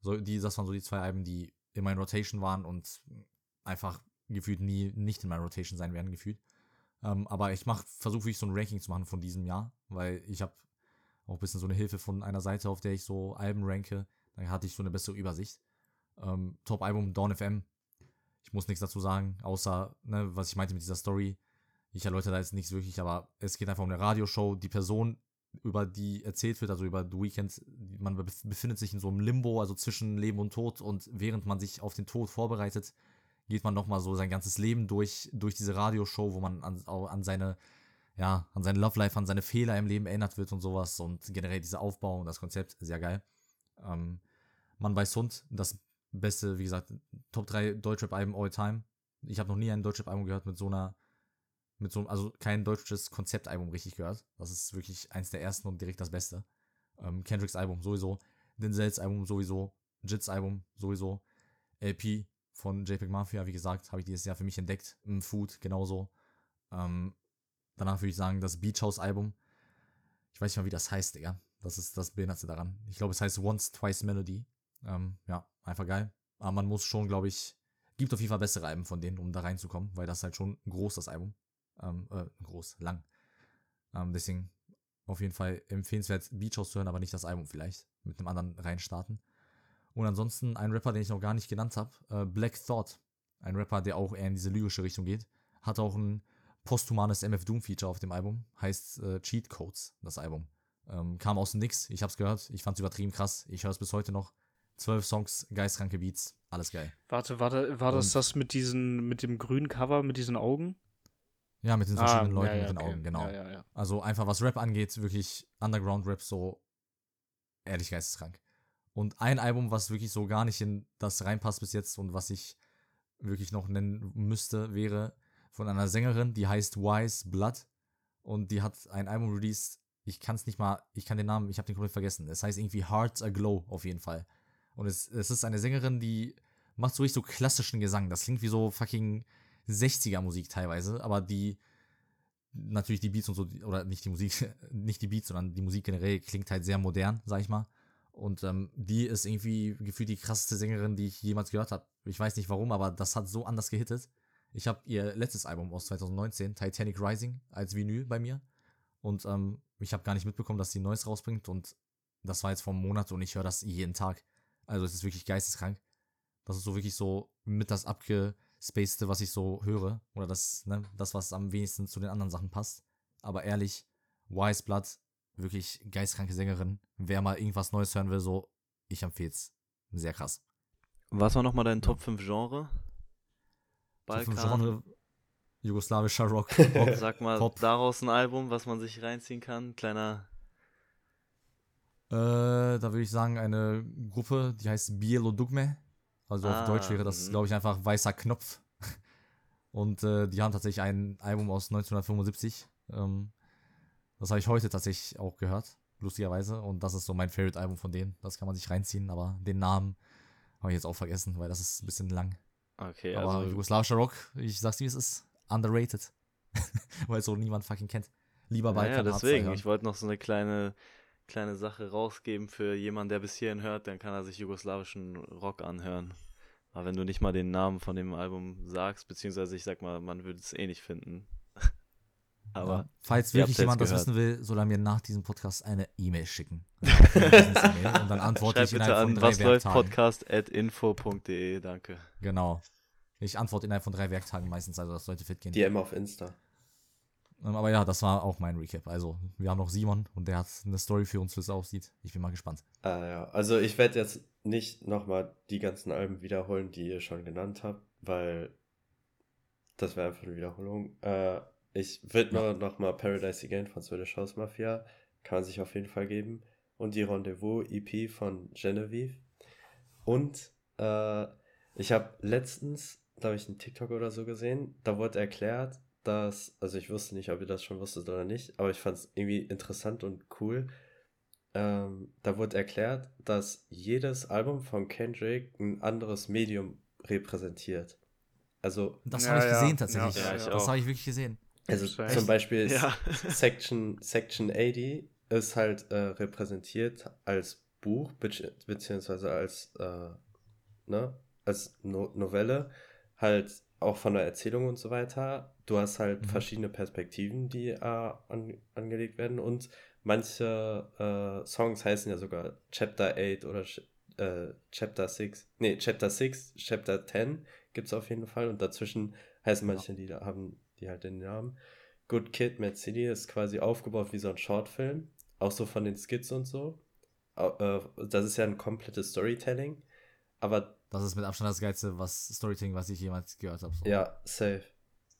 So, die, das waren so die zwei Alben, die in meiner Rotation waren und einfach gefühlt nie nicht in meiner Rotation sein werden, gefühlt. Ähm, aber ich mach, versuche wirklich so ein Ranking zu machen von diesem Jahr, weil ich habe auch ein bisschen so eine Hilfe von einer Seite, auf der ich so Alben ranke. Dann hatte ich so eine bessere Übersicht. Ähm, Top-Album Dawn FM. Ich muss nichts dazu sagen, außer, ne, was ich meinte mit dieser Story. Ich erläutere da jetzt nichts wirklich, aber es geht einfach um eine Radioshow. Die Person, über die erzählt wird, also über The Weeknd, man bef- befindet sich in so einem Limbo, also zwischen Leben und Tod. Und während man sich auf den Tod vorbereitet, geht man nochmal so sein ganzes Leben durch, durch diese Radioshow, wo man an, an seine, ja, an sein Love Life, an seine Fehler im Leben erinnert wird und sowas. Und generell dieser Aufbau und das Konzept, sehr geil. Ähm, Mann bei Hund, das beste, wie gesagt, Top 3 Deutschrap-Alben all time. Ich habe noch nie ein Deutschrap-Album gehört mit so einer, mit so, also kein deutsches Konzeptalbum richtig gehört. Das ist wirklich eins der ersten und direkt das Beste. Ähm, Kendricks Album sowieso, Denzels Album sowieso, Jits Album sowieso, LP von JPEG Mafia, wie gesagt, habe ich dieses Jahr für mich entdeckt. Mm, Food genauso. Ähm, danach würde ich sagen, das Beach House Album. Ich weiß nicht mal, wie das heißt, Digga. Das ist das Behinderte daran. Ich glaube, es heißt Once, Twice Melody. Ähm, ja, einfach geil. Aber man muss schon, glaube ich, gibt auf jeden Fall bessere Alben von denen, um da reinzukommen, weil das ist halt schon groß, das Album. Ähm, äh, groß, lang. Ähm, deswegen auf jeden Fall empfehlenswert, Beach House zu hören, aber nicht das Album vielleicht. Mit einem anderen reinstarten. Und ansonsten ein Rapper, den ich noch gar nicht genannt habe, äh, Black Thought. Ein Rapper, der auch eher in diese lyrische Richtung geht. Hat auch ein posthumanes MF Doom Feature auf dem Album. Heißt äh, Cheat Codes, das Album. Ähm, kam aus dem Nix. Ich hab's gehört. Ich fand's übertrieben krass. Ich höre es bis heute noch. Zwölf Songs, geistkranke Beats. Alles geil. Warte, warte, war das Und- das mit diesen, mit dem grünen Cover, mit diesen Augen? Ja, mit den verschiedenen Ah, Leuten ja, ja, mit den okay. Augen, genau. Ja. Also einfach was Rap angeht, wirklich Underground-Rap so ehrlich geisteskrank. Und ein Album, was wirklich so gar nicht in das reinpasst bis jetzt und was ich wirklich noch nennen müsste, wäre von einer Sängerin, die heißt Wise Blood. Und die hat ein Album released. Ich kann es nicht mal, ich kann den Namen, ich habe den komplett vergessen. Es heißt irgendwie Hearts Aglow auf jeden Fall. Und es, es ist eine Sängerin, die macht so richtig so klassischen Gesang. Das klingt wie so fucking 60er Musik teilweise, aber die natürlich die Beats und so, oder nicht die Musik, (laughs) nicht die Beats, sondern die Musik generell klingt halt sehr modern, sag ich mal. Und ähm, die ist irgendwie gefühlt die krasseste Sängerin, die ich jemals gehört habe. Ich weiß nicht warum, aber das hat so anders gehittet. Ich habe ihr letztes Album aus 2019, Titanic Rising, als Vinyl bei mir. Und ähm, ich habe gar nicht mitbekommen, dass sie Neues rausbringt. Und das war jetzt vor einem Monat und ich höre das jeden Tag. Also es ist wirklich geisteskrank. Das ist so wirklich so mit das abgespacede, was ich so höre. Oder das, ne, das, was am wenigsten zu den anderen Sachen passt. Aber ehrlich, Wise Blood, wirklich geistkranke Sängerin. Wer mal irgendwas Neues hören will, so, ich empfehle es. Sehr krass. Was war nochmal dein Top 5 Genre? Top fünf Balkan. Genre, jugoslawischer Rock. (laughs) Pop, sag mal Pop. daraus ein Album, was man sich reinziehen kann. Kleiner. Äh, da würde ich sagen, eine Gruppe, die heißt Bielo Dugme. Also Ah, auf Deutsch wäre das, mhm. glaube ich, einfach weißer Knopf. (laughs) Und äh, die haben tatsächlich ein Album aus 1975. Ähm, das habe ich heute tatsächlich auch gehört, lustigerweise. Und das ist so mein Favorite-Album von denen. Das kann man sich reinziehen, aber den Namen habe ich jetzt auch vergessen, weil das ist ein bisschen lang. Okay, aber also. jugoslawischer Rock, ich sag's wie es ist, underrated. (laughs) weil so niemand fucking kennt. Lieber Balkan. ja, deswegen. Ich wollte noch so eine kleine, kleine Sache rausgeben für jemanden, der bis hierhin hört, dann kann er sich jugoslawischen Rock anhören. Aber wenn du nicht mal den Namen von dem Album sagst, beziehungsweise ich sag mal, man würde es eh nicht finden. (laughs) Aber ja. falls wirklich jemand das wissen will, soll er mir nach diesem Podcast eine E-Mail schicken. (laughs) Und dann antworte schreib ich bitte innerhalb von an drei was läuft Werktagen. Podcast at info.de, danke. Genau. Ich antworte innerhalb von drei Werktagen meistens, also das sollte fit gehen. DM auf Insta. Ähm, Aber ja, das war auch mein Recap. Also, wir haben noch Simon und der hat eine Story für uns, wie es aussieht. Ich bin mal gespannt. Ah ja, also ich werde jetzt nicht nochmal die ganzen Alben wiederholen, die ihr schon genannt habt, weil das wäre einfach eine Wiederholung. Äh, ich würde nur nochmal Paradise Again von Swedish House Mafia, kann man sich auf jeden Fall geben. Und die Rendezvous EP von Genevieve. Und äh, ich habe letztens, glaube ich, einen TikTok oder so gesehen, da wurde erklärt, dass, also ich wusste nicht, ob ihr das schon wusstet oder nicht, aber ich fand es irgendwie interessant und cool, ähm, da wurde erklärt, dass jedes Album von Kendrick ein anderes Medium repräsentiert. Also, Das Ja, habe ich ja. gesehen tatsächlich. Ja, das habe ich wirklich gesehen. also Echt? zum Beispiel. Section, Section 80 ist halt äh, repräsentiert als Buch, bezieh- beziehungsweise als, äh, ne, als no Novelle, halt auch von der Erzählung und so weiter. Du hast halt Mhm. verschiedene Perspektiven, die äh, an, angelegt werden und manche äh, Songs heißen ja sogar Chapter 8 oder äh, Chapter 6. Nee, Chapter 6, Chapter 10 gibt es auf jeden Fall und dazwischen heißen manche Lieder, haben die halt den Namen. Good Kid, Mad City ist quasi aufgebaut wie so ein Shortfilm, auch so von den Skits und so. Äh, Das ist ja ein komplettes Storytelling, aber Das ist mit Abstand das Geilste, was Storytelling, was ich jemals gehört habe. So. ja, safe.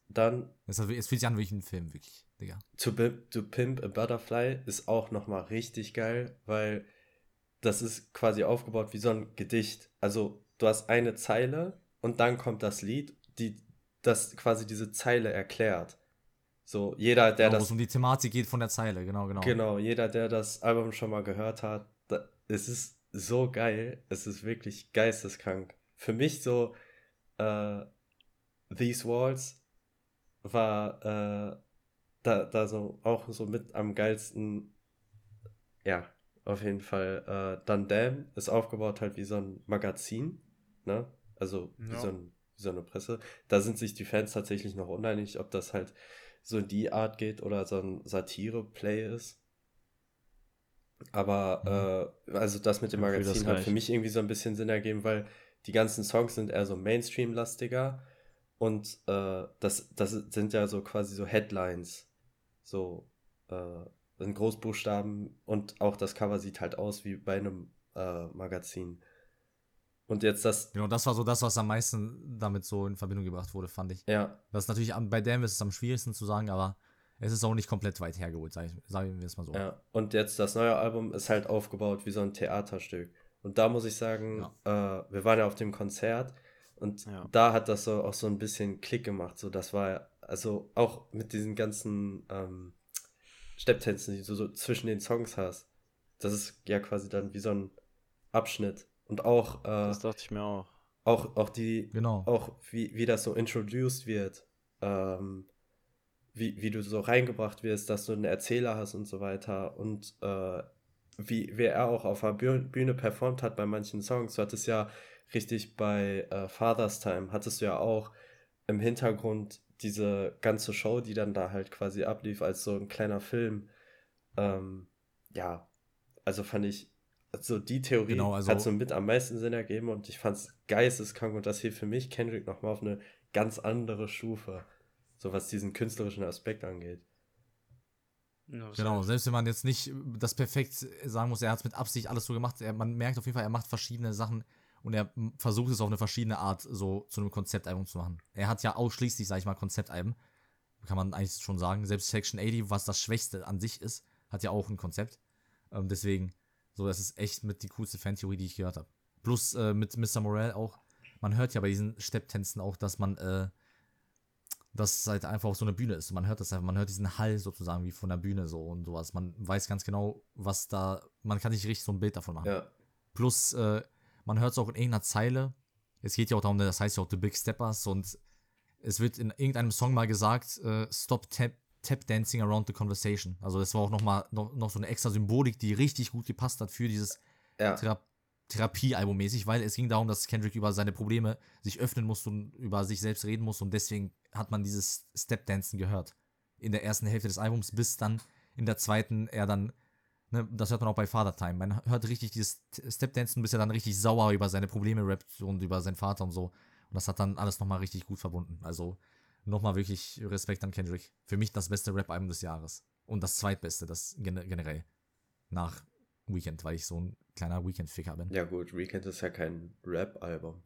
Dann Es, hat- es fühlt sich an wie ein Film, wirklich, Digga. To, Pimp, to Pimp a Butterfly ist auch nochmal richtig geil, weil das ist quasi aufgebaut wie so ein Gedicht. Also du hast eine Zeile und dann kommt das Lied, die das quasi diese Zeile erklärt. So, jeder, der Genau, wo das es um die Thematik geht von der Zeile, genau, genau. Genau, jeder, der das Album schon mal gehört hat, da, es ist so geil, es ist wirklich geisteskrank. Für mich so, äh, These Walls war äh, da, da so auch so mit am geilsten, ja, auf jeden Fall. Äh, dann Damn ist aufgebaut halt wie so ein Magazin, ne? Also wie, Ja. so ein, wie so eine Presse. Da sind sich die Fans tatsächlich noch uneinig, ob das halt so in die Art geht oder so ein Satire-Play ist. Aber äh, also das mit dem Magazin hat für mich irgendwie so ein bisschen Sinn ergeben, weil die ganzen Songs sind eher so Mainstream-lastiger und äh, das, das sind ja so quasi so Headlines, so äh, in Großbuchstaben und auch das Cover sieht halt aus wie bei einem äh, Magazin. Und jetzt das, Genau, das war so das, was am meisten damit so in Verbindung gebracht wurde, fand ich. ja, Das ist natürlich, bei Damn ist es am schwierigsten zu sagen, aber es ist auch nicht komplett weit hergeholt, sag ich- sagen wir es mal so. Ja, und jetzt das neue Album ist halt aufgebaut wie so ein Theaterstück. Und da muss ich sagen, äh, wir waren ja auf dem Konzert und Ja. da hat das so auch so ein bisschen Klick gemacht. So, das war also auch mit diesen ganzen ähm, Stepptänzen, die du so zwischen den Songs hast. Das ist ja quasi dann wie so ein Abschnitt. Und auch, äh, Das dachte ich mir auch. auch, auch die, Genau. auch wie, wie das so introduced wird, ähm, wie, wie du so reingebracht wirst, dass du einen Erzähler hast und so weiter und äh, wie, wie er auch auf der Bühne, performt hat bei manchen Songs. Du hattest ja richtig bei äh, Father's Time, hattest du ja auch im Hintergrund diese ganze Show, die dann da halt quasi ablief als so ein kleiner Film. Ähm, ja, also fand ich, also die Theorie Genau, also- hat so mit am meisten Sinn ergeben und ich fand es geisteskrank und das hier für mich Kendrick nochmal auf eine ganz andere Stufe, so was diesen künstlerischen Aspekt angeht. Genau, selbst wenn man jetzt nicht das perfekt sagen muss, er hat es mit Absicht alles so gemacht, er, man merkt auf jeden Fall, er macht verschiedene Sachen und er versucht es auf eine verschiedene Art so zu einem Konzeptalbum zu machen. Er hat ja ausschließlich, sag ich mal, Konzeptalben, kann man eigentlich schon sagen. Selbst Section 80, was das Schwächste an sich ist, hat ja auch ein Konzept. Ähm, deswegen, so, das ist echt mit die coolste Fantheorie, die ich gehört habe. Plus äh, mit Mr. Morell auch, man hört ja bei diesen Stepptänzen auch, dass man, äh, dass es halt einfach so eine Bühne ist. Man hört das einfach, man hört diesen Hall sozusagen wie von der Bühne so und sowas. Man weiß ganz genau, was da, man kann sich richtig so ein Bild davon machen. Ja, Plus, äh, man hört es auch in irgendeiner Zeile. Es geht ja auch darum, das heißt ja auch The Big Steppers und es wird in irgendeinem Song mal gesagt, äh, Stop tap, tap Dancing Around the Conversation. Also das war auch noch mal noch, noch so eine extra Symbolik, die richtig gut gepasst hat für dieses ja, Thera Therapiealbum mäßig, weil es ging darum, dass Kendrick über seine Probleme sich öffnen musste und über sich selbst reden muss und deswegen hat man dieses Stepdancen gehört. In der ersten Hälfte des Albums, bis dann in der zweiten er dann, ne, das hört man auch bei Father Time, man hört richtig dieses Stepdancen, bis er dann richtig sauer über seine Probleme rappt und über seinen Vater und so. Und das hat dann alles nochmal richtig gut verbunden. Also nochmal wirklich Respekt an Kendrick. Für mich das beste Rap-Album des Jahres. Und das zweitbeste, das gen generell. Nach Weekend, weil ich so ein kleiner Weekend-Ficker bin. ja gut, Weekend ist ja kein Rap-Album.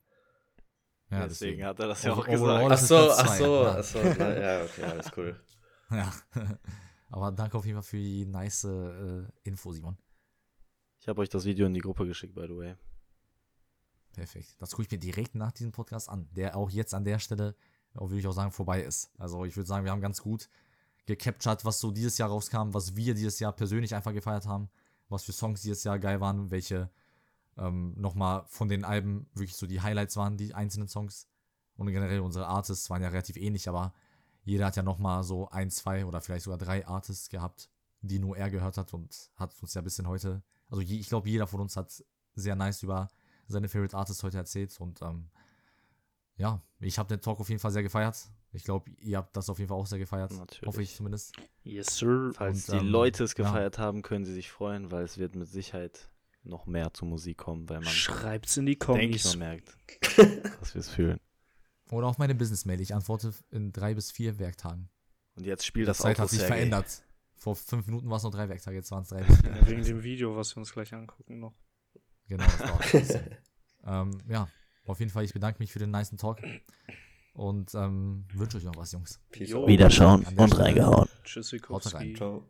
Ja, Deswegen hat er das ja auch gesagt. Oh, Ach so, ach so, ja. ach so, (laughs) na, ja, okay, alles cool. Ja. (laughs) Aber danke auf jeden Fall für die nice äh, Info, Simon. Ich habe euch das Video in die Gruppe geschickt, by the way. Perfekt. Das gucke ich mir direkt nach diesem Podcast an, der auch jetzt an der Stelle, auch würde ich auch sagen, vorbei ist. Also ich würde sagen, wir haben ganz gut gecaptured, was so dieses Jahr rauskam, was wir dieses Jahr persönlich einfach gefeiert haben, was für Songs dieses Jahr geil waren, welche ähm, nochmal von den Alben wirklich so die Highlights waren, die einzelnen Songs. Und generell unsere Artists waren ja relativ ähnlich, aber jeder hat ja nochmal so ein, zwei oder vielleicht sogar drei Artists gehabt, die nur er gehört hat und hat uns ja ein bisschen heute, also je, ich glaube, jeder von uns hat sehr nice über seine Favorite Artists heute erzählt und ähm, ja, ich habe den Talk auf jeden Fall sehr gefeiert. Ich glaube, ihr habt das auf jeden Fall auch sehr gefeiert. Natürlich. Hoffe ich zumindest. Yes, sir. Falls Und, die ähm, Leute es ja. gefeiert haben, können sie sich freuen, weil es wird mit Sicherheit noch mehr zur Musik kommen, weil man, Schreibt's in die denke ich, Kommis. merkt, (laughs) dass wir es fühlen. Oder auch meine Business-Mail. Ich antworte in drei bis vier Werktagen. Und jetzt spielt Die das Zeit Outro hat sich verändert. Vor fünf Minuten war es noch drei Werktage, jetzt waren es drei (laughs) bis vier. Ja, wegen dem Video, was wir uns gleich angucken noch. Genau, das dauert. (laughs) ähm, ja, auf jeden Fall, ich bedanke mich für den nicen Talk und ähm, wünsche euch noch was, Jungs. Wiederschauen und reingehauen. Tschüss, Haut rein. Ciao.